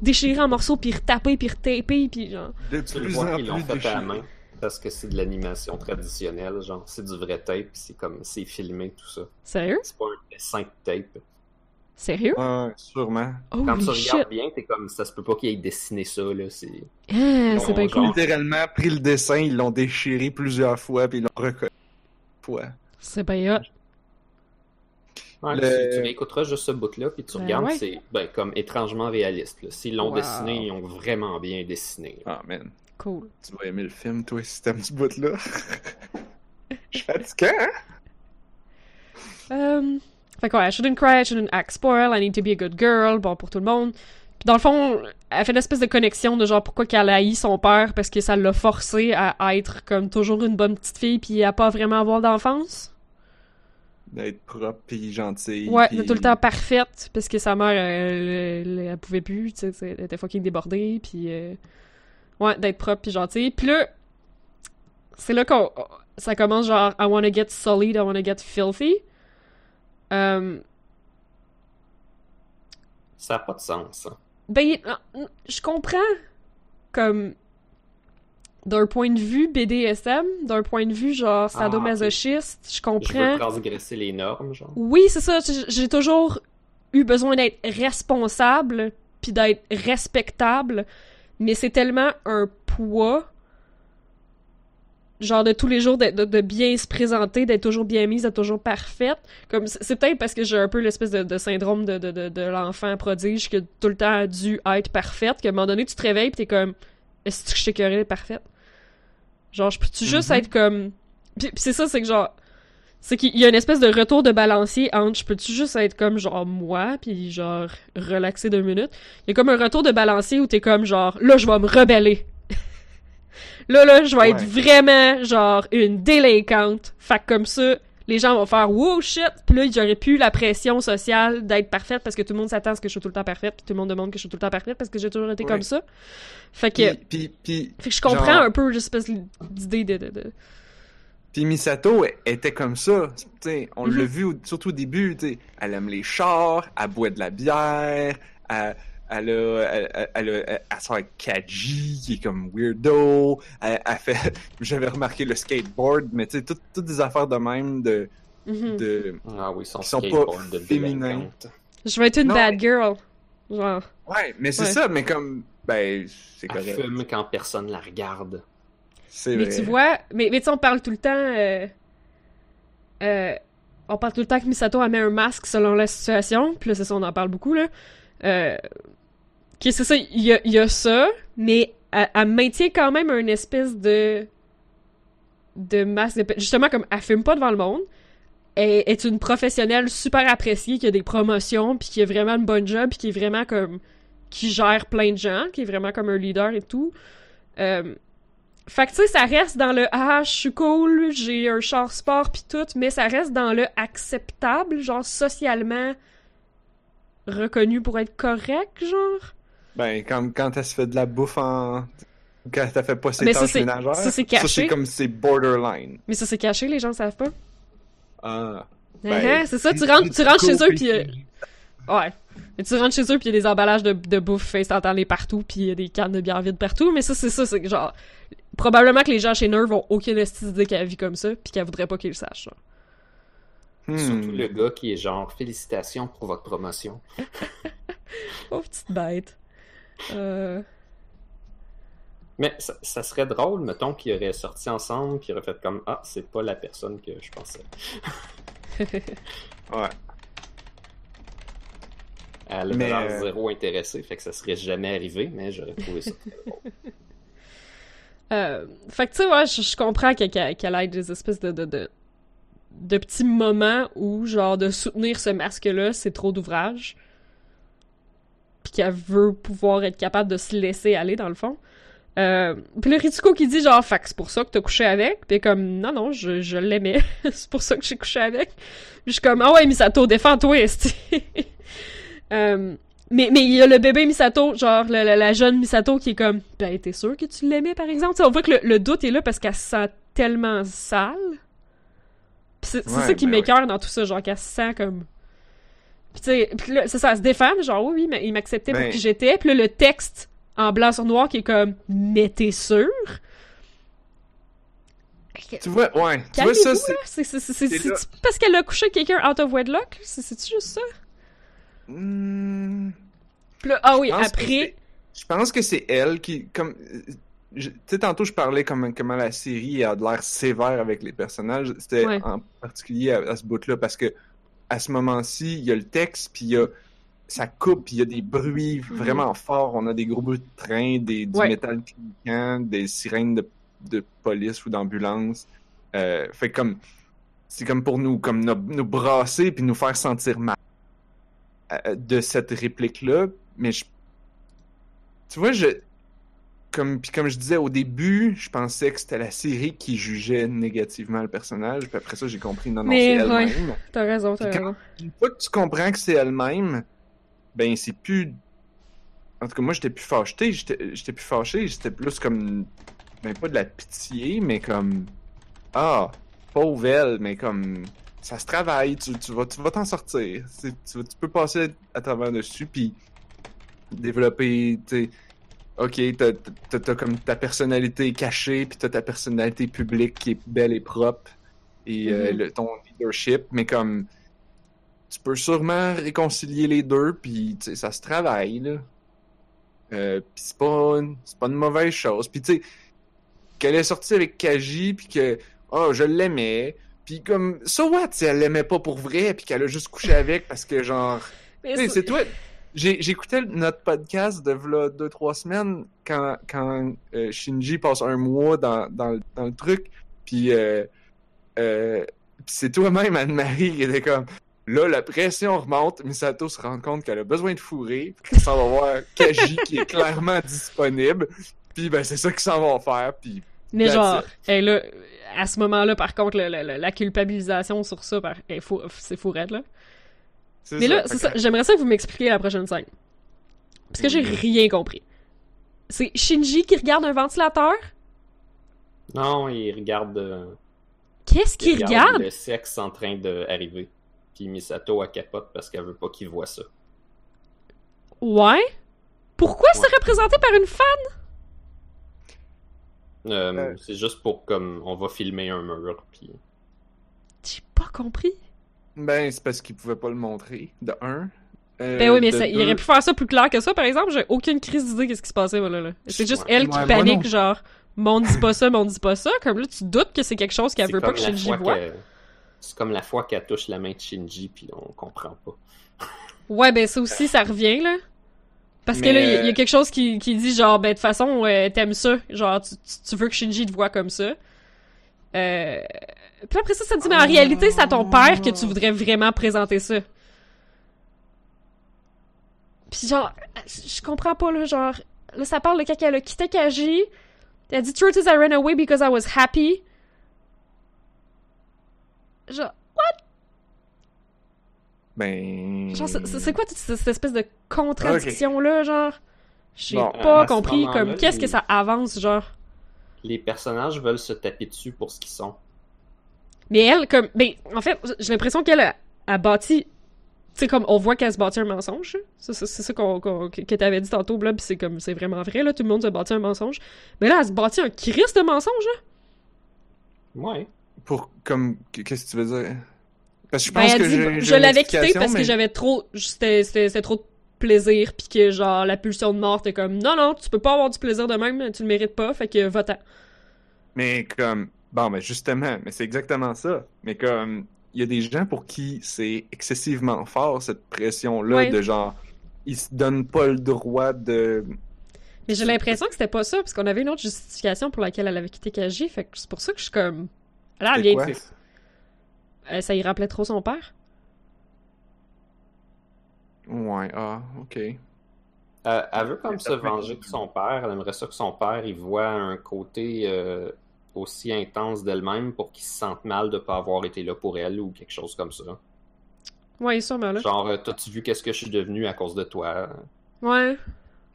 déchirée en morceaux puis retapée puis retapée puis genre de plus en plus fait à la main. Parce que c'est de l'animation traditionnelle, genre c'est du vrai tape, c'est comme c'est filmé tout ça. sérieux? C'est pas un dessin de tape. Sérieux? Ouais, sûrement. oh Quand tu shit regardes bien, t'es comme ça se peut pas qu'il ait dessiné ça là, c'est ah, c'est bien genre- cool Littéralement pris le dessin, ils l'ont déchiré plusieurs fois, puis ils l'ont reconnu. Fois. c'est bien hot Ouais, Le- tu, tu réécouteras juste ce bout-là, puis tu Ben regardes, ouais. c'est ben, comme étrangement réaliste. là. S'ils l'ont Wow. dessiné, ils ont vraiment bien dessiné. là. Ah, man. Cool. Tu vas aimer le film, toi, si t'aimes ce bout-là. Je suis fatiguant, hein? Euh, fait que ouais, I shouldn't cry, I shouldn't act spoil, I need to be a good girl, bon, pour tout le monde. Puis dans le fond, elle fait une espèce de connexion de genre pourquoi qu'elle haït son père, parce que ça l'a forcé à être comme toujours une bonne petite fille, puis à pas vraiment avoir d'enfance. D'être propre pis gentille. Ouais, pis- d'être tout le temps parfaite, parce que sa mère, elle, elle, elle pouvait plus, tu sais, elle était fucking débordée, puis... euh, Ouais, d'être propre puis gentille. Puis là, c'est là qu'on... Ça commence genre « I wanna get solid, I wanna get filthy Euh, Ça n'a pas de sens. hein. Ben, euh, je comprends, comme, d'un point de vue BDSM, d'un point de vue, genre, sadomasochiste, je Je comprends. veux transgresser les normes, genre. Oui, c'est ça, j'ai toujours eu besoin d'être responsable, puis d'être respectable, mais c'est tellement un poids, genre de tous les jours, de, de- de bien se présenter, d'être toujours bien mise, d'être toujours parfaite. Comme c'est peut-être parce que j'ai un peu l'espèce de, de syndrome de, de, l'enfant prodige qui a tout le temps dû être parfaite, qu'à un moment donné, tu te réveilles pis t'es comme Est-ce que je d'être parfaite? Genre, je peux-tu juste Mhm. être comme. Pis, pis c'est ça, c'est que genre. C'est qu'il y a une espèce de retour de balancier entre je peux-tu juste être comme genre moi, puis genre relaxer deux minutes? Il y a comme un retour de balancier où t'es comme genre là je vais me rebeller. Là là je vais être vraiment genre une délinquante. Fait que comme ça les gens vont faire wow shit. Puis là j'aurais plus la pression sociale d'être parfaite parce que tout le monde s'attend à ce que je sois tout le temps parfaite, puis tout le monde demande que je sois tout le temps parfaite parce que j'ai toujours été Ouais. comme ça. Fait que Puis, puis, puis, fait que je comprends genre- un peu l'espèce d'idée de, de, de- puis Misato était comme ça. T'sais, on Mhm. l'a vu au- surtout au début. t'sais, Elle aime les chars, elle boit de la bière, elle, elle, a, elle, elle, elle, a- elle sort avec Kaji, qui est comme weirdo. Elle, elle fait, j'avais remarqué le skateboard, mais tu sais, toutes, toutes des affaires de même de, Mhm. de, Ah oui, son Qui sont pas délinquante. Je vais être une Non, bad girl. Genre. ouais, mais c'est Ouais. ça, mais comme, ben, c'est Elle correct. fume quand personne la regarde. C'est Mais tu vois, mais, mais tu sais, on parle tout le temps. euh, euh, on parle tout le temps que Misato elle met un masque selon la situation. Puis là, c'est ça, on en parle beaucoup, là. Euh, ok, c'est ça, il y a, ça, mais elle, maintient quand même une espèce de. de masque. de- justement, comme elle fume pas devant le monde. Elle est une professionnelle super appréciée, qui a des promotions, puis qui a vraiment une bonne job, puis qui est vraiment comme. qui gère plein de gens, qui est vraiment comme un leader et tout. Euh, fait que tu sais, ça reste dans le ah, je suis cool, j'ai un char sport pis tout, mais ça reste dans le acceptable, genre socialement reconnu pour être correct, genre. Ben, quand, quand elle se fait de la bouffe en. Quand elle fait pas ses Mais ça, tâches c'est- ménagères. ça, c'est caché. c'est comme c'est borderline. Mais ça c'est caché, les gens le savent pas? Ah. Ah, c'est ça, tu rentres, tu rentres chez eux pis euh, ouais. Mais tu rentres chez eux pis il y a des emballages de, de bouffe instantanée partout pis il y a des cannes de bière vides partout, mais ça c'est ça, c'est genre probablement que les gens chez Nerve ont aucune d'idée qu'elle vit comme ça pis qu'elle voudrait pas qu'ils le sachent. genre. Hmm. Surtout le gars qui est genre félicitations pour votre promotion. Pauvre petite bête. Euh... Mais ça, ça serait drôle, mettons, qu'ils auraient sorti ensemble, puis ils auraient fait comme Ah, c'est pas la personne que je pensais. Ouais. Elle Mais, avait l'air euh, zéro intéressée, fait que ça serait jamais arrivé, mais j'aurais trouvé ça très drôle. Euh, fait que tu sais, ouais, je, je comprends qu'elle ait des espèces de, de, de, de petits moments où, genre, de soutenir ce masque-là, c'est trop d'ouvrage. Puis qu'elle veut pouvoir être capable de se laisser aller, dans le fond. Euh, puis le Ritsuko qui dit, genre, fait c'est pour ça que t'as couché avec. Puis comme, non, non, je, je l'aimais. c'est pour ça que j'ai couché avec. Puis je suis comme, ah ouais, Misato, défends-toi, esti. euh, mais mais il y a le bébé Misato, genre la, la, la jeune Misato qui est comme ben t'es sûr que tu l'aimais par exemple, Tu sais, on voit que le, le doute est là parce qu'elle se sent tellement sale. C'est Ouais, ça qui ben dans tout ça, genre qu'elle se sent comme Pis tu sais, là, ça, elle se défend, genre oui, oui, mais il m'acceptait pour Ben- qui j'étais. Puis là le texte en blanc sur noir qui est comme mais t'es sûr? Tu vois, ouais. Tu vois, ça, c'est. parce qu'elle a couché avec quelqu'un out of wedlock? C'est c'est-tu juste ça? Puis là, ah oui, je pense que après. c'est- Je pense que c'est elle qui. comme je- Tu sais, tantôt, je parlais comme, comment la série a de l'air sévère avec les personnages. C'était Ouais. en particulier à, à ce bout-là parce que à ce moment-ci, il y a le texte, puis il y a. ça coupe, il y a des bruits Mhm. vraiment forts. On a des gros bruits de train, des, du Ouais. métal cliquant, des sirènes de, de police ou d'ambulance. Euh, fait comme, c'est comme pour nous, comme nous, nous brasser puis nous faire sentir mal euh, de cette réplique-là. Mais je, tu vois, je, comme, puis comme je disais au début, je pensais que c'était la série qui jugeait négativement le personnage. Puis après ça, j'ai compris, non, non, Mais, c'est ouais. elle-même. T'as raison, t'as raison. Une fois que tu comprends que c'est elle-même, ben c'est plus. En tout cas, moi j'étais plus fâché, j'étais j'étais plus fâché, j'étais plus comme. Ben pas de la pitié, mais comme. Ah, pauvre elle, mais comme. Ça se travaille, tu, tu vas tu vas t'en sortir. Tu, peux passer à travers dessus, puis développer, tu sais. Ok, t'as comme ta personnalité cachée, puis t'as ta personnalité publique qui est belle et propre, et euh, Mhm. le- ton leadership, mais comme tu peux sûrement réconcilier les deux, puis ça se travaille, là. Euh, puis c'est pas, une- c'est pas une mauvaise chose. Puis tu sais, qu'elle est sortie avec Kaji, puis que, oh, je l'aimais, puis comme, so what si elle l'aimait pas pour vrai, puis qu'elle a juste couché avec parce que genre, c'est toi. J'écoutais notre podcast de v'là deux, trois semaines quand, quand euh, Shinji passe un mois dans, dans, le- dans le truc, puis euh, euh, puis c'est toi-même, Anne-Marie, qui était comme là, la pression remonte, Misato se rend compte qu'elle a besoin de fourrer, puis s'en va voir Kaji qui est clairement disponible, puis ben c'est ça qu'ils s'en vont faire, puis Mais genre, là, à ce moment-là, par contre, la culpabilisation sur ça, par- c'est fou raide, là. Mais là, c'est ça, j'aimerais ça que vous m'expliquiez la prochaine scène. Parce que j'ai Oui. rien compris. C'est Shinji qui regarde un ventilateur? Non, il regarde, euh, Qu'est-ce qu'il il regarde? le sexe en train d'arriver. Puis Misato a capote parce qu'elle veut pas qu'il voit ça. Ouais? Pourquoi Ouais. c'est représenté par une femme? Euh, Euh. C'est juste pour comme on va filmer un mur. Puis J'ai pas compris. Ben, c'est parce qu'ils pouvaient pas le montrer, de un. Euh, Ben oui, mais ça, il aurait pu faire ça plus clair que ça, par exemple. J'ai aucune crise d'idée qu'est-ce qui se passait, voilà, là. C'est juste Ouais. elle qui Ouais, panique, genre, monde dit pas ça, monde dit pas ça. Comme là, tu doutes que c'est quelque chose qu'elle c'est veut pas que Shinji voit. C'est comme la fois qu'elle touche la main de Shinji puis on comprend pas. Ouais, ben ça aussi, ça revient, là. Parce que Mais, là, il y, a- il y a euh, quelque chose qui, qui dit, genre, ben de toute façon, euh, t'aimes ça. Genre, tu, tu- tu veux que Shinji te voit comme ça. Euh... Puis après ça, ça te dit, mais en réalité, c'est à ton père que tu voudrais vraiment présenter ça. Puis genre, je comprends pas, là, genre... Là, ça parle de quand elle a quitté Kaji. Elle dit, Truth is I ran away because I was happy. Genre, Ben. Genre, c'est- quoi toute cette espèce de contradiction-là, genre? J'ai Bon, pas compris, comme, qu'est-ce que ça avance, genre? Les personnages veulent se taper dessus pour ce qu'ils sont. Mais elle, comme, ben, en fait, j'ai l'impression qu'elle a, a bâti, tu sais, comme, on voit qu'elle se bâtit un mensonge, c'est ça qu'on, qu'on- que t'avais dit tantôt, là, pis c'est comme, c'est vraiment vrai, là, tout le monde se bâtit un mensonge. Mais là, elle se bâtit un Christ de mensonge, là? Ouais. Pour. Comme. Qu'est-ce que tu veux dire? Parce que je Ben, pense elle que dit, j'ai- je l'avais quitté parce que j'avais trop, c'était, trop de plaisir, pis que, genre, la pulsion de mort, t'es comme, non, non, tu peux pas avoir du plaisir de même, tu le mérites pas, fait que, va-t'en. Mais comme. Bon, mais justement, mais c'est exactement ça. Mais comme. Il y a des gens pour qui c'est excessivement fort, cette pression-là, Ouais. de genre. Ils se donnent pas le droit de. Mais j'ai l'impression que c'était pas ça, parce qu'on avait une autre justification pour laquelle elle avait quitté Kaji, fait que c'est pour ça que je suis comme... Là, elle vient... quoi? Euh, ça y rappelait trop son père? Ouais, ah, ok. Euh, elle veut comme se venger de son père. Elle aimerait ça que son père il voit un côté euh, aussi intense d'elle-même pour qu'il se sente mal de pas avoir été là pour elle ou quelque chose comme ça. Ouais, sûrement, là. Genre, euh, t'as-tu vu qu'est-ce que je suis devenu à cause de toi? Ouais.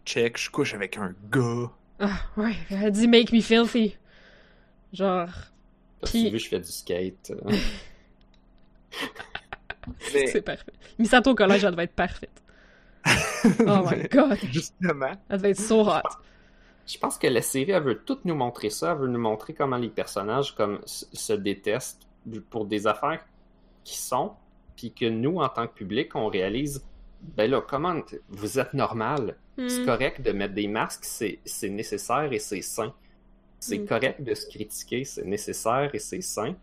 Check, je couche avec un gars. Ah, ouais. Elle dit « make me filthy ». Genre... T'as-tu Puis- vu je fais du skate? Mais- C'est parfait. Misato au collège, elle devait être parfaite. Oh my god. Justement. Elle devait être so hot. Je pense que la série, elle veut tout nous montrer ça. Elle veut nous montrer comment les personnages comme, se détestent pour des affaires qui sont, puis que nous, en tant que public, on réalise, ben là, comment vous êtes normal. C'est Hmm. correct de mettre des masques, c'est c'est nécessaire et c'est sain. C'est Mm. correct de se critiquer, c'est nécessaire et c'est sain.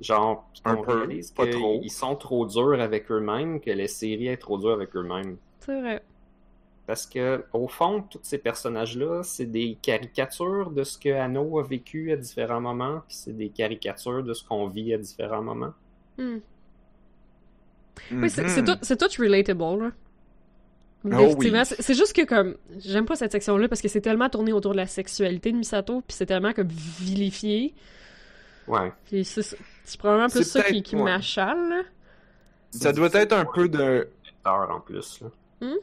Genre, Un on peu, réalise pas trop. qu'ils sont trop durs avec eux-mêmes, que les séries est trop dures avec eux-mêmes. C'est vrai. Parce que, au fond, tous ces personnages-là, c'est des caricatures de ce que Anno a vécu à différents moments, puis c'est des caricatures de ce qu'on vit à différents moments. Hmm. Oui, c'est Mhm. tout, c'est tout relatable, là. Oh Effectivement, oui. c'est juste que comme j'aime pas cette section-là parce que c'est tellement tourné autour de la sexualité de Misato, puis c'est tellement comme vilifié. Ouais. Puis c'est probablement plus ça qui, peut-être- qui ouais. m'achale. là. Ça doit être un peu de. en plus. Là. Hmm?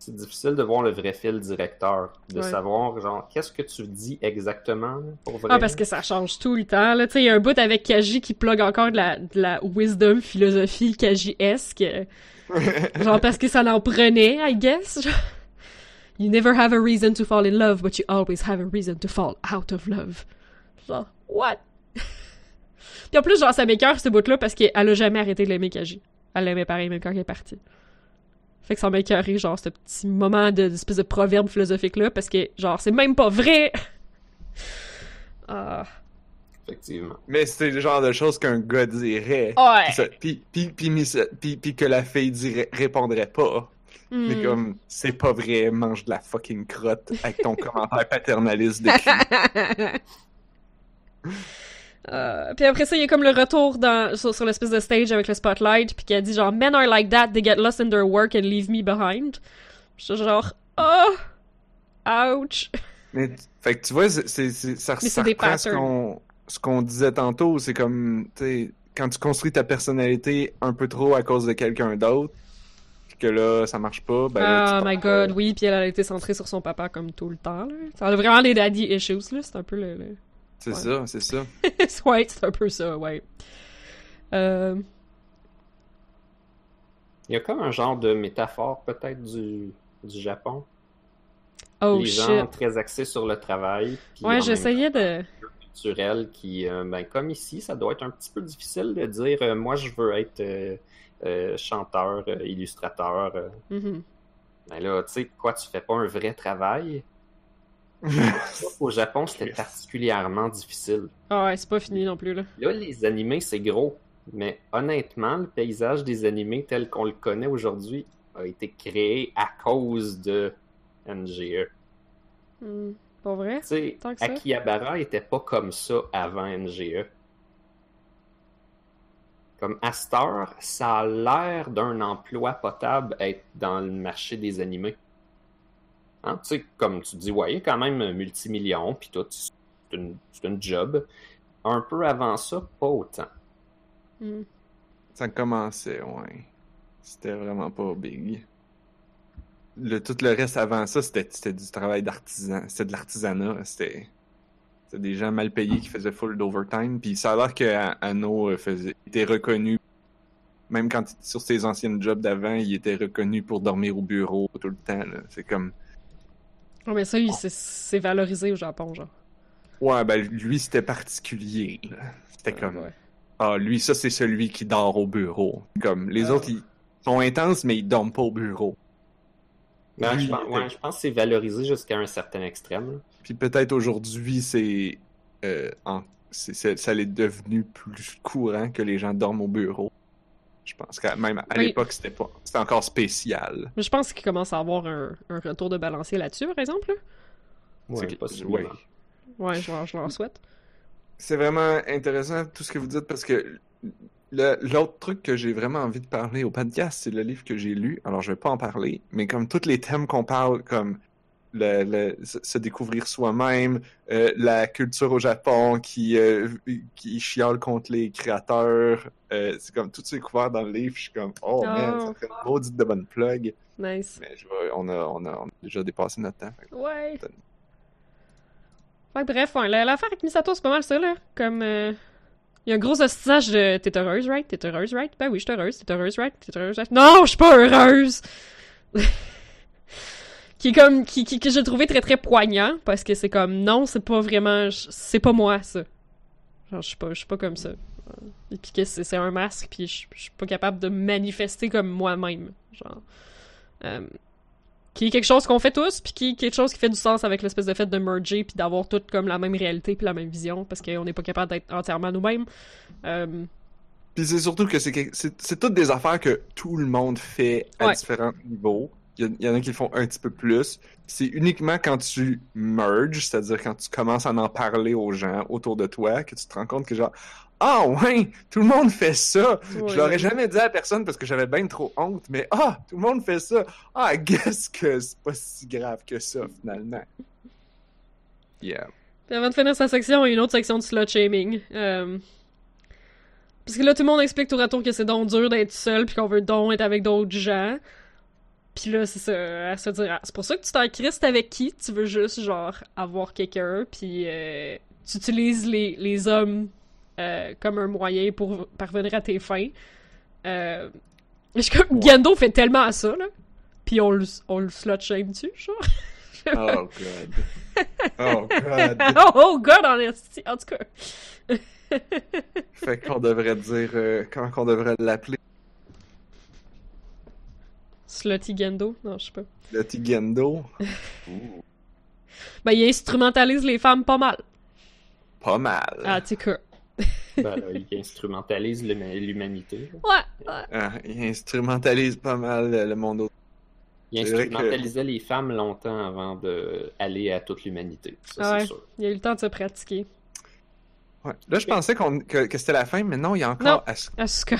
C'est difficile de voir le vrai fil directeur, de Ouais. savoir genre qu'est-ce que tu dis exactement là, pour vrai? Ah, parce que ça change tout le temps. Là. Tu sais, il y a un bout avec Kaji qui plug encore de la, de la wisdom, philosophie Kaji-esque. Genre parce que ça l'en prenait, I guess. genre. You never have a reason to fall in love, but you always have a reason to fall out of love. Genre, what? Puis en plus, genre, ça m'écoeure ce bout-là parce qu'elle a jamais arrêté de l'aimer Kaji. Elle l'aimait pareil même quand elle est partie. Fait que ça m'a genre, ce petit moment de- d'espèce de proverbe philosophique-là parce que, genre, c'est même pas vrai! Ah. Effectivement. Mais c'est le genre de choses qu'un gars dirait. Ouais! Puis- puis que la fille dirait, répondrait pas. Mais Hmm. comme, c'est pas vrai, mange de la fucking crotte avec ton commentaire paternaliste de cul. Euh, puis après ça, il y a comme le retour dans, sur, sur l'espèce de stage avec le spotlight, puis a dit genre Men are like that, they get lost in their work and leave me behind. J'étais genre oh, ouch. Mais, fait que tu vois, c'est, c'est, c'est- ça, Mais ça des ce qu'on, ce qu'on disait tantôt. C'est comme, tu sais, quand tu construis ta personnalité un peu trop à cause de quelqu'un d'autre, que là, ça marche pas, ben là, oh my god, oui, puis elle a été centrée sur son papa comme tout le temps. Là. Ça a vraiment les daddy issues là, c'est un peu le. le... C'est Ouais. ça, c'est ça. ouais, c'est un peu ça, ouais. Euh, Il y a comme un genre de métaphore peut-être du, du Japon. oh Les shit. gens très axés sur le travail. Ouais, j'essayais de. culturel qui, euh, ben, comme ici, ça doit être un petit peu difficile de dire euh, moi je veux être euh, euh, chanteur, euh, illustrateur. euh. Mhm. Ben là, tu sais, quoi, tu fais pas un vrai travail? Au Japon, c'était particulièrement difficile. Ah ouais, c'est pas fini non plus là. Là, les animés, c'est gros. Mais honnêtement, le paysage des animés tel qu'on le connaît aujourd'hui a été créé à cause de NGE. Hmm, Pas vrai? Tu sais, Tant que ça? Akihabara était pas comme ça avant NGE. Comme Astor, ça a l'air d'un emploi potable être dans le marché des animés. Hein, tu sais, comme tu dis, ouais, il quand même un multimillion, puis tout, c'est une, une job. Un peu avant ça, pas autant. Hmm. Ça commençait, ouais. C'était vraiment pas big. Le, tout le reste avant ça, c'était du travail d'artisan. C'était de l'artisanat. C'était c'était des gens mal payés qui faisaient full d'overtime. Puis ça a l'air que Anno euh, faisait, était reconnu, même quand il- sur ses anciennes jobs d'avant, il était reconnu pour dormir au bureau tout le temps. C'est comme. Ouais, mais ça, il- c'est- valorisé au Japon, genre. Ouais, ben lui, c'était particulier. C'était Ouais, comme. ouais. Ah, lui, ça, c'est celui qui dort au bureau. Comme les Ah. autres, ils sont intenses, mais ils dorment pas au bureau. Ben, Lui, je, pense, il ouais, était- je pense que c'est valorisé jusqu'à un certain extrême. là. Puis peut-être aujourd'hui, c'est, euh, en- c'est- ça l'est devenu plus courant que les gens dorment au bureau. Je pense que même à Oui. l'époque, c'était pas, c'était encore spécial. Mais je pense qu'il commence à avoir un, un retour de balancier là-dessus, par exemple. C'est- possiblement. ouais. Ouais, je je leur souhaite. C'est vraiment intéressant tout ce que vous dites parce que le- l'autre truc que j'ai vraiment envie de parler au podcast, c'est le livre que j'ai lu. Alors, je vais pas en parler, mais comme tous les thèmes qu'on parle, comme le, le- se découvrir soi-même, euh, la culture au Japon qui, euh, qui chiale contre les créateurs, euh, c'est comme tout est couvert dans le livre. Je suis comme, oh man, Oh. ça fait une maudite de bonne plug. Nice. Mais je on, a, on, a, on a déjà dépassé notre temps. Fait Ouais. Fait que bref, ouais, la- l'affaire avec Misato, c'est pas mal ça, là. Comme. euh, Il y a un gros hostilage de T'es heureuse, right? T'es heureuse, right? Ben oui, je suis heureuse. T'es heureuse, right? T'es heureuse, right? Non, je suis pas heureuse! qui est comme. Qui, qui, que j'ai trouvé très très poignant, parce que c'est comme. Non, c'est pas vraiment. C'est pas moi, ça. Genre, je suis pas, je suis pas comme ça. Et puis que c'est un masque, puis je je suis pas capable de me manifester comme moi-même. Genre. Euh, qui est quelque chose qu'on fait tous, puis qui est quelque chose qui fait du sens avec l'espèce de fait de merger, puis d'avoir toutes comme la même réalité, puis la même vision, parce qu'on n'est pas capable d'être entièrement nous-mêmes. Euh, Puis c'est surtout que c'est que- c'est c'est toutes des affaires que tout le monde fait à Ouais. différents niveaux. Il y, en a qui le font un petit peu plus. C'est uniquement quand tu merges, c'est-à-dire quand tu commences à en parler aux gens autour de toi, que tu te rends compte que genre ah ouais, tout le monde fait ça. Ouais. Je l'aurais jamais dit à personne parce que j'avais bien trop honte, mais ah, tout le monde fait ça. Ah, guess que c'est pas si grave que ça finalement. Yeah. Puis avant de finir sa section, il y a une autre section de slut shaming. Euh, Parce que là, tout le monde explique tour à tour que c'est donc dur d'être seul, puis qu'on veut donc être avec d'autres gens. Puis là, c'est ça, elle se dire, ah, c'est pour ça que tu t'en cristes avec qui? Tu veux juste, genre, avoir quelqu'un, puis euh, tu utilises les, les hommes euh, comme un moyen pour parvenir à tes fins. Euh... Je suis comme, Gendo fait tellement ça, là. Puis on le, on le slut shame dessus, genre. Oh god. Oh god. oh, god, en. En tout cas. Fait qu'on devrait dire euh, comment qu'on devrait l'appeler? Slutty Gendo? Non, je sais pas. le Tigendo. Ben, il instrumentalise les femmes pas mal. Pas mal. Ah, tu sais que. Ben, là, il instrumentalise l'huma- l'humanité. Ouais, ouais. Ah, il instrumentalise pas mal le, le monde autour. Il que- instrumentalisait les femmes longtemps avant d'aller à toute l'humanité. Ça, Ah ouais. c'est sûr. Il a eu le temps de se pratiquer. Ouais. Là, je pensais qu'on, que, que c'était la fin, mais non, il y a Non. encore. As- Asuka.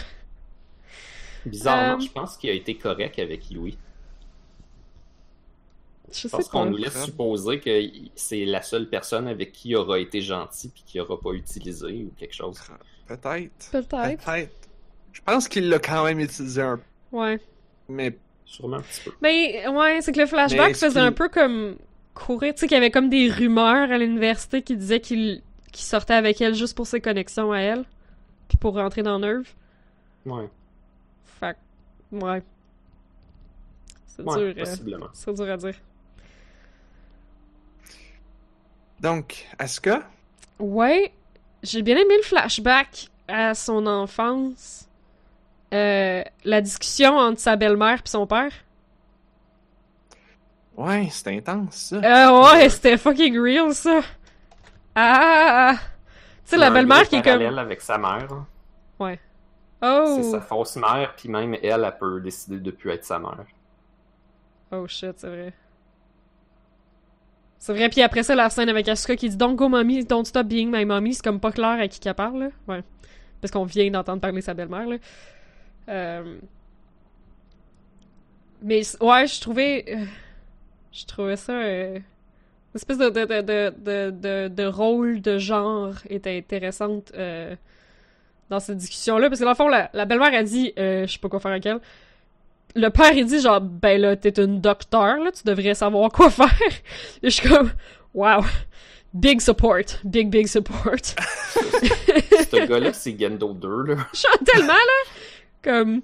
Bizarrement, Euh, je pense qu'il a été correct avec Louis. Je Je sais pense pas. qu'on nous laisse supposer que c'est la seule personne avec qui il aura été gentil puis qu'il aura pas utilisé ou quelque chose. Peut-être. Peut-être. Peut-être. Je pense qu'il l'a quand même utilisé un peu, Ouais. mais Sûrement un petit peu. Mais, ouais, c'est que le flashback faisait un peu comme courir. Tu sais, qu'il y avait comme des rumeurs à l'université qui disaient qu'il qu'il sortait avec elle juste pour ses connexions à elle. Puis pour rentrer dans Nerve. Ouais, ouais. C'est ouais dur. euh, possiblement. c'est dur à dire. donc, Asuka, Ouais, j'ai bien aimé le flashback à son enfance. Euh, la discussion entre sa belle-mère et son père. ouais, c'est intense ça. Euh, ouais, c'était fucking real, ça. Ah! Tu sais, Il y a la belle-mère qui est comme... avec sa mère. hein. C'est Oh! sa fausse mère, puis même elle, elle peut décider de plus être sa mère. Oh shit, c'est vrai. C'est vrai, puis après ça, la scène avec Asuka qui dit Don't go mommy, don't stop being my mommy, c'est comme pas clair à qui qu'elle parle, là. Ouais. Parce qu'on vient d'entendre parler sa belle-mère, là. Euh... Mais ouais, je trouvais. euh, Je trouvais ça. euh, Une espèce de, de, de, de, de rôle de genre était intéressante euh, dans cette discussion-là. Parce que dans le fond, la, la belle-mère a dit euh, Je sais pas quoi faire avec elle. Le père il dit genre ben là t'es une docteur là tu devrais savoir quoi faire. Et je suis comme wow. Big support. Big big support. Ce gars-là, c'est Gendo 2, là. je chante tellement là. Comme.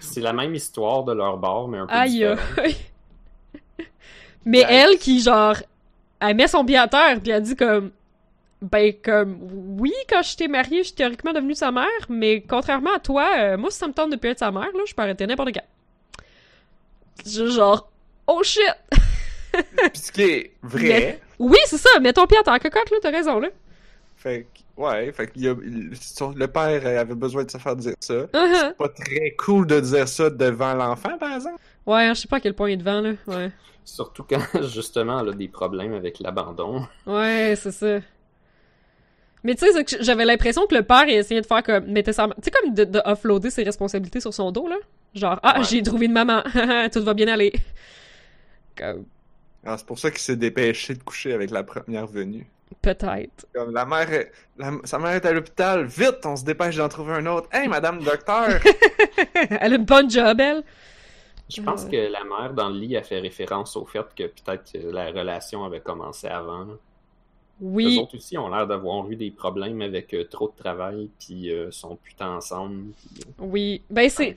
C'est la même histoire de leur bord, mais un peu aïe aïe. mais elle qui genre elle met son pied à terre puis elle dit comme ben comme oui quand je t'ai mariée je suis théoriquement devenue sa mère mais contrairement à toi euh, moi si ça me tente de plus être sa mère là je peux arrêter n'importe quand genre oh shit Puis ce qui est vrai, Mais- Oui, c'est ça, mets ton pied à terre, cocotte, là, t'as raison, là. fait que, ouais, fait y a, son- le père euh, avait besoin de se faire dire ça. Uh-huh. Pas très cool de dire ça devant l'enfant, par exemple. Ouais, je sais pas à quel point il est devant, là. Ouais. Surtout quand, justement, elle a des problèmes avec l'abandon. Ouais, c'est ça. Mais tu sais, j'avais l'impression que le père, il essayait de faire comme, mettait sa... Tu sais, comme de, de offloader ses responsabilités sur son dos, là. Genre, ah, Ouais. j'ai trouvé une maman, tout va bien aller. Comme, Ah, c'est pour ça qu'il s'est dépêché de coucher avec la première venue. peut-être. Comme la mère, est- la- sa mère est à l'hôpital, vite, on se dépêche d'en trouver un autre. Hey, madame le docteur! Elle a une bonne job, elle. Je pense Ouais. que la mère dans le lit a fait référence au fait que peut-être que la relation avait commencé avant. Là. Les Oui, autres aussi ont l'air d'avoir eu des problèmes avec euh, trop de travail, puis euh, sont putain ensemble. euh, oui. Ben, c'est...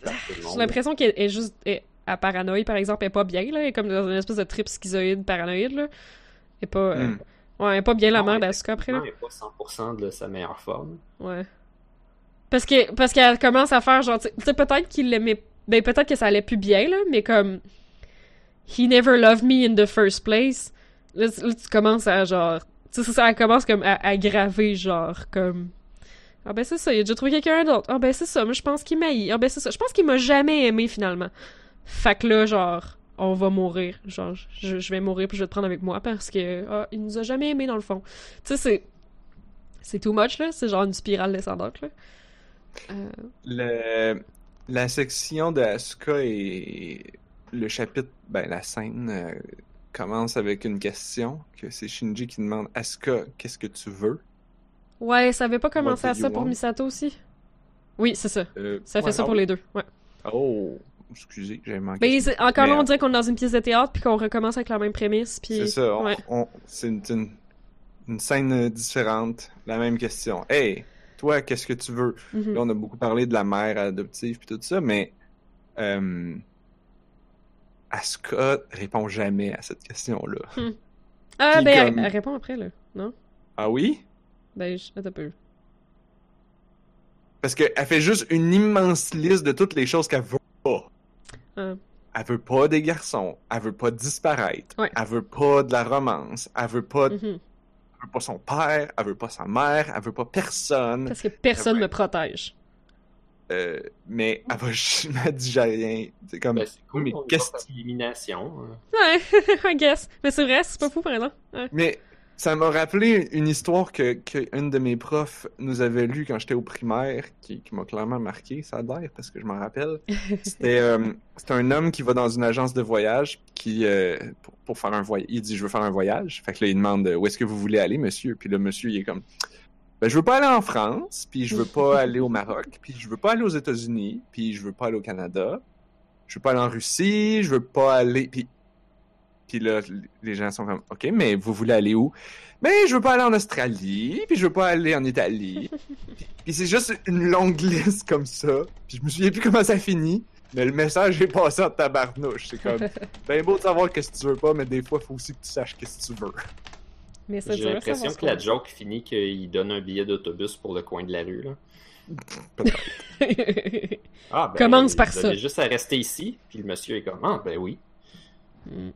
J'ai l'impression qu'elle est juste... Elle, à paranoïe, par exemple, elle est pas bien, là. Elle est comme dans une espèce de trip schizoïde paranoïde, là. Elle est pas... euh, Hmm. Ouais, elle est pas bien la mère d'Asuka, après, là. Elle n'est pas 100% de sa meilleure forme. Ouais. Parce que parce qu'elle commence à faire genre tu sais peut-être qu'il l'aimait ben peut-être que ça allait plus bien là, mais comme He never loved me in the first place. Là, tu- là, tu commences à genre. Tu sais, ça, commence comme à aggraver, genre, comme. Ah ben c'est ça, il a déjà trouvé quelqu'un d'autre. Ah ben c'est ça, moi je pense qu'il m'a Ah ben c'est ça, je pense qu'il m'a jamais aimé finalement. Fait que là, genre, on va mourir. Genre, je, je vais mourir puis je vais te prendre avec moi parce que. Ah, il nous a jamais aimé dans le fond. Tu sais, c'est. C'est too much, là. C'est genre une spirale descendante, là. Euh, Le, la section de Asuka et le chapitre, ben la scène euh, commence avec une question que c'est Shinji qui demande Asuka, qu'est-ce que tu veux? Ouais, ça avait pas à do ça pour want? Misato aussi? Oui, c'est ça. Euh, Ça fait ouais, ça ah pour oui. les deux. Ouais. Oh, excusez, j'ai manqué. C'est- encore Mais, là, on dirait qu'on est dans une pièce de théâtre puis qu'on recommence avec la même prémisse. Puis... C'est ça, Ouais. c'est une, une, une scène euh, différente, la même question. Hey, toi, qu'est-ce que tu veux? Mhm. Là, on a beaucoup parlé de la mère adoptive puis tout ça, mais euh, Asuka répond jamais à cette question-là. Ah, Puis ben, comme- elle, elle répond après, là. Non? Ah oui? Ben, je... attends un peu. Parce qu'elle fait juste une immense liste de toutes les choses qu'elle veut pas. Ah. Elle veut pas des garçons, elle veut pas disparaître, Ouais. elle veut pas de la romance, elle veut pas, elle Mhm. veut pas son père, elle veut pas sa mère, elle veut pas personne. Parce que personne Ouais. me protège. Euh, mais elle va jamais dire rien. C'est comme, Ben, c'est cool, mais y qu'est-ce par élimination. hein. Ouais, I guess. Mais c'est vrai, c'est pas fou, par exemple. Ouais. Mais ça m'a rappelé une histoire que, que une de mes profs nous avait lue quand j'étais au primaire, qui, qui m'a clairement marqué, ça a l'air, parce que je m'en rappelle. C'était euh, c'était un homme qui va dans une agence de voyage qui euh, pour, pour faire un voyage. Il dit je veux faire un voyage. Fait que là il demande où est-ce que vous voulez aller, monsieur. Puis le monsieur il est comme ben, je veux pas aller en France, puis je veux pas aller au Maroc, puis je veux pas aller aux États-Unis, puis je veux pas aller au Canada, je veux pas aller en Russie, je veux pas aller. Puis puis là, les gens sont comme, OK, mais vous voulez aller où? Mais je veux pas aller en Australie, puis je veux pas aller en Italie. puis c'est juste une longue liste comme ça. Puis je me souviens plus comment ça finit. Mais le message est passé en tabarnouche. C'est comme, ben beau de savoir qu'est-ce que tu veux pas, mais des fois, il faut aussi que tu saches qu'est-ce que tu veux. Mais c'est J'ai l'impression que la joke finit qu'il donne un billet d'autobus pour le coin de la rue. Là. Ah, ben, Commence par ça. juste à rester ici. Puis le monsieur est comme, ah, ben oui. Mm.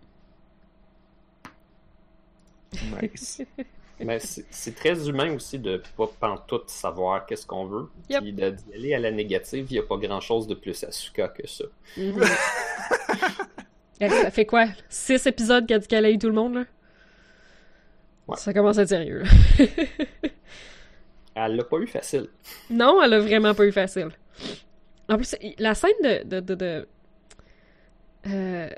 Nice. Mais c'est très humain aussi de pas pantoute savoir qu'est-ce qu'on veut. Yep. Puis d'y aller à la négative, il n'y a pas grand-chose de plus à Suka que ça. Mhm. Ça fait quoi? Six épisodes qu'elle dit qu'elle haït tout le monde, là? Ouais. Ça commence à être sérieux. Elle l'a pas eu facile. Non, elle a vraiment pas eu facile. En plus, la scène de... de, de, de- euh,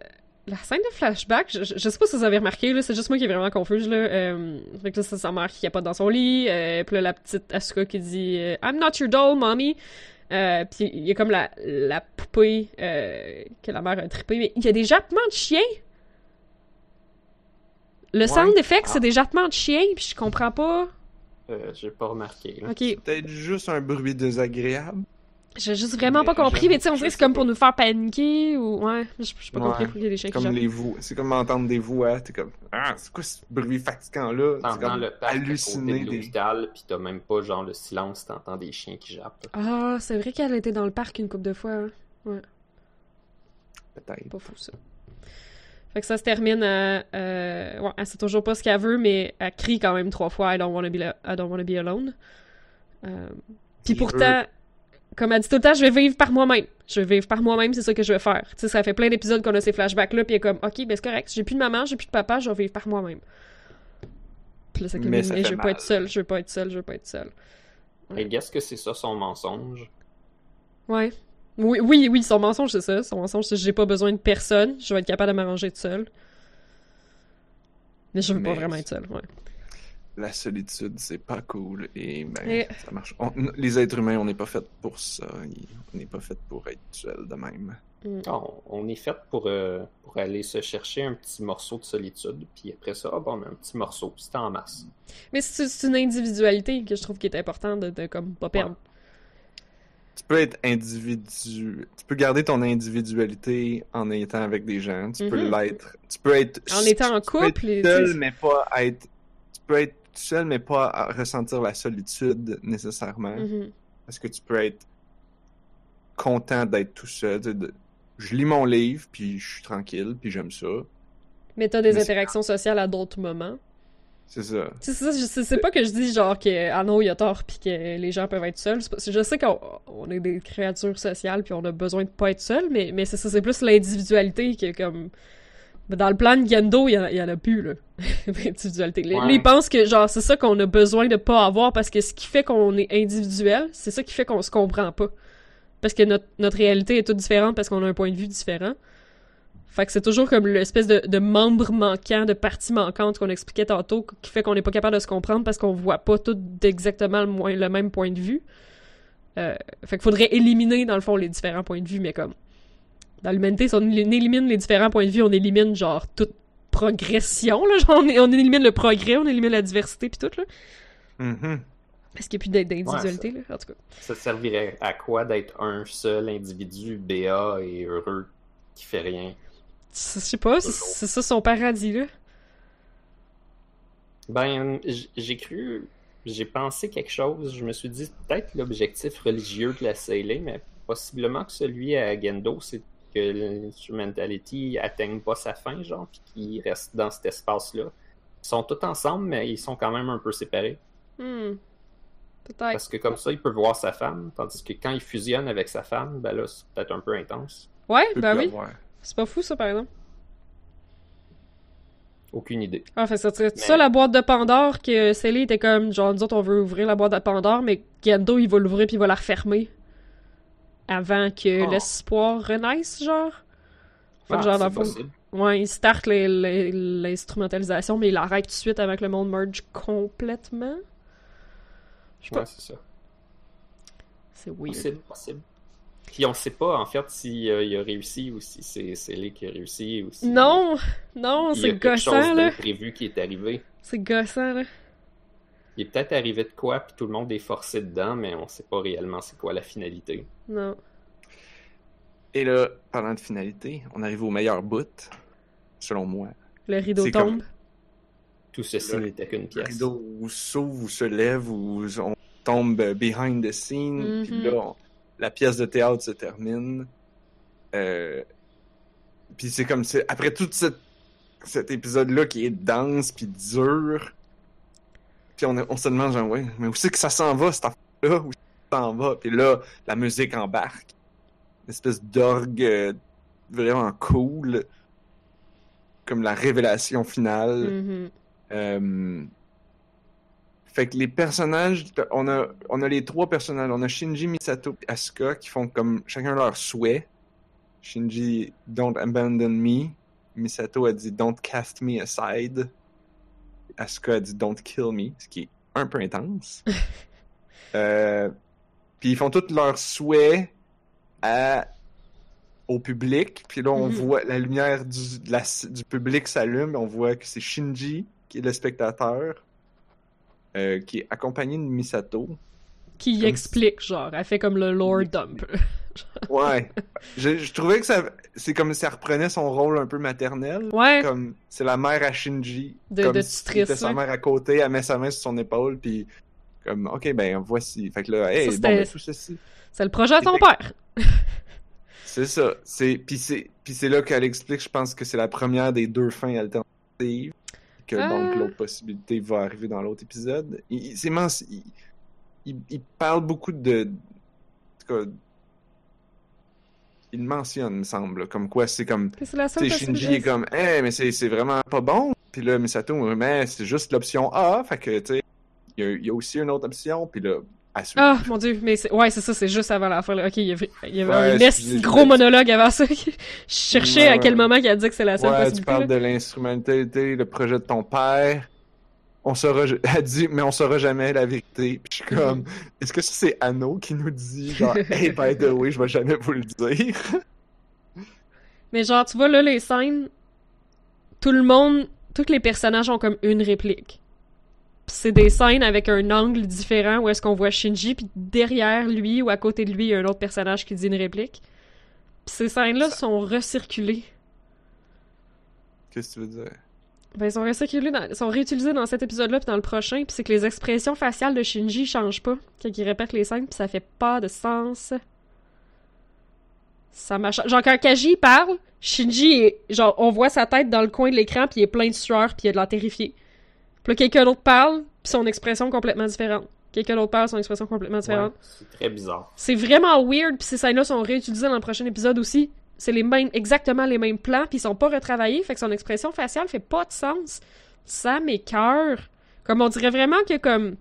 la scène de flashback, je, je- sais pas si vous avez remarqué, là, c'est juste moi qui est vraiment confuse, là. Euh, fait que là, c'est sa mère qui pas dans son lit, euh, puis là, la petite Asuka qui dit euh, I'm not your doll, mommy ». Euh, puis il y a comme la, la poupée que la mère a trippé, mais il y a des jappements de chiens! Le sound effect, c'est Ah. des jappements de chiens, puis je comprends pas. Euh, J'ai pas remarqué. là. Ok, Peut-être juste un bruit désagréable. J'ai juste vraiment Mais pas compris, mais tu sais, on dirait que c'est comme pour nous faire paniquer ou. Ouais, je j'ai pas Ouais. compris pourquoi il y a des chiens qui Comme jappent. les voix. C'est comme entendre des voix. T'es comme, ah, c'est quoi ce bruit fatigant-là? C'est T'entends comme le parc halluciner à côté de des. l'hôpital, puis t'as même pas genre le silence, t'entends des chiens qui jappent. Ah, c'est vrai qu'elle était dans le parc une couple de fois. hein. Peut-être. Pas fou, ça. Fait que ça se termine à. euh, Ouais, elle sait toujours pas ce qu'elle veut, mais elle crie quand même trois fois I don't wanna be, I don't wanna be alone. Euh, Puis pourtant, comme elle dit tout le temps, je vais vivre par moi-même. Je vais vivre par moi-même, c'est ça que je vais faire. Tu sais, ça fait plein d'épisodes qu'on a ces flashbacks-là, puis elle est comme, ok, ben c'est correct, j'ai plus de maman, j'ai plus de papa, je vais vivre par moi-même. Puis là, comme, Mais ça je veux mal. pas être seule, je veux pas être seule, je veux pas être seule. Et qu'est-ce que c'est ça son mensonge? Ouais. Oui, oui, oui, son mensonge, c'est ça. Son mensonge, c'est j'ai pas besoin de personne, je vais être capable de m'arranger toute seule. Mais je veux pas vraiment être seule, ouais. La solitude, c'est pas cool. Et ben, Et- ça marche. On- les êtres humains, on n'est pas fait pour ça. On n'est pas fait pour être seul de même. Mm. Ah, on, on est fait pour, euh, pour aller se chercher un petit morceau de solitude, puis après ça, ah, bon, on a un petit morceau, c'est en masse. Mais c'est c'est une individualité que je trouve qui est importante de, de comme pas perdre. Tu peux être individu. Tu peux garder ton individualité en étant avec des gens. Tu peux Mhm. l'être. Tu peux être. En étant en tu peux être couple, seul, mais pas être. Tu peux être seul, mais pas ressentir la solitude nécessairement. Mhm. Parce que tu peux être content d'être tout seul. de- je lis mon livre, puis je suis tranquille, puis j'aime ça. Mais t'as des Mais interactions sociales à d'autres moments. C'est ça. C'est c'est pas que je dis genre que ah non, il a tort puis que les gens peuvent être seuls. C'est pas- Je sais qu'on on est des créatures sociales puis on a besoin de pas être seul, mais, mais c'est ça, c'est plus l'individualité que comme. Mais Dans le plan de Gendo, il y, en a- il y en a plus, là. L'individualité. Lui, Ouais. lui, il pense que, genre, c'est ça qu'on a besoin de pas avoir parce que ce qui fait qu'on est individuel, c'est ça qui fait qu'on se comprend pas. Parce que notre, notre réalité est toute différente parce qu'on a un point de vue différent. Fait que c'est toujours comme l'espèce de, de membre manquant, de partie manquante qu'on expliquait tantôt, qui fait qu'on n'est pas capable de se comprendre parce qu'on voit pas tout exactement le, moins- le même point de vue. Euh, fait qu'il faudrait éliminer, dans le fond, les différents points de vue, mais comme... Dans l'humanité, si on élimine les différents points de vue, on élimine, genre, toute progression, là. Genre, on, élimine le progrès, on élimine la diversité, puis tout, là. Parce qu'il n'y a plus d'in- d'individualité, là, en tout cas. Ça servirait à quoi d'être un seul individu béat et heureux qui fait rien? Je sais pas, c'est ça son paradis, là. Ben, j'ai cru, j'ai pensé quelque chose. Je me suis dit peut-être l'objectif religieux de la Sailée, mais possiblement que celui à Gendo, c'est que l'instrumentality atteigne pas sa fin, genre, puis qu'il reste dans cet espace-là. Ils sont tous ensemble, mais ils sont quand même un peu séparés. Hmm. Peut-être. Parce que comme ça, il peut voir sa femme, tandis que quand il fusionne avec sa femme, ben là, c'est peut-être un peu intense. Ouais, ben oui. avoir. C'est pas fou, ça, par exemple? Aucune idée. Ah, fait ça serait Mais- ça la boîte de Pandore que Sally était comme genre nous autres on veut ouvrir la boîte de Pandore mais Gendo il va l'ouvrir puis il va la refermer avant que Oh. l'espoir renaisse genre. Fait que Ah, genre dans possible. ouais, il start l'instrumentalisation mais il arrête tout de suite avec le monde merge complètement. Je sais pas, Ouais, c'est ça. c'est weird. Possible, possible. Puis on sait pas, en fait, s'il a réussi ou si c'est Célé qui a réussi ou si... Non, non, il y a c'est quelque chose gossant là. d'imprévu qui est arrivé. C'est gossant là. Il est peut-être arrivé de quoi, puis tout le monde est forcé dedans, mais on sait pas réellement c'est quoi la finalité. Non. Et là, parlant de finalité, on arrive au meilleur bout, selon moi. Le rideau tombe. comme- Tout ceci Le- n'était qu'une Le pièce. rideau ou s'ouvre ou se lève ou on tombe behind the scene, Mhm. puis là, on- la pièce de théâtre se termine. Euh, puis c'est comme c'est après tout cette- cet épisode-là qui est dense puis dur, puis on, on se demande genre ouais, mais où c'est que ça s'en va cette affaire-là? Où ça s'en va? Puis là, la musique embarque, une espèce d'orgue euh, vraiment cool, comme la révélation finale. Mhm. Euh, Fait que les personnages, on a, on a les trois personnages. On a Shinji, Misato et Asuka qui font comme chacun leur souhait. Shinji, don't abandon me. Misato a dit don't cast me aside. Asuka a dit don't kill me, ce qui est un peu intense. Euh, Puis ils font tous leurs souhaits à, au public. Puis là, on Mhm. voit la lumière du, la- du public s'allume. On voit que c'est Shinji qui est le spectateur, euh, qui est accompagné de Misato. Qui Comme explique genre, elle fait comme le lore dump. Ouais. je, je trouvais que ça, c'est comme si ça reprenait son rôle un peu maternel. Ouais. Comme c'est la mère à Shinji. De- comme de si tutrice, sa mère à côté, elle met sa main sur son épaule, puis comme, ok, ben voici. Fait que là, hey, Ça, bon, ben tout ceci. C'est le projet à ton père. C'est ça. C'est puis c'est puis c'est là qu'elle explique, je pense que c'est la première des deux fins alternatives. Que Ah. donc l'autre possibilité va arriver dans l'autre épisode. Il, c'est men- il, il- il parle beaucoup de. En tout cas, il mentionne, me semble, comme quoi c'est comme. C'est la seule Shinji est comme, hey, mais c'est c'est vraiment pas bon. Puis là, Misato, mais c'est juste l'option A. Fait que, tu sais, il y, y a aussi une autre option. Puis là, à suivre. Ah, mon dieu, mais c'est... ouais, c'est ça, c'est juste avant la fin. là. Ok, il y avait, il y avait Ouais, un excusez, gros monologue avant ça? Je cherchais à quel moment qu'il a dit que c'est la seule Ouais, tu possibilité. parles là. de l'instrumentalité, le projet de ton père. On saura, elle dit, mais on saura jamais la vérité. Puis je suis comme, Mhm. est-ce que ça, c'est Anno qui nous dit, genre, hey, by the way, je vais jamais vous le dire? Mais genre, tu vois, là, les scènes, tout le monde, tous les personnages ont comme une réplique. C'est des scènes avec un angle différent où est-ce qu'on voit Shinji, puis derrière lui ou à côté de lui, il y a un autre personnage qui dit une réplique. Pis ces scènes-là Ça- sont recirculées. Qu'est-ce que tu veux dire? Ben, ils sont recirculés, dans- ils sont réutilisés dans cet épisode-là puis dans le prochain, puis c'est que les expressions faciales de Shinji changent pas quand il répète les scènes, puis ça fait pas de sens. Ça m'a cha- Genre, quand Kaji parle, Shinji est. Genre, on voit sa tête dans le coin de l'écran, puis il est plein de sueur, puis il a de l'air terrifié. Puis là, quelqu'un d'autre parle, puis son expression complètement différente. Quelqu'un d'autre parle, son expression complètement différente. Ouais, c'est très bizarre. C'est vraiment weird, puis ces scènes-là sont réutilisées dans le prochain épisode aussi. C'est les mêmes, exactement les mêmes plans, puis ils sont pas retravaillés, fait que son expression faciale fait pas de sens. Ça m'écœure. Comme on dirait vraiment que comme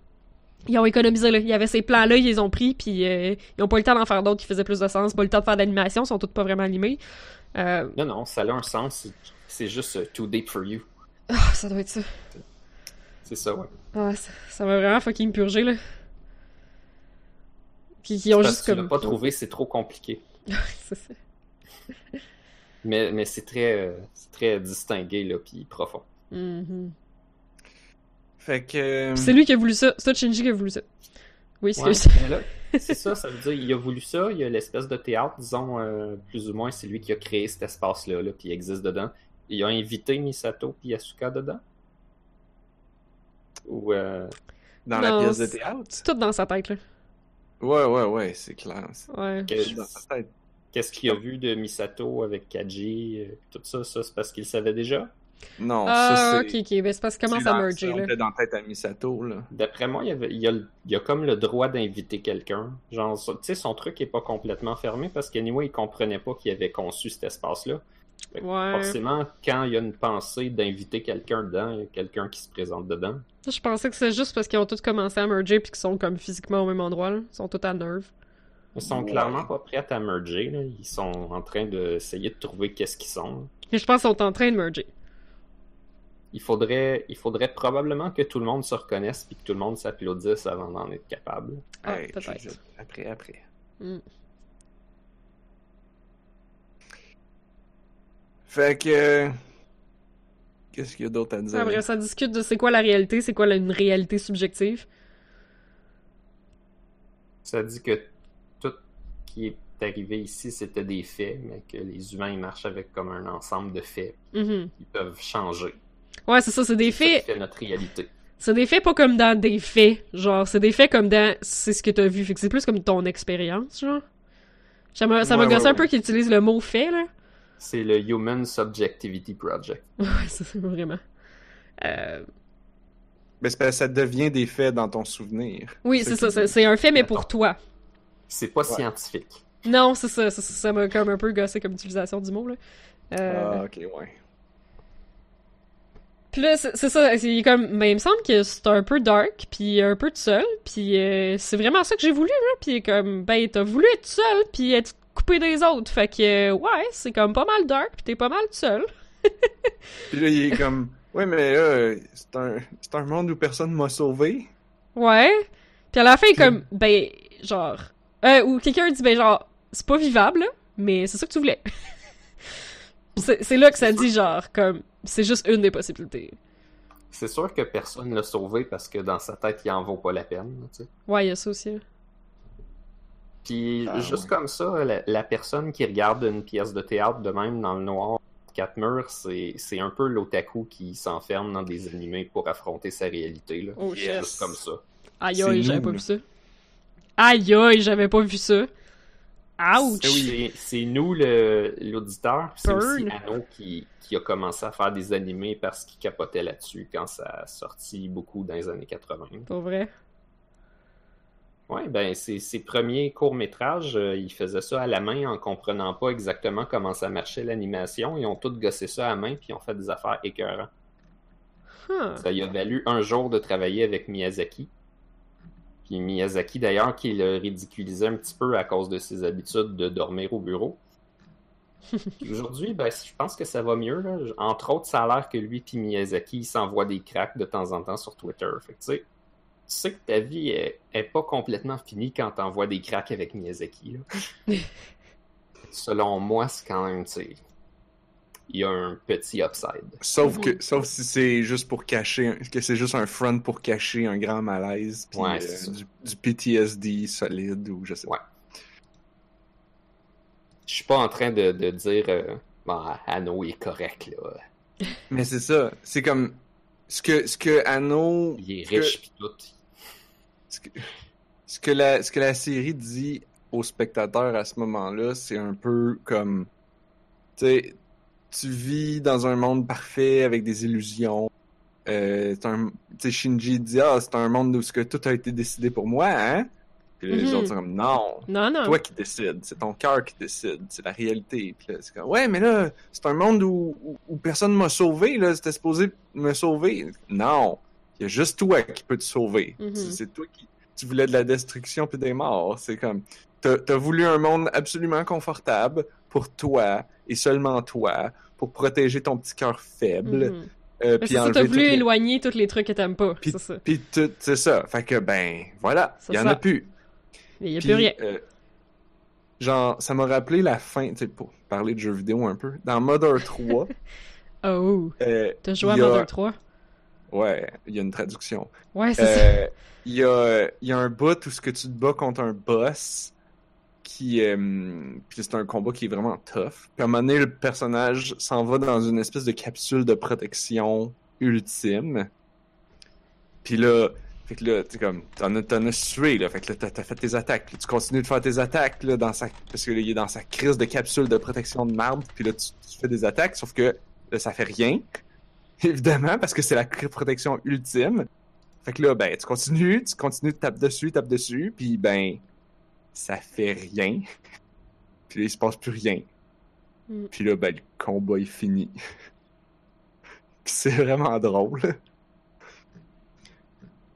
ils ont économisé là, il y avait ces plans-là, ils les ont pris, puis euh, ils ont pas eu le temps d'en faire d'autres qui faisaient plus de sens, pas eu le temps de faire d'animation, ils sont toutes pas vraiment animés. Euh, Non, non, ça a un sens. c'est- C'est juste euh, too deep for you. ah, ça doit être ça. C'est ça, ouais. Ah, ça m'a vraiment fucking purgé là. Qui, qui ont juste que tu comme. l'as pas trouvé, c'est trop compliqué. C'est ça. Mais, mais c'est très, euh, c'est très distingué, là, puis profond. Mhm. Fait que. Puis C'est lui qui a voulu ça. C'est Shinji qui a voulu ça. Oui, c'est Ouais, c'est ça, ça veut dire il a voulu ça, il y a l'espèce de théâtre, disons, euh, plus ou moins, c'est lui qui a créé cet espace-là, là, puis il existe dedans. Il a invité Misato et Yasuka dedans? Ou, euh, Dans Non, la pièce de théâtre? C'est tout dans sa tête, là. Ouais, ouais, ouais, c'est clair. Ouais. que- qu'est-ce qu'il a vu de Misato avec Kaji, euh, tout ça, ça, c'est parce qu'il le savait déjà? Non, Ah, ça ok, c'est. ok. Ben, c'est parce qu'il commence à merger, là. dans la tête à Misato, là. D'après moi, il, y avait, il, y a, le- il y a comme le droit d'inviter quelqu'un. Genre, tu sais, son truc est pas complètement fermé parce qu'anyway, il comprenait pas qu'il avait conçu cet espace-là. Ouais. Forcément, quand il y a une pensée d'inviter quelqu'un dedans, il y a quelqu'un qui se présente dedans. Je pensais que c'est juste parce qu'ils ont tous commencé à merger puis qu'ils sont comme physiquement au même endroit, là. Ils sont tous à nerve. Ils sont Ouais. clairement pas prêts à merger. là. Ils sont en train d'essayer de trouver qu'est-ce qu'ils sont. Et je pense qu'ils sont en train de merger. Il faudrait, il faudrait probablement que tout le monde se reconnaisse et que tout le monde s'applaudisse avant d'en être capable. Ah, Hey, je- Après, après. Mm. Fait que. Qu'est-ce qu'il y a d'autre à dire? Après, ça discute de c'est quoi la réalité, c'est quoi une réalité subjective. Ça dit que tout qui est arrivé ici, c'était des faits, mais que les humains ils marchent avec comme un ensemble de faits Mhm. qui peuvent changer. Ouais, c'est ça, c'est des C'est faits. fait notre réalité. C'est des faits pas comme dans des faits. Genre, c'est des faits comme dans c'est ce que t'as vu. Fait que c'est plus comme ton expérience, genre. Ça m'a Ouais, gossé ouais, un peu ouais. qu'il utilise le mot fait, là. C'est le Human Subjectivity Project. Ouais, ça, c'est vraiment. Euh, Mais ça devient des faits dans ton souvenir. Oui, c'est ça. qui- c'est- un fait, mais pour toi. C'est pas Ouais. scientifique. Non, c'est ça. Ça ça m'a comme un peu gossé comme utilisation du mot, là. Euh, Ah, ok, ouais. Puis là, c'est ça, c'est comme, mais il me semble que c'est un peu dark, puis un peu tout seul, puis euh, c'est vraiment ça que j'ai voulu, là, puis comme, ben, t'as voulu être tout seul, puis être coupé des autres, fait que, euh, ouais, c'est comme pas mal dark, puis t'es pas mal tout seul. Puis là, il est comme. Ouais, mais là, c'est un, c'est un monde où personne m'a sauvé. Ouais. Puis à la fin, il est comme, ben, genre, euh, ou quelqu'un dit, ben, genre, c'est pas vivable, là, mais c'est ça que tu voulais. c'est c'est là que ça dit, genre, comme, c'est juste une des possibilités. C'est sûr que personne l'a sauvé parce que dans sa tête, il en vaut pas la peine. tu sais. Ouais, il y a ça aussi. Puis Ah, juste ouais. comme ça, la, la personne qui regarde une pièce de théâtre de même dans le noir, quatre murs, c'est c'est un peu l'otaku qui s'enferme dans des animés pour affronter sa réalité. Là. Oh, Yes. Juste comme ça. Aïe aïe, j'avais pas vu ça. Aïe aïe, j'avais pas vu ça. Ouch! C'est c'est nous, le- l'auditeur, c'est aussi. Anno qui, qui a commencé à faire des animés parce qu'il capotait là-dessus quand ça a sorti beaucoup dans les années 80. Pour vrai. Ouais, ben ses, ses premiers courts-métrages, euh, ils faisaient ça à la main en comprenant pas exactement comment ça marchait l'animation. Ils ont tous gossé ça à la main puis ils ont fait des affaires écœurantes. Huh. Ça y a valu un jour de travailler avec Miyazaki. Puis Miyazaki, d'ailleurs, qui le ridiculisait un petit peu à cause de ses habitudes de dormir au bureau. Aujourd'hui, ben, je pense que ça va mieux. Là. Entre autres, ça a l'air que lui et Miyazaki s'envoient des cracks de temps en temps sur Twitter. Fait que, tu sais, que ta vie est, est pas complètement finie quand t'envoies des cracks avec Miyazaki. là. Selon moi, c'est quand même, tu sais, il y a un petit upside. Sauf que, sauf si c'est juste pour cacher, un- que c'est juste un front pour cacher un grand malaise, puis Ouais, euh, du, du PTSD solide ou je sais pas. Ouais. Je suis pas en train de, de dire euh, bon, Anno est correct là. Mais c'est ça, c'est comme ce que ce que Anno, Il est ce que- riche pis tout. Ce que, ce que la ce que la série dit aux spectateurs à ce moment-là, c'est un peu comme, tu sais, tu vis dans un monde parfait avec des illusions. Euh, un- Shinji dit ah c'est un monde où ce que tout a été décidé pour moi, hein? Puis les Mhm. autres sont comme non, Non, non. toi qui décides, c'est ton cœur qui décide, c'est la réalité. Puis là, c'est comme, ouais, mais là, c'est un monde où, où, où personne m'a sauvé, là, c'était supposé me sauver. Non, il y a juste toi qui peux te sauver. Mhm. C'est- C'est toi qui, tu voulais de la destruction puis des morts. C'est comme, t'as as voulu un monde absolument confortable pour toi et seulement toi, pour protéger ton petit cœur faible. Euh, puis c'est ça, enlever t'as voulu les- éloigner tous les trucs que t'aimes pas. Puis, C'est ça. puis tout, c'est ça. Fait que, ben, voilà, il y en ça. a plus. Il y a plus rien. euh, genre, ça m'a rappelé la fin, tu sais, pour parler de jeux vidéo un peu. Dans Mother 3, Oh, euh, t'as joué à a- Mother 3? Ouais, il y a une traduction. Ouais, c'est ça. Euh, Il y, a, y a un bout où ce que tu te bats contre un boss qui euh, puis c'est un combat qui est vraiment tough. Puis à un moment donné, le personnage s'en va dans une espèce de capsule de protection ultime. Puis là, fait que là, tu comme, t'en as, t'en as sué, là. Fait que là, t'as, fait tes attaques. Puis tu continues de faire tes attaques, là, dans sa, parce que là, il est dans sa crise de capsule de protection de marbre. Puis là, tu, tu fais des attaques, sauf que là, ça fait rien. Évidemment, parce que c'est la protection ultime. Fait que là, ben, tu continues, tu continues de taper dessus, taper dessus, puis ben, ça fait rien. Puis là, il se passe plus rien. Mm. Puis là, ben, le combat est fini. c'est vraiment drôle.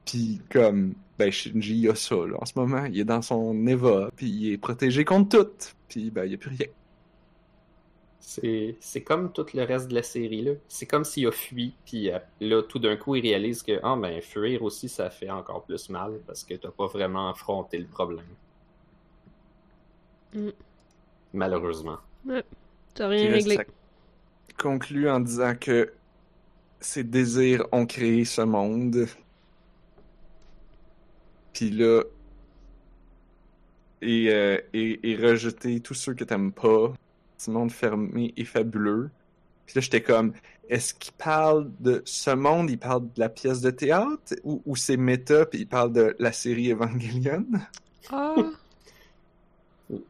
Puis comme, ben, Shinji, il a ça, là, en ce moment. Il est dans son Eva, puis il est protégé contre tout. Puis ben, il n'y a plus rien. C'est c'est comme tout le reste de la série. là. C'est comme s'il a fui, puis euh, là, tout d'un coup, il réalise que ah, ben, fuir aussi, ça fait encore plus mal parce que t'as pas vraiment affronté le problème. Mm. Malheureusement. T'as rien réglé. ça conclut en disant que ses désirs ont créé ce monde. Puis là, et, euh, et, et rejeter tous ceux que t'aimes pas. Ce monde fermé et fabuleux. Puis là, j'étais comme, est-ce qu'il parle de ce monde, il parle de la pièce de théâtre, ou, ou c'est méta, puis il parle de la série Evangelion? Ah,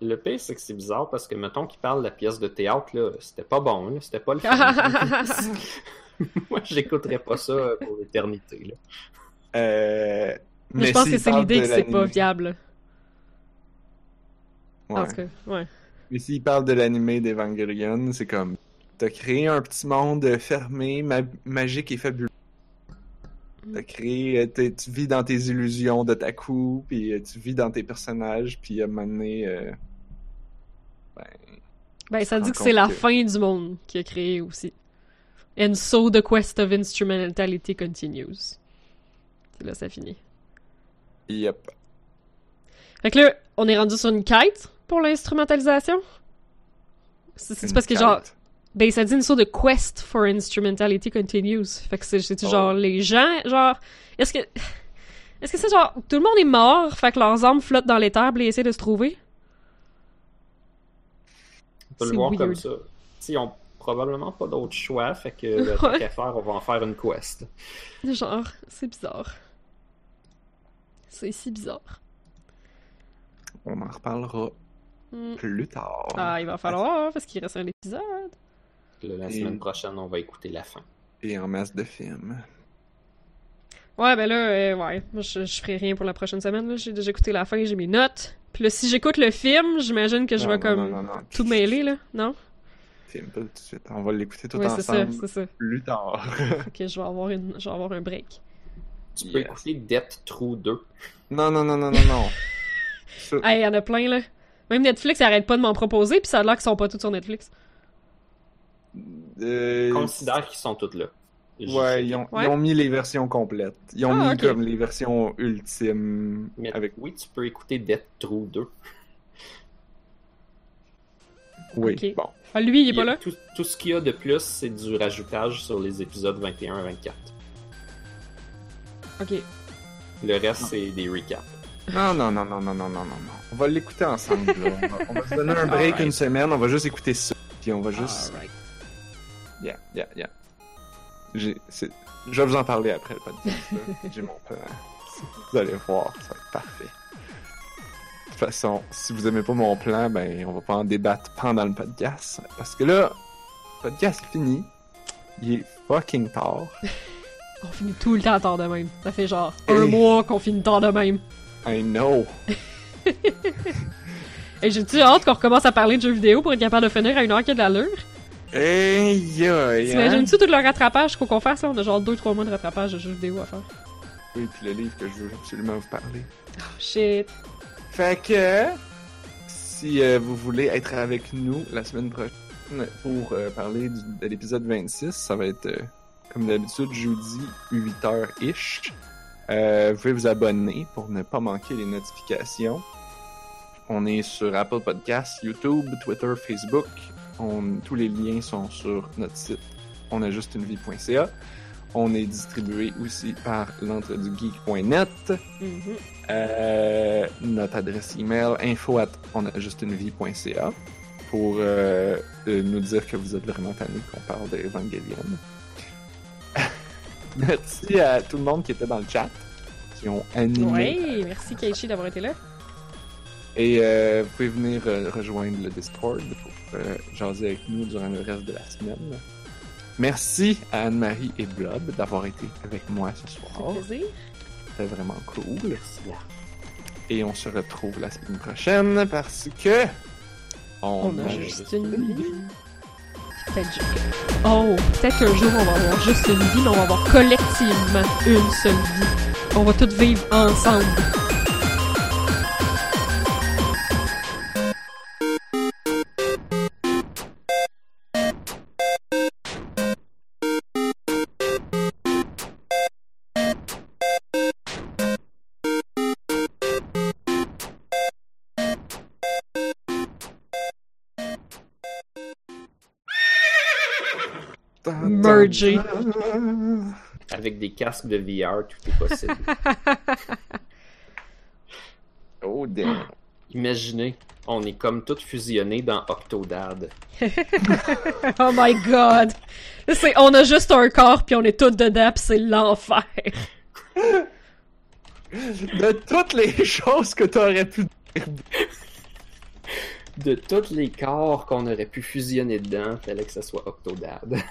Le pire, c'est que c'est bizarre parce que, mettons qu'il parle de la pièce de théâtre, là, c'était pas bon, là, c'était pas le fun. Moi, j'écouterais pas ça pour l'éternité. là. Euh, mais je pense que c'est l'idée que c'est pas viable. En Ouais. tout cas, ouais. Mais s'il parle de l'animé d'Evangelion, c'est comme t'as créé un petit monde fermé, ma- magique et fabuleux. T'as créé, euh, tu vis dans tes illusions de Taku, puis euh, tu vis dans tes personnages, puis à un moment donné, euh, ben, Ben, ça dit que c'est la que- fin du monde qui a créé aussi. And so the quest of instrumentality continues. Là, ça finit. yep. Fait que là, on est rendu sur une quête pour l'instrumentalisation? C'est parce que genre, ben ça dit une sorte de quest for instrumentality continues. Fait que c'est Oh. genre les gens, genre, est-ce que, est-ce que c'est genre tout le monde est mort, fait que leurs âmes flottent dans les terres, ils essaient de se trouver? On peut le voir comme ça. Ils ont probablement pas d'autre choix, fait que le tant Ouais. qu'à faire, on va en faire une quest. Genre, c'est bizarre. C'est si bizarre. On en reparlera Hmm. plus tard. Ah, il va falloir, parce qu'il reste un épisode. Là, la Et- semaine prochaine, on va écouter la fin. Et en masse de films. Ouais, ben là, euh, ouais, moi je, je ferai rien pour la prochaine semaine. là. J'ai déjà écouté la fin, j'ai mes notes. Puis là, si j'écoute le film, j'imagine que je vais comme non, non, non. tout mêler, là, non? Film pas tout de suite. On va l'écouter tout Ouais, c'est ça, ensemble c'est ça. plus tard. Ok, je vais avoir, une, je vais avoir un break. Tu peux écouter Death True 2. non, non, non, non, non, non. Ça- Hey, y en a plein, là. Même Netflix, ils arrêtent pas de m'en proposer, puis ça a l'air qu'ils sont pas tous sur Netflix. euh, Considère qu'ils sont tous là. Ouais, ils ont, Ouais. ils ont mis les versions complètes. Ils ont Ah, mis comme les versions ultimes Mais avec. oui, tu peux écouter Death True 2. Oui, bon. Ah, lui, il est Il pas là? Tout, tout ce qu'il y a de plus, c'est du rajoutage sur les épisodes 21 et 24. Ok. Le reste, c'est des recaps. Non, non, non, non, non, non, non, non. On va l'écouter ensemble. On, va, se donner un break une semaine, on va juste écouter ça. Puis on va juste. Right. Yeah, yeah, yeah. Je vais vous en parler après le podcast. J'ai mon plan. Vous allez voir, ça va être parfait. De toute façon, si vous aimez pas mon plan, ben on va pas en débattre pendant le podcast. Parce que là, le podcast fini. Il est fucking tard. on finit tout le temps tard de même. Ça fait genre un mois qu'on finit tard de même. I know. Et j'ai-tu hâte qu'on recommence à parler de jeux vidéo pour être capable de finir à une heure qui a de l'allure? Hey, hein? T'imagines-tu tout le rattrapage qu'on fasse? là? On a genre 2-3 mois de rattrapage de jeux vidéo à faire. Oui, puis le livre que je veux absolument vous parler. Oh shit. Fait que, si euh, vous voulez être avec nous la semaine prochaine pour euh, parler du- de l'épisode 26, ça va être, euh, comme d'habitude, jeudi, 8h-ish. Euh, vous pouvez vous abonner pour ne pas manquer les notifications. On est sur Apple Podcasts, YouTube, Twitter, Facebook. On, tous les liens sont sur notre site onajustunevie.ca. On est distribué aussi par l'entredugeek.net. Mhm. Euh, notre adresse email info at onajustunevie.ca pour euh, euh, nous dire que vous êtes vraiment tanné qu'on parle d'Evangelion. Merci à tout le monde qui était dans le chat, qui ont animé. Ouais, merci Keishi d'avoir été là. Et euh, vous pouvez venir euh, rejoindre le Discord pour euh, jaser avec nous durant le reste de la semaine. Merci à Anne-Marie et Blob d'avoir été avec moi ce soir. C'était vraiment cool. Merci. Et on se retrouve la semaine prochaine parce que. On a a juste une vie. Oh, peut-être qu'un jour on va avoir juste une vie, mais on va avoir collectivement une seule vie. On va toutes vivre ensemble. Avec des casques de VR, tout est possible. Oh damn. Imaginez, on est comme tous fusionnés dans Octodad. Oh my god! On a juste un corps puis on est tous dedans pis c'est l'enfer. De toutes les choses que t'aurais pu dire. De tous les corps qu'on aurait pu fusionner dedans, fallait que ce soit Octodad.